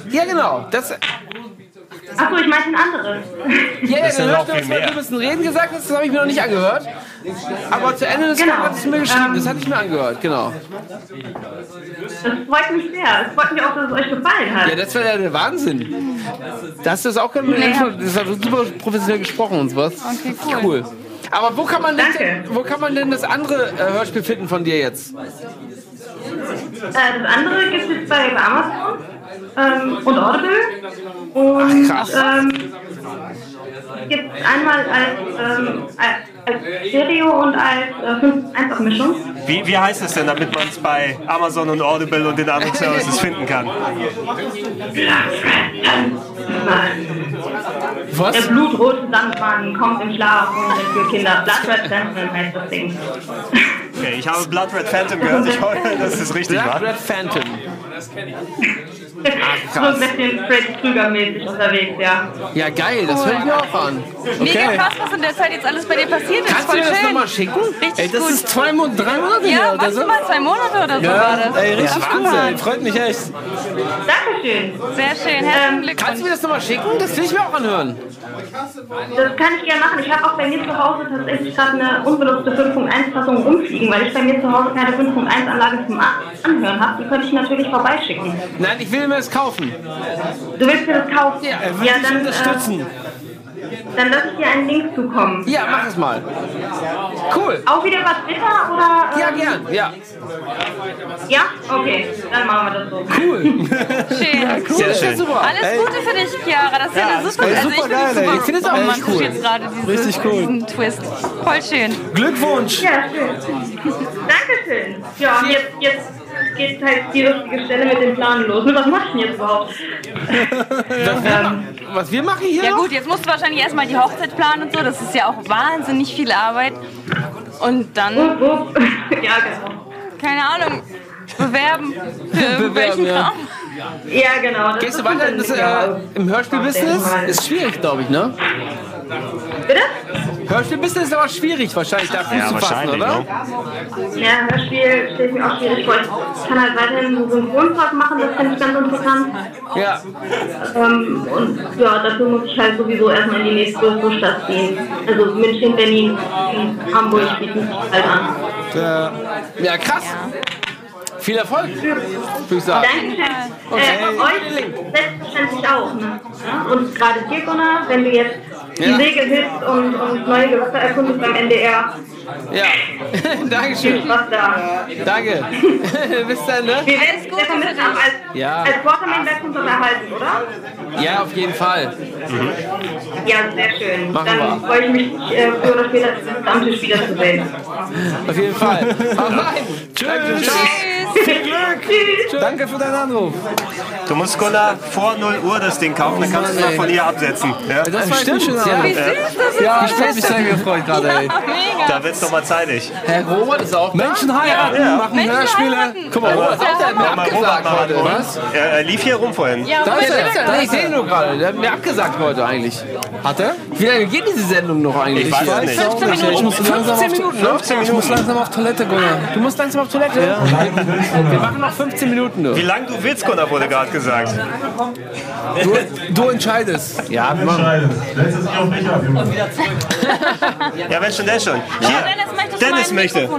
Ja, genau. Das, Ach so, ich meinte ein anderes. ja, ja, Das ist dann ja hörst du, was mehr. du müssen reden gesagt hast, das habe ich mir noch nicht angehört. Aber zu Ende des Genau. Tages hast du mir geschrieben, Ähm, das hatte ich mir angehört, genau. Das freut mich sehr. Es freut mich auch, dass es euch gefallen hat. Ja, das wäre ja der Wahnsinn. Da hast du das auch ganz das hat super professionell gesprochen und sowas. Okay, cool. Cool. Aber wo kann man denn, Danke. wo kann man denn das andere äh, Hörspiel finden von dir jetzt? Äh, das andere gibt es bei, bei Amazon ähm, und Audible. Und ähm, gibt es einmal als, ähm, als, als Stereo und als äh, 5-1-Mischung. Wie, wie heißt es denn, damit man es bei Amazon und Audible und den anderen Services finden kann? Was? Der blutrote Sandmann kommt im Schlaf und für Kinder. Blood Red Sandman heißt das Ding. Okay, ich habe Blood Red Phantom gehört. Ich hoffe, dass es richtig Black war. Red Phantom. so ein bisschen Freddy Krüger-mäßig unterwegs, ja. Ja, geil, das höre ich mir auch an. Mega krass, was in der Zeit jetzt alles bei dir passiert ist. Kannst du Voll mir das nochmal schicken? Richtig Ey, das gut. ist zwei, Mo drei Monate ja, her oder so. maximal zwei Monate oder so war Ja, das. ey, richtig cool. Ey. Freut mich echt. Dankeschön. Sehr schön, herzlichen Ähm, Glückwunsch. Kannst du mir das nochmal schicken? Das will ich mir auch anhören. Das kann ich gerne machen. Ich habe auch bei mir zu Hause tatsächlich gerade eine unbenutzte 5.1-Fassung rumfliegen, weil ich bei mir zu Hause keine 5.1-Anlage zum Anhören habe. Die könnte ich natürlich vorbeischicken. Nein, ich will mir das kaufen. Du willst dir das kaufen? Ja, er will dich dann, unterstützen. Äh, dann lasse ich dir einen Link zukommen. Ja, mach es mal. Cool. Auch wieder was Twitter oder? Ja, ähm, gern. Ja. Ja? Okay, dann machen wir das so. Cool. Schön. cool. Sehr ja schön. super. Alles Ey. Gute für dich, Chiara. Das ist ja, eine super, also super ich finde es Ich finde es auch romantisch cool. jetzt gerade diese, Richtig cool. diesen Twist. Voll schön. Glückwunsch. Ja, schön. Dankeschön. Ja, und jetzt, jetzt geht halt die lustige Stelle mit dem Plan los. Ne, Was mach ich denn jetzt überhaupt? ähm, Was wir machen hier Ja noch? gut, jetzt musst du wahrscheinlich erstmal die Hochzeit planen und so. Das ist ja auch wahnsinnig viel Arbeit. Und dann, wupp, wupp. ja, genau. keine Ahnung, bewerben für irgendwelchen ja. Ja, genau. Das Gehst du weiter das, ja. äh, im Hörspielbusiness? Ist schwierig, glaube ich, ne? Bitte? Hörspielbusiness ist aber schwierig wahrscheinlich, da Fuß Ja, zu fassen, oder? ne? Ja, Hörspiel stelle ich mir auch schwierig vor. Ich kann halt weiterhin so Synchrontalk machen, das finde ich ganz interessant. Ja. Ähm, und ja, dafür muss ich halt sowieso erstmal in die nächstgrößere Stadt ziehen. Also München, Berlin, Hamburg bieten sich halt an. Ja, ja krass. Viel Erfolg, würde ich sagen. Dankeschön. Äh, euch selbstverständlich auch. Ne? Ja? Und gerade dir, Gunnar, wenn du jetzt die Segel hilft und, und neue Gewässer erkundet beim NDR. Ja, Dankeschön. Was da. Danke. Bis dann, ne? Wir werden es vermitteln, aber als, Ja. als Waterman aber erhalten, oder? Ja, auf jeden Fall. Ja, sehr schön. Machen Dann wir. freue ich mich äh, früher oder später den Stammtisch wiederzusehen. Auf jeden Fall. Hau rein. Tschüss. Viel Glück. Danke für deinen Anruf. Du musst Gunnar vor 0 Uhr das Ding kaufen, dann kannst du es mal von hier absetzen. Ja? Das war Stimmt, ein schöner ja. Anruf. Wie süß das ist. Ja, ich hab mich sehr gefreut gerade, ey. Da wird's doch mal zeitig. Herr Robert ist auch Menschen heiraten, Ja. machen Menschen Hörspiele. heiraten. Guck mal, Robert hat mir Mach mal Robert abgesagt mal heute. Was? Er, er lief hier rum vorhin. Ja, Da ist er. ist Da, ich sehe ihn nur gerade. Der hat mir abgesagt heute eigentlich. Hat er? Wie lange geht diese Sendung noch eigentlich? Ich weiß es nicht. Ich muss langsam 15 auf, Minuten, ne? ich muss langsam auf Toilette, Gunnar. Du musst langsam auf Toilette. Wir machen noch 15 Minuten nur. Wie lang du willst, Gunnar, wurde gerade gesagt. Du, du entscheidest. Ja, wir machen. Entscheidend. Setz es sich auf mich ab, Junge. Ja, wer schon, der schon. Hier, Dennis, du möchte.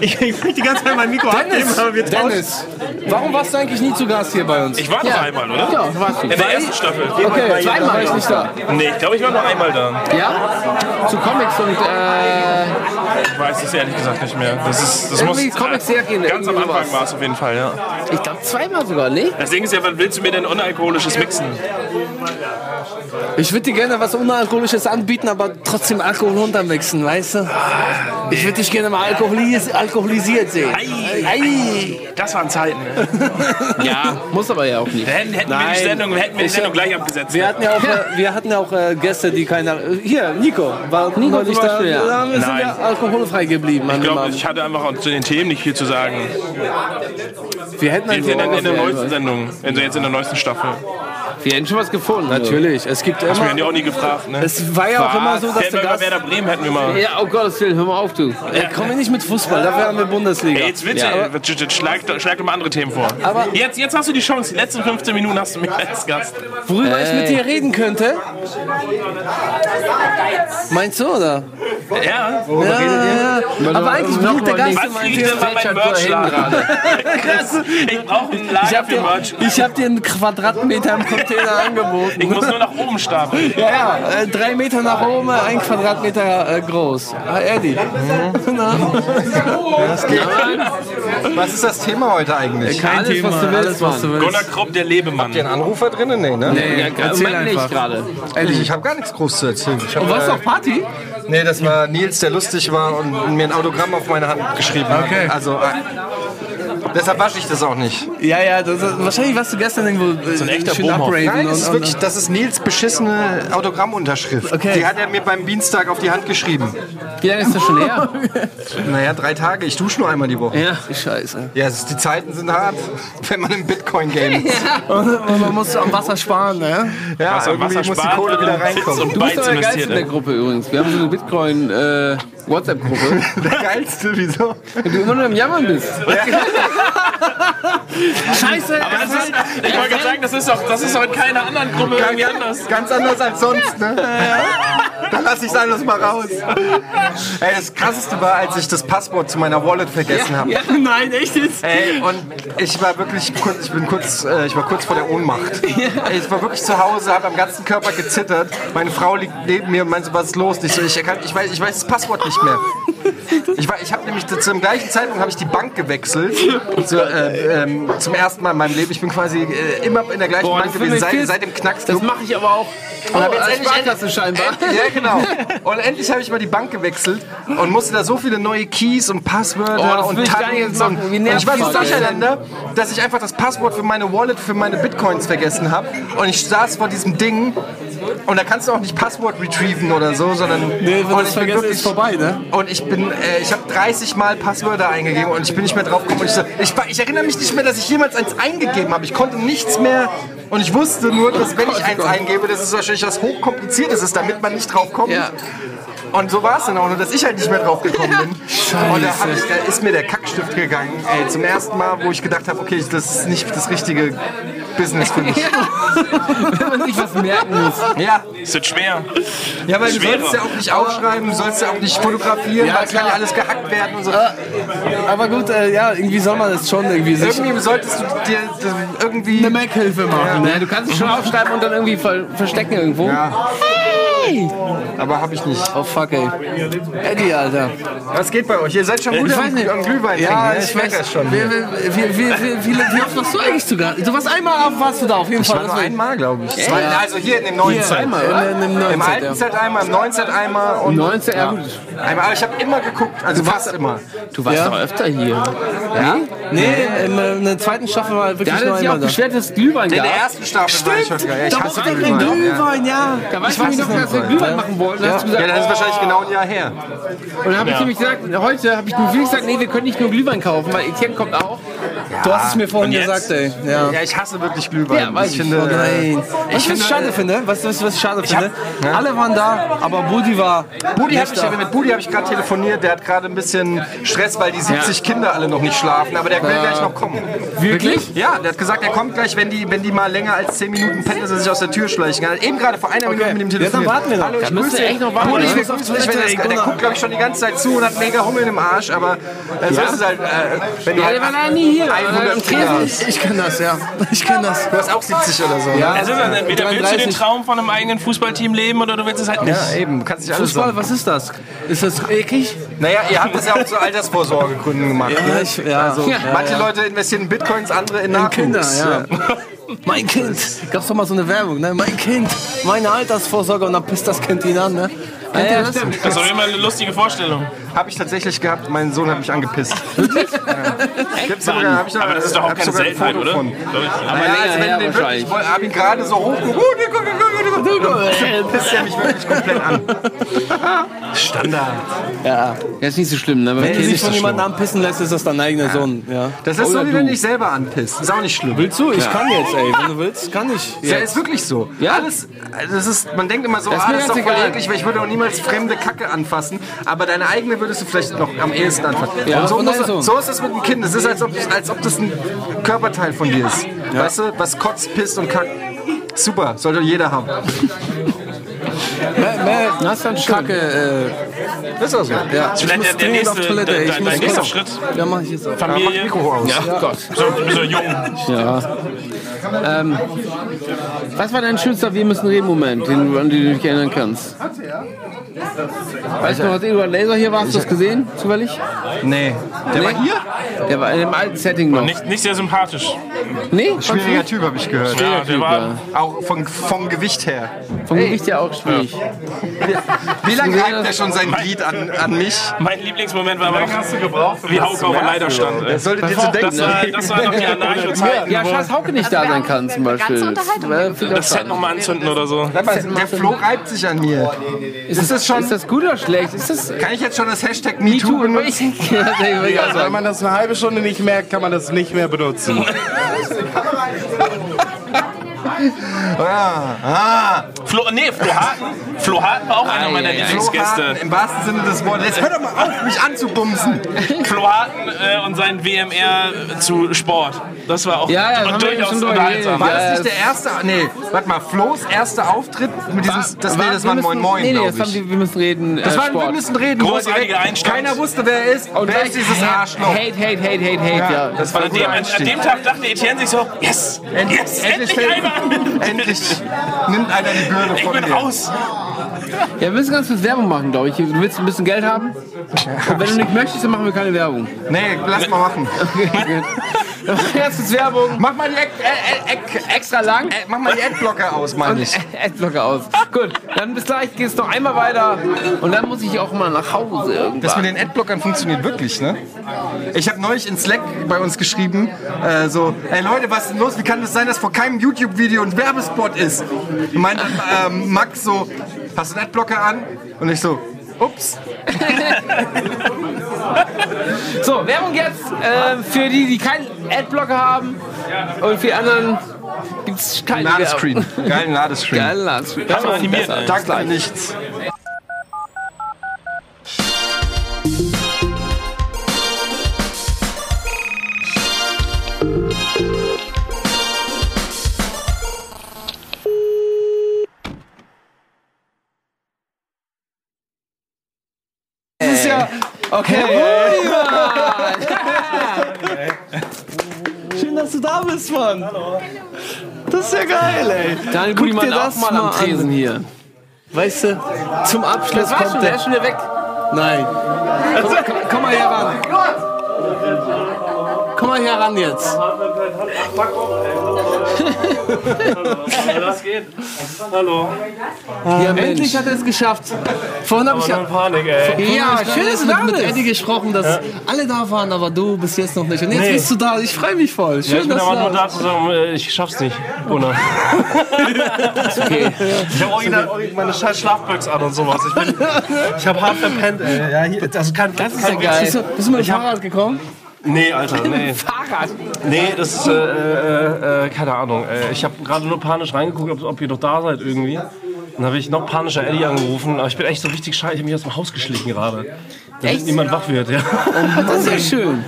Ich, ich möchte die ganze Zeit mein Mikro Dennis, aber wir tauschen. Dennis, warum warst du eigentlich nie zu Gast hier bei uns? Ich war noch einmal, oder? Ja, du warst In der ersten Staffel. Okay, zweimal war ich nicht da. Nee, ich glaube, ich war noch einmal da. Ja? Zu Comics und äh, Ich weiß es ehrlich gesagt nicht mehr. Das ist, das muss, irgendwie Comic-Serien. ganz am irgendwie Anfang sowas. war es auf jeden Fall, ja. Ich glaube zweimal sogar, ne? Das Ding ist ja, wann willst du mir denn unalkoholisches mixen? Ich würde dir gerne was Unalkoholisches anbieten, aber trotzdem Alkohol runtermixen, weißt du? Ich würde dich gerne mal alkoholis alkoholisiert sehen. Ei, das waren Zeiten. Ja, muss aber ja auch nicht. Hätten, hätten wir die. Sendung, hätten wir die Ich- Sendung gleich abgesetzt. Wir hatten ja auch, äh, wir hatten ja auch äh, Gäste, die keiner. äh, Hier, Nico war Nico neulich zum da. Beispiel, ja. Da sind Nein. wir alkoholfrei geblieben. ich glaube, ich hatte einfach auch zu den Themen nicht viel zu sagen. wir hätten Die ein in, in, in der neuesten Sendung, also jetzt in der neuesten Staffel. Wir hätten schon was gefunden. Natürlich, es gibt Hast mir immer. die auch nie gefragt, ne? Es war ja auch immer so, dass der Gast. Werder Bremen hätten wir mal. Ja, oh Gottes Willen, hör mal auf, du. Ja, komm wir nicht mit Fußball, dafür haben wir Bundesliga. Ey, jetzt willst Ja, du, jetzt- schlag, schlag doch mal andere Themen vor. Aber- jetzt, jetzt hast du die Chance, die letzten 15 Minuten hast du mich als Gast. Worüber ich mit Ey. dir reden könnte? Meinst du, oder? Ja? Ja, ja. Aber eigentlich bringt der Gast Was immer ein ich Merchladen? ich brauche ein Ich Lager hab, für dir, Merch. ich hab dir einen Quadratmeter im Container angeboten. Ich muss nur nach oben stapeln. Ja, ja, äh, drei Meter nach oben, ein Quadratmeter äh, groß. Ah, Eddie. Na? Das geht. Was ist das Thema heute eigentlich? Kein Alles, Thema, was du willst, alles, was du Gunnar willst. Krupp, der Lebemann. Den Anrufer drinnen? Nee, ne? Nee, Ja, erzähl einfach. gerade. Ehrlich, ich habe gar nichts groß zu erzählen. Ich hab, Und was äh, auf Party? Nee, das war Nils, der lustig war und mir ein Autogramm auf meine Hand geschrieben hat. Okay. Also, äh, deshalb wasche ich das auch nicht. Ja, ja, das, ist- wahrscheinlich warst du gestern irgendwo äh, ein echter schön upraven. Nein, das ist wirklich, das ist Nils beschissene Autogrammunterschrift. Okay. Die hat er mir beim Dienstag auf die Hand geschrieben. Wie lange ist das schon her? Naja, drei Tage. Ich dusche nur einmal die Woche. Ja. Scheiße. Ja, ist, die Zeiten sind hart, wenn man im Bitcoin-Game ist. Und, und man muss am Wasser sparen, ne? Ja, Was am irgendwie Wasser muss die Kohle wieder reinkommen. Du bist aber der Geilste in der ey. Gruppe übrigens. Wir haben so eine Bitcoin äh, WhatsApp-Gruppe. Der geilste, wieso? Wenn du immer nur im Jammern bist. Scheiße! Aber das ist, ich wollte gerade sagen, das ist doch, das ist doch in keiner anderen Gruppe irgendwie anders. Ganz anders als sonst, ne? Da lasse ich es alles mal raus. Ey, das krasseste war, als ich das Passwort zu meiner Wallet vergessen habe. Ja, nein, echt jetzt? Ey, und ich war wirklich kurz, ich bin kurz, äh, ich war kurz vor der Ohnmacht. Ich war wirklich zu Hause, habe am ganzen Körper gezittert. Meine Frau liegt neben mir und meinte, so, was ist los? Ich so, ich, kann, ich, weiß, ich weiß das Passwort nicht mehr. Ich, war- ich habe nämlich zum gleichen Zeitpunkt habe ich die Bank gewechselt. So, äh, ähm, zum ersten Mal in meinem Leben. Ich bin quasi äh, immer in der gleichen Boah, Bank gewesen, seit, seit dem Knacks. Das mache ich aber auch. Und hab Oh, jetzt endlich- Sparkasse scheinbar. Ja, genau. Und endlich habe ich mal die Bank gewechselt und musste da so viele neue Keys und Passwörter Oh, und nicht Tags und, und ich war so durcheinander, dass ich einfach das Passwort für meine Wallet, für meine Bitcoins vergessen habe. Und ich saß vor diesem Ding und da kannst du auch nicht Passwort retrieven oder so, sondern Nee, wenn und das ich bin vergessen ist vorbei, ne? und ich bin, äh, ich habe 30 Mal Passwörter eingegeben und ich bin nicht mehr drauf gekommen. Ich, so, ich, ich erinnere mich nicht mehr, dass ich jemals eins eingegeben habe. Ich konnte nichts mehr und ich wusste nur, dass wenn ich eins eingebe, dass es wahrscheinlich was hochkompliziertes ist, damit man nicht drauf kommt. Ja. Und so war es dann auch, nur dass ich halt nicht mehr drauf gekommen bin. Und da, hab ich, da ist mir der Kackstift gegangen. Ey, zum ersten Mal, wo ich gedacht habe, okay, das ist nicht das richtige Business für mich. Wenn man sich was merken muss. Ja. Es wird schwer. Ja, weil du Schwerer. sollst ja auch nicht aufschreiben, du sollst ja auch nicht fotografieren, Ja, weil es kann ja alles gehackt werden und so. Aber gut, äh, ja, irgendwie soll man das schon irgendwie sich Irgendwie solltest du dir das irgendwie eine Mac-Hilfe machen. Ja, du kannst es schon aufschreiben und dann irgendwie ver verstecken irgendwo. Ja. Echt? Aber habe ich nicht. Oh fuck, ey. Eddie, Alter. Was geht bei euch? Ihr seid schon gut ich am, weiß nicht. am Glühwein Ja, trinken, ne? ich merke weiß das schon. Wie, wie, wie, wie, wie, wie, wie oft warst du eigentlich sogar? Du warst einmal auf, warst du da auf jeden Ich Fall. war nur einmal, glaube ich. Ja. Zwei, also hier in dem neuen Set. einmal? In Im alten ja. Set einmal, im neuen Set einmal und 19, ja, gut. einmal. Aber ich habe immer geguckt, also fast immer. Du warst Ja. doch öfter hier. Ja? Nee, in, äh, in der zweiten Staffel war wirklich hat nur einmal da. beschwert, dass es Glühwein In der ersten Staffel war ich schon geil. Ich Da hasse war ein Glühwein. Glühwein, ja. Da du weiß nicht es noch, dass wir. Glühwein machen wollten. Dann hast du Ja, gesagt, das ist oh. wahrscheinlich genau ein Jahr her. Und dann habe ich nämlich gesagt, heute habe ich nur viel gesagt, nee, wir können nicht nur Glühwein kaufen, weil Etienne kommt auch. Du hast es mir vorhin gesagt, ey. Ja. Ja, ich hasse wirklich Glühwein. Ja, weiß ich ich. finde, Oh nein. ich Was ich finde, schade finde, was, was, was ich schade finde, Ja. alle waren da, aber Budi war Budi hab nicht ich, da. mit Budi habe ich gerade telefoniert. Der hat gerade ein bisschen Stress, weil die 70 Kinder alle noch nicht schlafen. Aber der will gleich noch kommen. Wirklich? Ja, der hat gesagt, er kommt gleich, wenn die, wenn die mal länger als 10 Minuten pennen, dass er sich aus der Tür schleichen kann. Hat Eben gerade vor einer Minute mit ihm Ja, dann warten wir noch. Hallo, ich Da müsst grüße ihr echt noch warten, Budi, ich grüße dich, wenn er der guckt, glaube ich, schon die ganze Zeit zu und hat mega Hummel im Arsch. Aber äh, so ist es halt, äh, wenn du Ja, halt 100 Am Tresen. Ich kann das, ja. Ich kann das. Du hast auch 70 oder so. Ja. Es ist dann entweder willst du den 33. Traum von einem eigenen Fußballteam leben oder du willst es halt nicht. Ja, eben, du kannst nicht alles Fußball, sagen. was ist das? Ist das eklig? Naja, ihr habt das ja auch zu Altersvorsorgegründen gemacht. Ja, ne? ich- ja. also, Ja. manche Ja. Leute investieren in Bitcoins, andere in Nachwuchs. Kinder, ja. Mein Kind. Gab's doch mal so eine Werbung, ne? Mein Kind. Meine Altersvorsorge und dann pisst das Kind ihn an, ne? Kennt ihr das? Das ist doch immer eine lustige Vorstellung. Habe ich tatsächlich gehabt. Mein Sohn hat mich angepisst. Gibt's sogar, hab ich, Aber das ist doch auch keine Seltenheit, oder? von. Aber Naja, länger also wenn her den wirklich, ich habe ihn gerade so hoch. Oh, guck, guck, guck, guck, guck. Dann pisst er mich wirklich komplett an. Standard. Ja. Ja, ist nicht so schlimm, ne? Wenn du Wenn dich von jemandem anpissen lässt, ist das dein eigener Sohn. Ja. Das ist so, wie du. wenn ich selber anpisst. Ist auch nicht schlimm. Willst du? Ich kann jetzt, ey. Wenn du willst, kann ich. Ja, ist wirklich so. Ja? Alles, das ist, man denkt immer so, Das ist ah, das ist doch voll eklig, weil ich würde auch niemals fremde Kacke anfassen. Aber deine eigene würdest du vielleicht noch am ehesten anfassen. Ja, Und so, und muss, dein Sohn. so ist es mit dem Kind. Es ist, als ob, als ob das ein Körperteil von dir ist. Weißt du, was kotzt, pisst und kackt. Super, sollte jeder haben. Das ist dann Kacke. Äh, ist auch so. Ja, ich muss der, dringend auf nächste, Toilette. dein, Ich muss nächster. Schritt. Ja, mach ich jetzt auch. Familie. Ja, Gott. So, jung. Ja. Ähm, was war dein schönster Wir müssen reden Moment, den, du- an den du dich erinnern kannst? Weißt du noch, als Eduard Laser hier war, hast du das gesehen, zufällig? Nee. Der Nee? war hier? Der war in dem alten Setting noch. Nicht, nicht sehr sympathisch. Nee? du Schwieriger? Typ, habe ich gehört. Ja, der war. Auch vom, vom Gewicht her. Vom Gewicht ja auch schwierig. Wie lange reibt er schon sein Glied an, an mich? Mein Lieblingsmoment war aber noch, wie Hauke auf der Leiter stand. ey. Das solltet ihr zu denken. Das war, das war noch die Anarcho-Zeit. Ja, scheiß Hauke nicht da sein kann zum Beispiel. Das Set nochmal anzünden oder so. Der Flo reibt sich an mir. Ist das, schon, ist das gut oder schlecht? Ist das Kann ich jetzt schon das Hashtag MeToo benutzen? Also, wenn man das eine halbe Stunde nicht merkt, kann man das nicht mehr benutzen. Ah, ah. Flo, nee, Flo Harten. Flo Harten war auch einer meiner Lieblingsgäste. Im wahrsten Sinne des Wortes. Jetzt hör doch mal auf, mich anzubumsen. Flo Harten äh, und sein WMR zu Sport. Das war auch Ja, ja, das durchaus unterhaltsam. War Ja, das nicht das- der erste? Nee, warte mal, Flo's erster Auftritt mit diesem. Das, nee, das war Moin Moin, Nee, nee, das haben wir, wir müssen reden. Das äh, war ein Wir müssen reden. Direkt Einstand. Keiner wusste, wer er ist. Und wer ist dieses Arschloch? Hate, hate, hate, hate, hate, ja. das An war an, an dem Tag dachte Etienne sich so, yes, Endlich, yes, endlich, endlich einer. Endlich nimmt einer die Bürde Ich von bin mir. raus. Ja, wir müssen ganz kurz Werbung machen, glaube ich. Du willst ein bisschen Geld haben? Und wenn du nicht möchtest, dann machen wir keine Werbung. Nee, lass mal machen. Wir ganz kurz Werbung. Mach mal die Eck, äh, äh, Eck, extra lang. Äh, Mach mal die Adblocker aus, meine ich. Adblocker aus. Gut, dann bis gleich geht's noch einmal weiter. Und dann muss ich auch mal nach Hause irgendwann. Das mit den Adblockern funktioniert wirklich, ne? Ich habe neulich in Slack bei uns geschrieben, äh, so, ey Leute, was ist denn los? Wie kann das sein, dass vor keinem YouTube-Video ein Werbespot ist? Und meinte ähm, Max so, hast du einen Adblocker an? Und ich so, ups. So, Werbung jetzt äh, für die, die keinen Adblocker haben. Und für die anderen gibt's keine Ladescreen. Werbung. Geilen Ladescreen. Geilen Ladescreen. Man animieren. Besser. Danke nichts. Ja. Okay. Schön, dass du da bist, Mann. Das ist ja geil, ey. Daniel Guck dir auch das mal am mal Tresen an. hier. weißt du, zum Abschluss Das war kommt schon, der. der ist schon wieder weg. Nein. Komm, komm, komm mal hier ran. Komm mal hier ran jetzt. Was geht? Hallo. Ja, endlich hat er es geschafft. Vorhin habe ich ja, Aber Panik, ey. Ja, schön, dass du mit, da mit bist. Eddie gesprochen, dass Ja. alle da waren, aber du bist jetzt noch nicht. Und jetzt Nee. bist du da. Ich freue mich voll. Schön, Ja, ich bin dass aber du nur da zu sagen, äh, ich schaff's nicht. Gunnar. Okay. Ich habe original meine scheiß Schlafböcks an und sowas. Ich, bin, ich habe hart verpennt, ey. Ja, hier, das kann, das ist ja geil. Bist du, bist du mit dem Fahrrad gekommen? Nee, Alter, nee. Fahrrad. Nee, das ist, äh, äh, äh, keine Ahnung. Ich habe gerade nur panisch reingeguckt, ob, ob ihr doch da seid irgendwie. Dann habe ich noch panischer Eddie angerufen. Aber ich bin echt so richtig scheiße. Ich habe mich aus dem Haus geschlichen gerade. Damit Echt? niemand wach wird, ja. Das ist ja schön.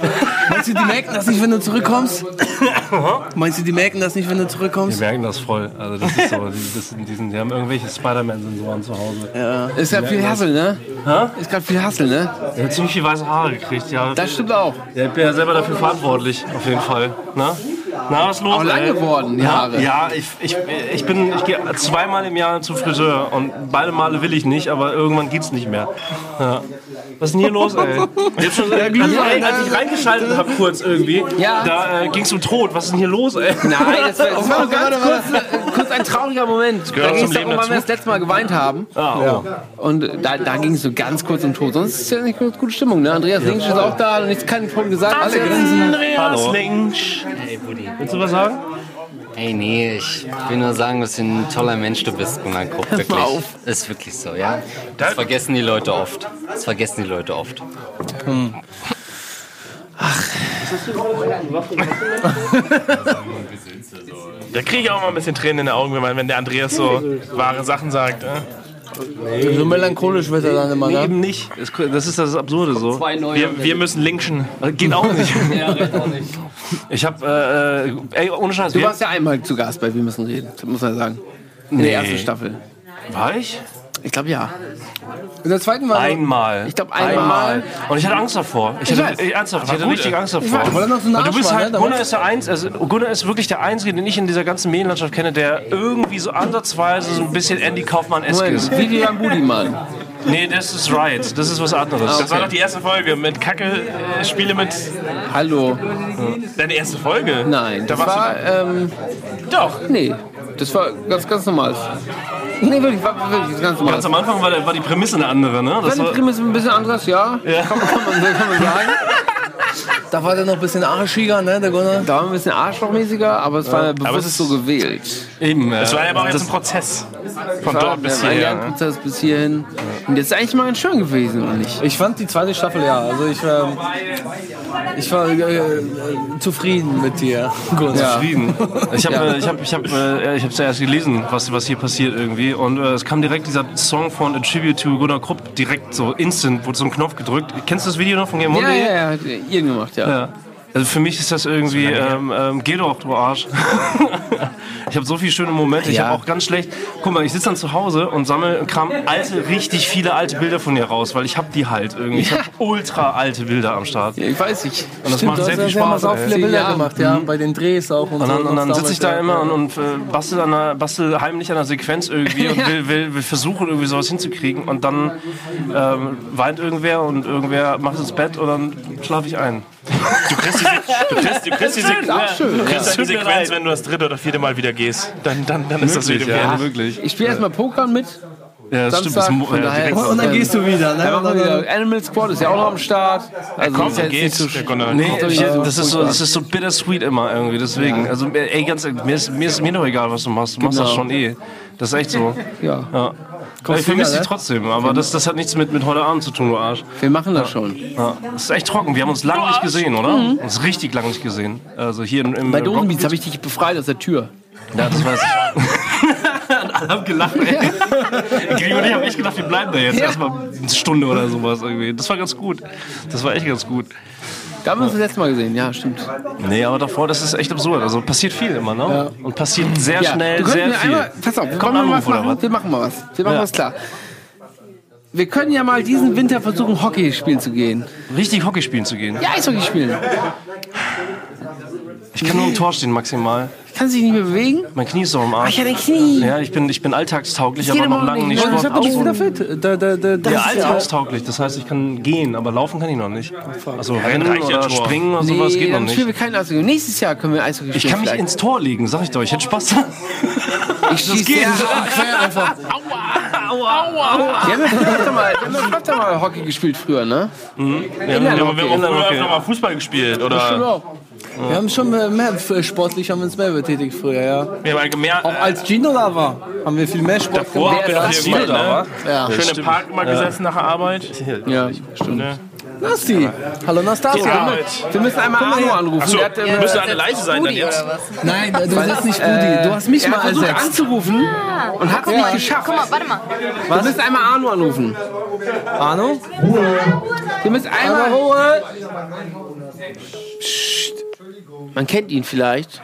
Meinst du, die merken das nicht, wenn du zurückkommst? Meinst du, die merken das nicht, wenn du Die zurückkommst? merken das voll. Also das ist so, die, das sind, die, sind, die haben irgendwelche Spider-Man-Sensoren zu Hause. Ja. Ist gerade viel Hassel, ne? Hä? Ist gerade viel Hassel, ne? Er hat ziemlich viel weiße Haare gekriegt, ja. Das stimmt auch. Ja, ich bin ja selber dafür verantwortlich, auf jeden Fall. Na, Na was ist los? Auch lang ey? geworden, die Ja, Haare. Ja, ich, ich, ich bin, ich gehe zweimal im Jahr zum Friseur und beide Male will ich nicht, aber irgendwann geht's nicht mehr. Ja. Was ist denn hier los, ey? Ich hab schon, als, ich, als ich reingeschaltet habe kurz irgendwie, Ja. da äh, ging's um Tod. Was ist denn hier los, ey? Nein, das war, das war nur ganz kurz, äh, kurz ein trauriger Moment. gehört Da ging es darum, Leben wann wir dazu. das letzte Mal geweint haben. Ah, oh. Und da, da ging es so ganz kurz um Tod. Sonst ist ja nicht gut- gute Stimmung. Ne? Andreas Links ist auch da und nichts kein Ton gesagt. Alle grinsen. Andreas Hallo. Links. Hey Buddy. Willst du was sagen? Hey, nee, ich will nur sagen, was für ein toller Mensch du bist, Gunnar Krupp. Wirklich. auf. Ist wirklich so, ja? Das vergessen die Leute oft. Das vergessen die Leute oft. Hm. Da kriege ich auch mal ein bisschen Tränen in den Augen, wenn, der Andreas so wahre Sachen sagt. Ja? So melancholisch wird er dann immer, Nee, ne? eben nicht. Das ist das Absurde so. Wir, wir müssen linken. Äh, Geht auch nicht. Ja, geht auch nicht. Ich hab, äh, äh, ey, ohne Scheiß. Du warst ja einmal zu Gast bei Wir müssen reden, muss man sagen. In Nee. der ersten Staffel. War ich? Ich glaube ja. In der zweiten war Einmal. Ich glaube einmal. Und ich hatte Angst davor. Ich Ich hatte, weiß. ich, ernsthaft, ich hatte gut, richtig. Angst Ich davor. weiß. Weil er noch so ein Weil du Arsch bist war, halt, ne, Gunnar ist der Eins, also Gunnar ist wirklich der Einzige, den ich in dieser ganzen Medienlandschaft kenne, der irgendwie so ansatzweise so ein bisschen Andy Kaufmann-esk ist. Moment, Vivian Budimann. Nee, das ist Right. Das ist was anderes. Das war doch die erste Folge mit Kacke, äh, Spiele mit. Hallo. Deine erste Folge? Nein, Da das warst war, ähm, Doch. Nee, das war ganz, ganz normal. Nee, wirklich, war wirklich ganz normal. Ganz am Anfang war, der, war die Prämisse eine andere, ne? Das war die Prämisse ein bisschen anderes, ja. Ja. Kann, man, kann man sagen. Da war der noch ein bisschen arschiger, ne, der Gunnar? Da war ein bisschen arschlochmäßiger, aber es war Ja. bewusst Aber es ist- so gewählt. Eben, äh, das war ja aber auch jetzt ein Prozess. Von war dort bis ein hierher. ne? Lernprozess bis hierhin. Und jetzt ist eigentlich mal ganz schön gewesen, oder nicht? Ich fand die zweite Staffel ja. Also ich war, ich war äh, äh, zufrieden mit dir. Gunnar. Zufrieden. Ich habe Ja. äh, ich hab, ich hab, äh, ich hab's ja erst gelesen, was, was hier passiert irgendwie. Und äh, es kam direkt dieser Song von A Tribute to Gunnar Krupp, direkt so instant, wurde so ein Knopf gedrückt. Kennst du das Video noch von Game Ja, Monday? ja, ja, hat ihr gemacht, ja. Ja. Also für mich ist das irgendwie, ähm, ähm, geh doch, du Arsch. ich habe so viele schöne Momente. Ich Ja. habe auch ganz schlecht. Guck mal, ich sitze dann zu Hause und sammle und kram alte, richtig viele alte Bilder von dir raus, weil ich habe die halt irgendwie. Ich habe ultra alte Bilder am Start. Ja, ich weiß nicht. Und das Stimmt, macht sehr viel Spaß. so ey. viele Bilder Ja. gemacht, ja, bei den Drehs auch und, Und dann, so. und dann sitze ich da immer und, und äh, bastel, an einer, bastel heimlich an einer Sequenz irgendwie und will, will, will versuchen, irgendwie sowas hinzukriegen. Und dann ähm, weint irgendwer und irgendwer macht ins Bett und dann schlafe ich ein. Du kriegst die, du kriegst, du kriegst die, Das ist auch schön, du kriegst ja. dann die Tut mir Sequenz, wenn du das dritte oder vierte Mal wieder gehst. Dann, dann, dann ist das wieder ja, wirklich. Ich spiele erstmal Pokern mit. Ja, das Samstag, stimmt. Das, ja, daher- direkt- Und dann gehst du wieder, ne? Und dann- wieder Animal Squad ist ja auch noch am Start. Also Komm, ist ja jetzt geht. so. Nee, Kommt das, ist so, das ist so bittersweet immer irgendwie, deswegen. Also, ey, ganz ehrlich, mir ist, mir ist mir doch egal, was du machst. Du machst Genau. das schon eh. Das ist echt so. Ja. Kommst ich vermisse dich ne? trotzdem, aber das, das hat nichts mit, mit heute Abend zu tun, du Arsch. Wir machen das schon. Ja. Das ist echt trocken. Wir haben uns lange nicht gesehen, oder? Uns richtig lange nicht gesehen. Also hier im, im Bei Dosenbeats habe ich dich befreit aus der Tür. Ja, das weiß ich. Und alle haben gelacht, ey. Gregor und ich haben echt gedacht, wir bleiben da jetzt Ja. erstmal eine Stunde oder sowas irgendwie. Das war ganz gut. Das war echt ganz gut. Da haben wir uns das letzte Mal gesehen, ja, stimmt. Nee, aber davor, das ist echt absurd. Also passiert viel immer, ne? Und passiert sehr ja, schnell, sehr viel. Einmal, pass auf, wir Kommt Anruf was machen. Wir machen mal was. Wir machen Ja. was klar. Wir können ja mal diesen Winter versuchen, Hockey spielen zu gehen. Richtig Hockey spielen zu gehen. Ja, Eishockey spielen. Ich kann nur im Tor stehen maximal. Kannst du dich nicht mehr bewegen? Mein Knie ist so am Arsch. Ach ja, dein Knie. Ja, ich bin, ich bin alltagstauglich, aber noch lange nicht. Ich doch Sport. wieder fit. Da, da, da, das ja, alltagstauglich. Das heißt, ich kann gehen, aber laufen kann ich noch nicht. Also rennen ja oder Tor. springen oder nee, sowas geht noch nicht. spielen wir kein Eishockey. Nächstes Jahr können wir Eishockey spielen. Ich kann mich vielleicht. ins Tor legen, sag ich doch. Ich hätte Spaß. Ich schieße sehr quer einfach. Aua, aua. Die haben ja früher öfter mal, die haben ja öfter mal Hockey gespielt früher, ne? Mhm. Ja, aber wir haben auch früher öfter mal Fußball gespielt. Oder. Wir haben schon mehr, mehr für sportlich haben wir uns mehr betätigt früher, ja. wir haben halt mehr, Auch als Gino da war, haben wir viel mehr Sport Davor haben wir doch als hier Gino da war. ne? Ja. schön im. Park immer Ja. gesessen nach der Arbeit. Ja, stimmt. Nasti. Hallo Nastasia. Ja. Wir müssen einmal Arno her. anrufen. Achso, Der hat, äh, müssen alle leise sein dann jetzt. Nein, du bist nicht äh, Rudi. Du hast mich er mal versucht ersetzt. anzurufen und hat es nicht mal, geschafft. Guck mal, warte mal. Wir müssen einmal Arno anrufen. Arno? Wir müssen einmal. Einmal Ruhe. Psst. Man kennt ihn vielleicht.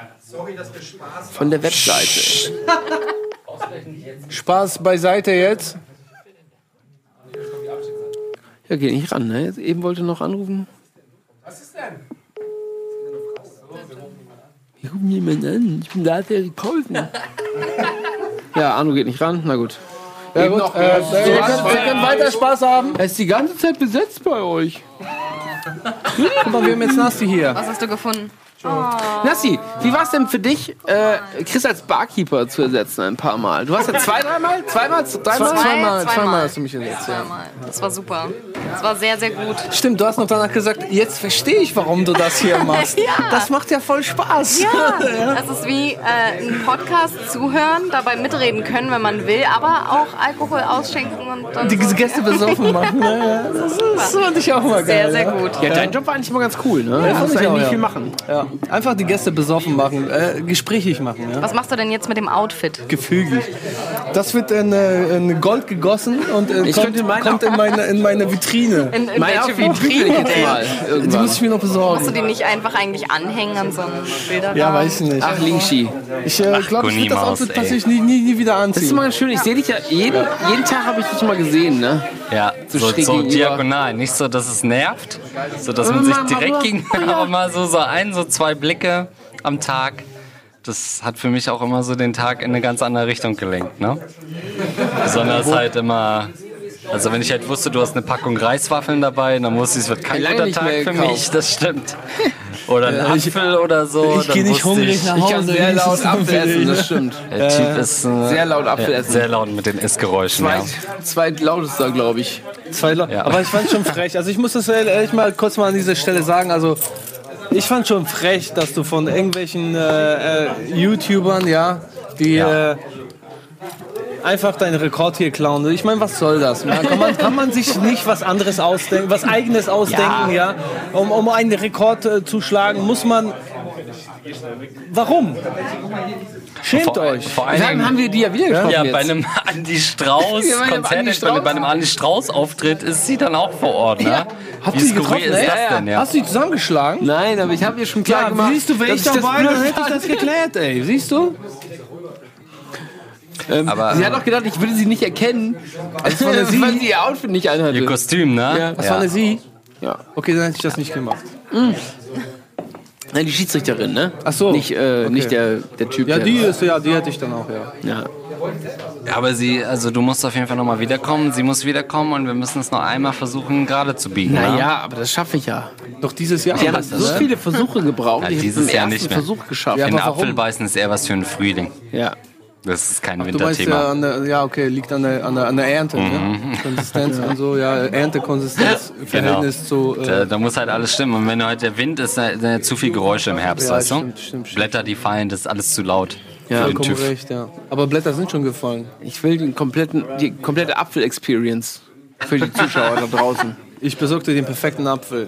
Von der Webseite. Spaß beiseite jetzt. Ja, geht nicht ran, ne? Eben wollte noch anrufen. Was ist denn? Ich rufe mir jemanden an. Ich bin da, der Pausen. ja, Arno geht nicht ran. Na gut. Ja, gut. noch- Äh, wir, hast- können, wir können weiter Spaß haben. Er ist die ganze Zeit besetzt bei euch. Guck mal, wir haben jetzt Nasti hier. Was hast du gefunden? Nassi, wie war es denn für dich, äh, Chris als Barkeeper zu ersetzen ein paar Mal? Du hast ja zwei, dreimal? Zweimal? Dreimal? Zweimal, zweimal. zweimal hast du mich ersetzt, ja. Zweimal. Das war super. Das war sehr, sehr gut. Stimmt, du hast noch danach gesagt, jetzt verstehe ich, warum du das hier machst. Ja. Das macht ja voll Spaß. Ja, das ist wie äh, ein Podcast zuhören, dabei mitreden können, wenn man will, aber auch Alkohol ausschenken und dann Die so. Gäste besoffen machen. Ne? Das, ist, das fand ich auch mal geil. Sehr, sehr gut. Ja, dein Job war eigentlich immer ganz cool, ne? Ja, du musst ich eigentlich auch, nicht ja. viel machen. Ja. Einfach die Gäste besoffen machen, äh, gesprächig machen. Ja. Was machst du denn jetzt mit dem Outfit? Gefügig. Das wird in, äh, in Gold gegossen und äh, Ich kommt, kommt in, meine, in meine Vitrine. In, in Meine welche Vitrine jetzt mal Die irgendwann. muss ich mir noch Musst du besorgen. die nicht einfach eigentlich anhängen an so einen Bilderrahmen? Ja, weiß ich nicht. Ach, Lingschi. Ich äh, glaube, ich würde das Outfit tatsächlich nie, nie, nie wieder anziehen. Das ist immer schön. Ich sehe dich ja jeden, jeden Tag habe ich dich mal gesehen, ne? Ja, So so, so diagonal. Nicht so, dass es nervt, so dass man sich direkt gegenüber, aber mal so, so ein, so zwei Blicke am Tag. Das hat für mich auch immer so den Tag in eine ganz andere Richtung gelenkt, ne? Besonders halt immer. Also wenn ich halt wusste, du hast eine Packung Reiswaffeln dabei, dann wusste ich, es wird kein guter Tag für mich, das stimmt. Oder ein Ja, ich- Apfel oder so. ich dann geh nicht hungrig ich, nach Ich Hause. kann sehr laut Apfel essen, das stimmt. Der Typ ist äh, Sehr laut Apfel ja, essen. Sehr laut mit den Essgeräuschen, ja. Zweit, zweitlautester, glaube ich. Zwei Leute. Ja. Aber ich fand schon frech. Also ich muss das ehrlich mal kurz mal an dieser Stelle sagen. Also ich fand schon frech, dass du von irgendwelchen äh, äh, YouTubern, ja, die Ja. Äh, einfach deinen Rekord hier klauen. Ich meine, was soll das? Man, kann, man, kann man sich nicht was anderes ausdenken, was eigenes ausdenken, ja? Um, um einen Rekord äh, zu schlagen, muss man. Warum? Schämt Vor- euch. vor allen Dingen- haben wir die ja wieder getroffen Ja, jetzt. bei einem Andi Strauß Ja, bei einem Konzert, bei, einem Andi Strauß Auftritt ist sie dann auch vor Ort, ne? Habt Wie ihr getroffen? ist ey? das denn, ja? Hast du die zusammengeschlagen? Nein, aber ich habe dir schon klar Ja, gemacht. siehst du, dass ich dabei, dann hätte ich das geklärt, ey. Siehst du? Ähm, Aber- sie hat auch gedacht, ich würde sie nicht erkennen, Also war Sie? weil sie ihr Outfit nicht anhatte. Ihr Kostüm, ne? Ja. Das war eine Sie? Ja. Okay, dann hätte ich das nicht gemacht. Nein, die Schiedsrichterin, ne? Ach so. Nicht, äh, nicht der, der Typ. Ja, der die ist, ja, die hätte ich dann auch, ja. Ja. Ja, aber sie, also du musst auf jeden Fall nochmal wiederkommen, sie muss wiederkommen und wir müssen es noch einmal versuchen, gerade zu biegen. ne? Naja, aber das schaffe ich ja. Doch dieses Jahr. Ja, hat so viele Versuche gebraucht. Ja, ich dieses Jahr nicht mehr. Versuch geschafft. Ja, Den? Apfel beißen ist eher was für einen Frühling. Ja. Das ist kein Du meinst ja, Winterthema. an der, ja, okay, liegt an der, an der, an der Ernte, ne? Mhm. Konsistenz und so, ja, Erntekonsistenz, Verhältnis zu. Da, Äh, da muss halt alles stimmen. Und wenn heute der Wind ist, dann sind ja zu viel Geräusche im Herbst, Ja, weißt du? stimmt, stimmt, stimmt. Blätter, die fallen, das ist alles zu laut. Ja, für den recht, ja. Aber Blätter sind schon gefallen. Ich will den kompletten, die komplette Apfel-Experience für die Zuschauer da draußen. Ich besorgte den perfekten Apfel.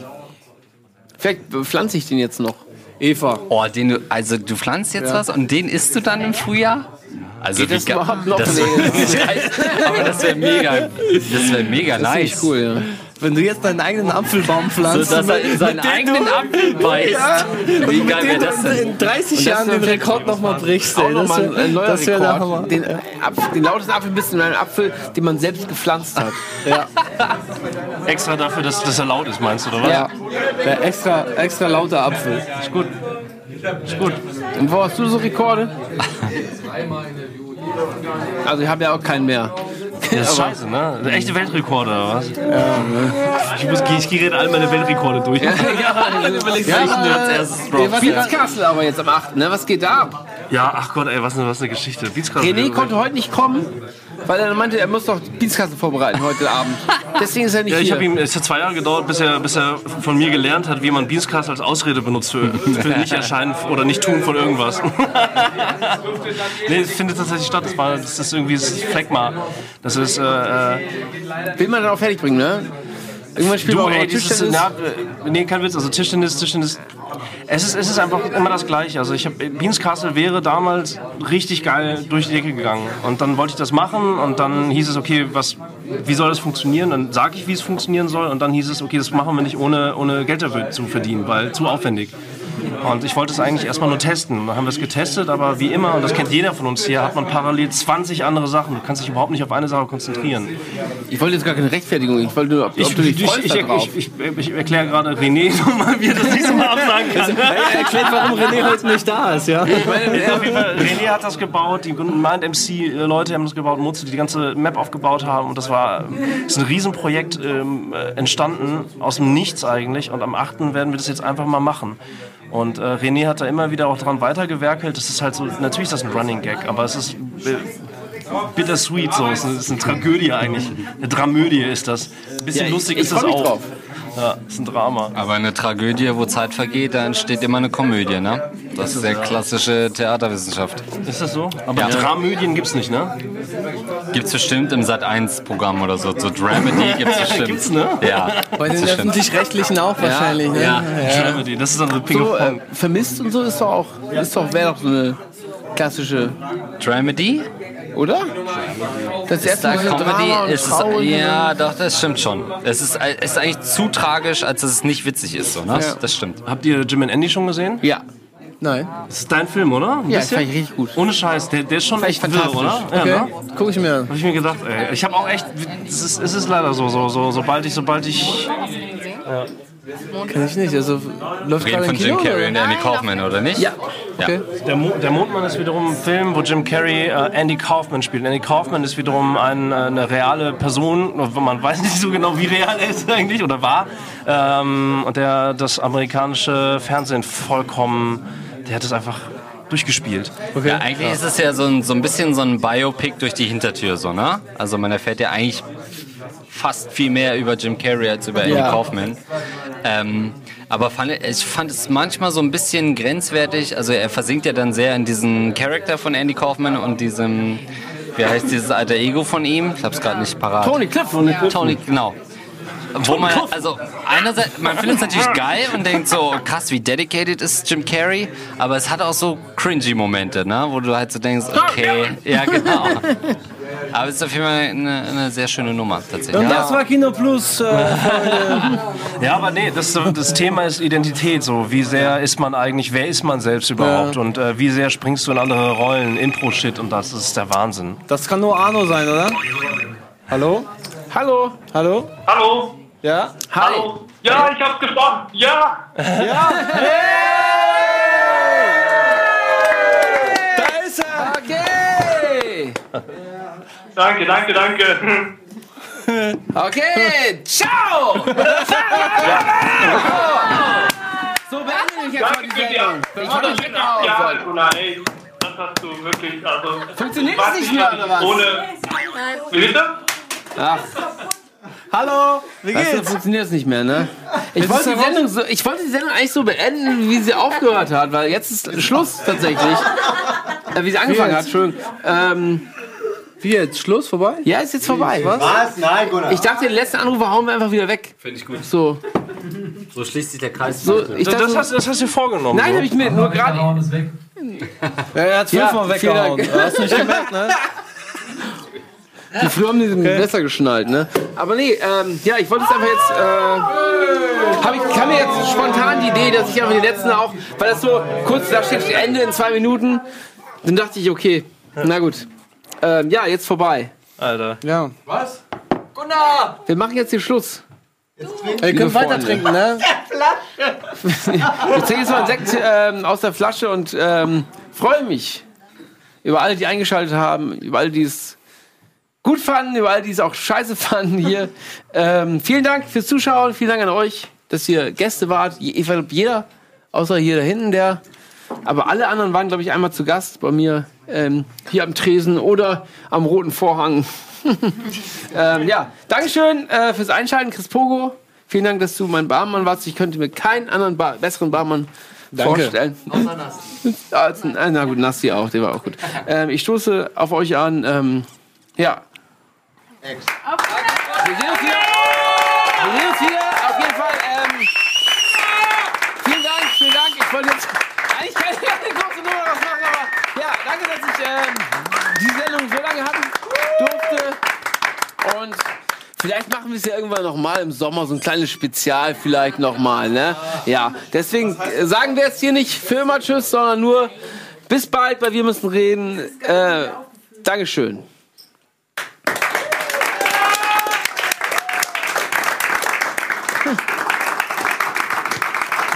Vielleicht pflanze ich den jetzt noch. Eva. Oh, den du, also du pflanzt jetzt Ja. was und den isst du dann im Frühjahr? Also Geht wie das überhaupt noch? Das, aber das wäre mega, das wäre mega Das nice. cool, ja. Wenn du jetzt deinen eigenen Apfelbaum pflanzt. So, dass er in seinen mit dem eigenen du- Apfel beißt. Ja, Wie geil wäre das denn? In 30 Und das Jahren den Rekord nochmal brichst, ey. Das nochmal ein, neuer das wär der Rekord. Hammer. Den, Apfel, den lautesten Apfelbissen in einem Apfel, den man selbst gepflanzt hat. Ja. Extra dafür, dass, dass er laut ist, meinst du, oder was? Ja, der extra, extra lauter Apfel. Ist gut. Ist gut. Und wo hast du so Rekorde? Also ich habe ja auch keinen mehr. Das ist scheiße, ne? Echte Weltrekorde, oder was? Ich, muss, ich gehe gerade all meine Weltrekorde durch. Ja, überlegst, ja, welchen du als äh, erstes droppst. Beats Castle aber jetzt am 8. Ne? Was geht da ab? Ja, ach Gott, ey, was eine, was eine Geschichte. Beats Castle. René konnte heute nicht kommen, weil er meinte, er muss doch Beats Castle vorbereiten heute Abend. Deswegen ist er nicht Ja, ich hier. habe ihm, es hat zwei Jahre gedauert, bis er, bis er von mir gelernt hat, wie man Beanscast als Ausrede benutzt für, für nicht erscheinen oder nicht tun von irgendwas. nee, es findet tatsächlich statt. Das, war, das ist irgendwie das ist Phlegma. Das ist, äh, äh, Will man dann auch fertig bringen, ne? Irgendwann spielt du, man ey, Tischtennis. na, äh, nee, kein Witz, also Tischtennis, Tischtennis, es ist, es ist einfach immer das Gleiche. Also ich habe, Beans Castle wäre damals richtig geil durch die Decke gegangen. Und dann wollte ich das machen und dann hieß es, okay, was, wie soll das funktionieren? Dann sage ich, wie es funktionieren soll und dann hieß es, okay, das machen wir nicht ohne, ohne Geld dafür zu verdienen, weil zu aufwendig. Und ich wollte es eigentlich erstmal nur testen. Dann haben wir es getestet, aber wie immer, und das kennt jeder von uns hier, hat man parallel 20 andere Sachen. Du kannst dich überhaupt nicht auf eine Sache konzentrieren. Ich wollte jetzt gar keine Rechtfertigung. Ich wollte nur, ob, Ich, ob du dich ich, ich, ich, ich, ich, ich erkläre gerade René nochmal, wie er das nicht so mal absagen kann. Er erklärt, warum René heute nicht da ist, ja. Ich meine, René hat das gebaut, die Mind MC-Leute haben das gebaut, Mutze, die die ganze Map aufgebaut haben. Und das war das ist ein Riesenprojekt ähm, äh, entstanden, aus dem Nichts eigentlich. Und am 8. werden wir das jetzt einfach mal machen. Und äh, René hat da immer wieder auch dran weitergewerkelt. Das ist halt so, natürlich ist das ein Running Gag, aber es ist äh, bittersweet so. Es ist, eine, Tragödie eigentlich. Eine Dramödie ist das. Ein bisschen Ja, ich- lustig ich ist das auch. drauf. Ja, ist ein Drama. Aber eine Tragödie, wo Zeit vergeht, da entsteht immer eine Komödie, ne? Das ist der klassische Theaterwissenschaft. Ist das so? Aber Dramödien gibt's nicht, ne? Gibt's bestimmt im Sat1-Programm oder so. So Dramedy gibt's bestimmt. Gibt's, ne? Ja. Bei den öffentlich-rechtlichen auch wahrscheinlich, ne? Ja. Dramedy, das ist dann so Ping So, äh, vermisst und so ist doch auch, ist doch, wäre doch so eine klassische Dramedy? Oder? Das Ist erste da Comedy? Ist es, ja, doch, das stimmt schon. Es ist, es ist eigentlich zu tragisch, als dass es nicht witzig ist. So, ne? Ja. Das stimmt. Habt ihr Jim and Andy schon gesehen? Ja. Nein. Das ist dein Film, oder? Ein Ja, bisschen? fand ich richtig gut. Ohne Scheiß, der, der ist schon echt wirr, fantastisch. oder? Okay. Ja, ne? Guck ich mir an. Hab ich mir gedacht, ey. Ich habe auch echt, es ist, es ist leider so, so, so, sobald ich, sobald ich, ja. Kenn ich nicht. Also läuft Reden gerade von im Jim. Carrey und? Andy Kaufman, oder nicht? Ja. Okay. Der, Mo der Mondmann ist wiederum ein Film, wo Jim Carrey äh, Andy Kaufman spielt. Andy Kaufman ist wiederum ein, äh, eine reale Person, man weiß nicht so genau, wie real er ist eigentlich oder war, ähm, und der das amerikanische Fernsehen vollkommen, der hat es einfach durchgespielt. Ja, eigentlich ist es ja so ein, so ein bisschen so ein Biopic durch die Hintertür, so, ne? Also man erfährt ja eigentlich fast viel mehr über Jim Carrey als über Andy Ja. Kaufman. Ähm, aber fand, ich fand es manchmal so ein bisschen grenzwertig. Also er versinkt ja dann sehr in diesen Charakter von Andy Kaufman und diesem, wie heißt dieses alter Ego von ihm? Ich hab's gerade nicht parat. Tony Clifton. Tony, genau. Wo man, also einerseits, man findet es natürlich geil und denkt so, krass, wie dedicated ist Jim Carrey, aber es hat auch so cringy Momente, ne, wo du halt so denkst, okay, ja genau. Aber es ist auf jeden Fall eine, eine sehr schöne Nummer tatsächlich. Und das war Kino Plus. Äh. Ja, aber nee, das, das Thema ist Identität. So, wie sehr ist man eigentlich, wer ist man selbst überhaupt? Und äh, wie sehr springst du in andere Rollen, Impro-Shit und das, das ist der Wahnsinn. Das kann nur Arno sein, oder? Hallo? Hallo? Hallo? Hallo? Ja? Hallo? Ja, ich hab's gesprochen. Ja! Ja! Da ist er! Okay! Danke, danke, danke. Okay, ciao! So beende ich jetzt mal die Sendung. Ich dich weg nach Ja, ey, das hast du wirklich, also... Funktioniert das nicht ich mehr, oder was? Ohne... Wie bitte? Ach, Hallo, wie weißt du, geht's? funktioniert es nicht mehr, ne? Ich wollte, die Sendung so, ich wollte die Sendung eigentlich so beenden, wie sie aufgehört hat, weil jetzt ist Schluss tatsächlich. Äh, wie sie angefangen Wie hat? Entschuldigung. Ähm, Wie jetzt? Schluss vorbei? ja, ist jetzt vorbei. Was? Was? Nein, Gunnar. Ich dachte, den letzten Anrufer hauen wir einfach wieder weg. Finde ich gut. So, So schließt sich der Kreis. so ich Das, dachte, das, hast, das hast du dir vorgenommen. nein, so. habe ich mir nur gerade. Ja, er hat Ja, fünfmal vielen weggehauen. Dank. Hast du nicht gemerkt, ne? Die früher haben die besser geschnallt, ne? Aber nee, ähm, ja, ich wollte es einfach jetzt. Äh, hab ich, kam mir jetzt spontan die Idee, dass ich einfach die letzten auch, weil das so kurz da steht Ende in zwei Minuten, dann dachte ich, okay, na gut. Ähm, ja, jetzt vorbei. Alter. Ja. Was? Wir machen jetzt den Schluss. Ihr Liebe könnt weiter trinken, ne? Flasche. ich trinke jetzt mal einen Sekt ähm, aus der Flasche und ähm, freue mich über alle, die eingeschaltet haben, über alle, die es gut fanden, über alle, die es auch scheiße fanden hier. ähm, vielen Dank fürs Zuschauen, vielen Dank an euch, dass ihr Gäste wart. Ich glaube, jeder, außer hier da hinten, der. Aber alle anderen waren, glaube ich, einmal zu Gast bei mir ähm, hier am Tresen oder am Roten Vorhang. ähm, ja, Dankeschön äh, fürs Einschalten, Chris Pogo. Vielen Dank, dass du mein Barmann warst. Ich könnte mir keinen anderen Bar besseren Barmann Danke. vorstellen. Ja, als ein- äh, na gut, Nassi auch, der war auch gut. Ähm, ich stoße auf euch an. Ähm, ja. Wir sehen uns hier. Wir sehen uns hier. Auf jeden Fall. Ähm, vielen Dank, vielen Dank. Ich wollte jetzt eigentlich keine keine große Nummer draus machen, aber ja, danke, dass ich ähm, die Sendung so lange haben durfte. Und vielleicht machen wir es ja irgendwann nochmal im Sommer, so ein kleines Spezial vielleicht nochmal, ne? Ja, deswegen sagen wir jetzt hier nicht immer Tschüss, sondern nur bis bald, weil wir müssen reden. Äh, Dankeschön.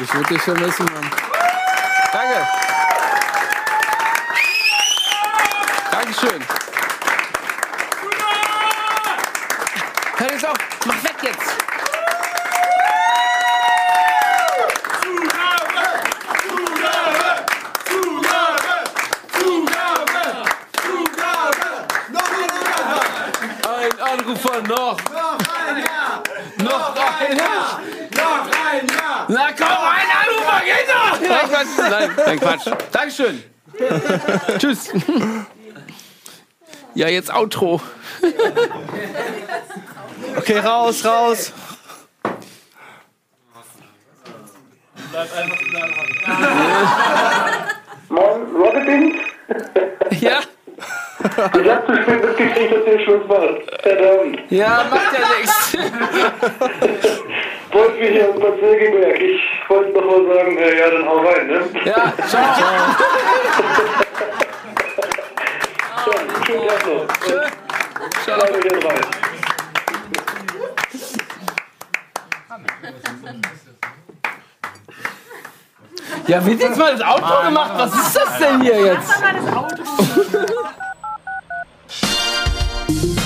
Ich würde dich vermissen, Mann. Danke. Dankeschön. Hör jetzt auf. Mach weg jetzt. Ein Anrufer noch. Noch ein Jahr. Noch ein Jahr. Noch ein Jahr. Na komm, ein Anrufer geht noch. Nein, Quatsch. Nein, nein, Quatsch. Dankeschön. Tschüss. Ja, jetzt Outro. Okay, raus, raus. Moin, Rocket Beans? Ja. Ich hab zu spät mitgekriegt, dass ihr Schluss macht. Verdammt. Ja, macht ja nichts. Wollt wir hier am Spaziergeberg. Ich wollte noch mal sagen, äh, ja, dann hau rein, ne? Ja, ciao. Ja, schönen Tag noch. Ciao. Ciao, hier rein. Ja, wird jetzt mal das Auto gemacht? Was ist das denn hier jetzt?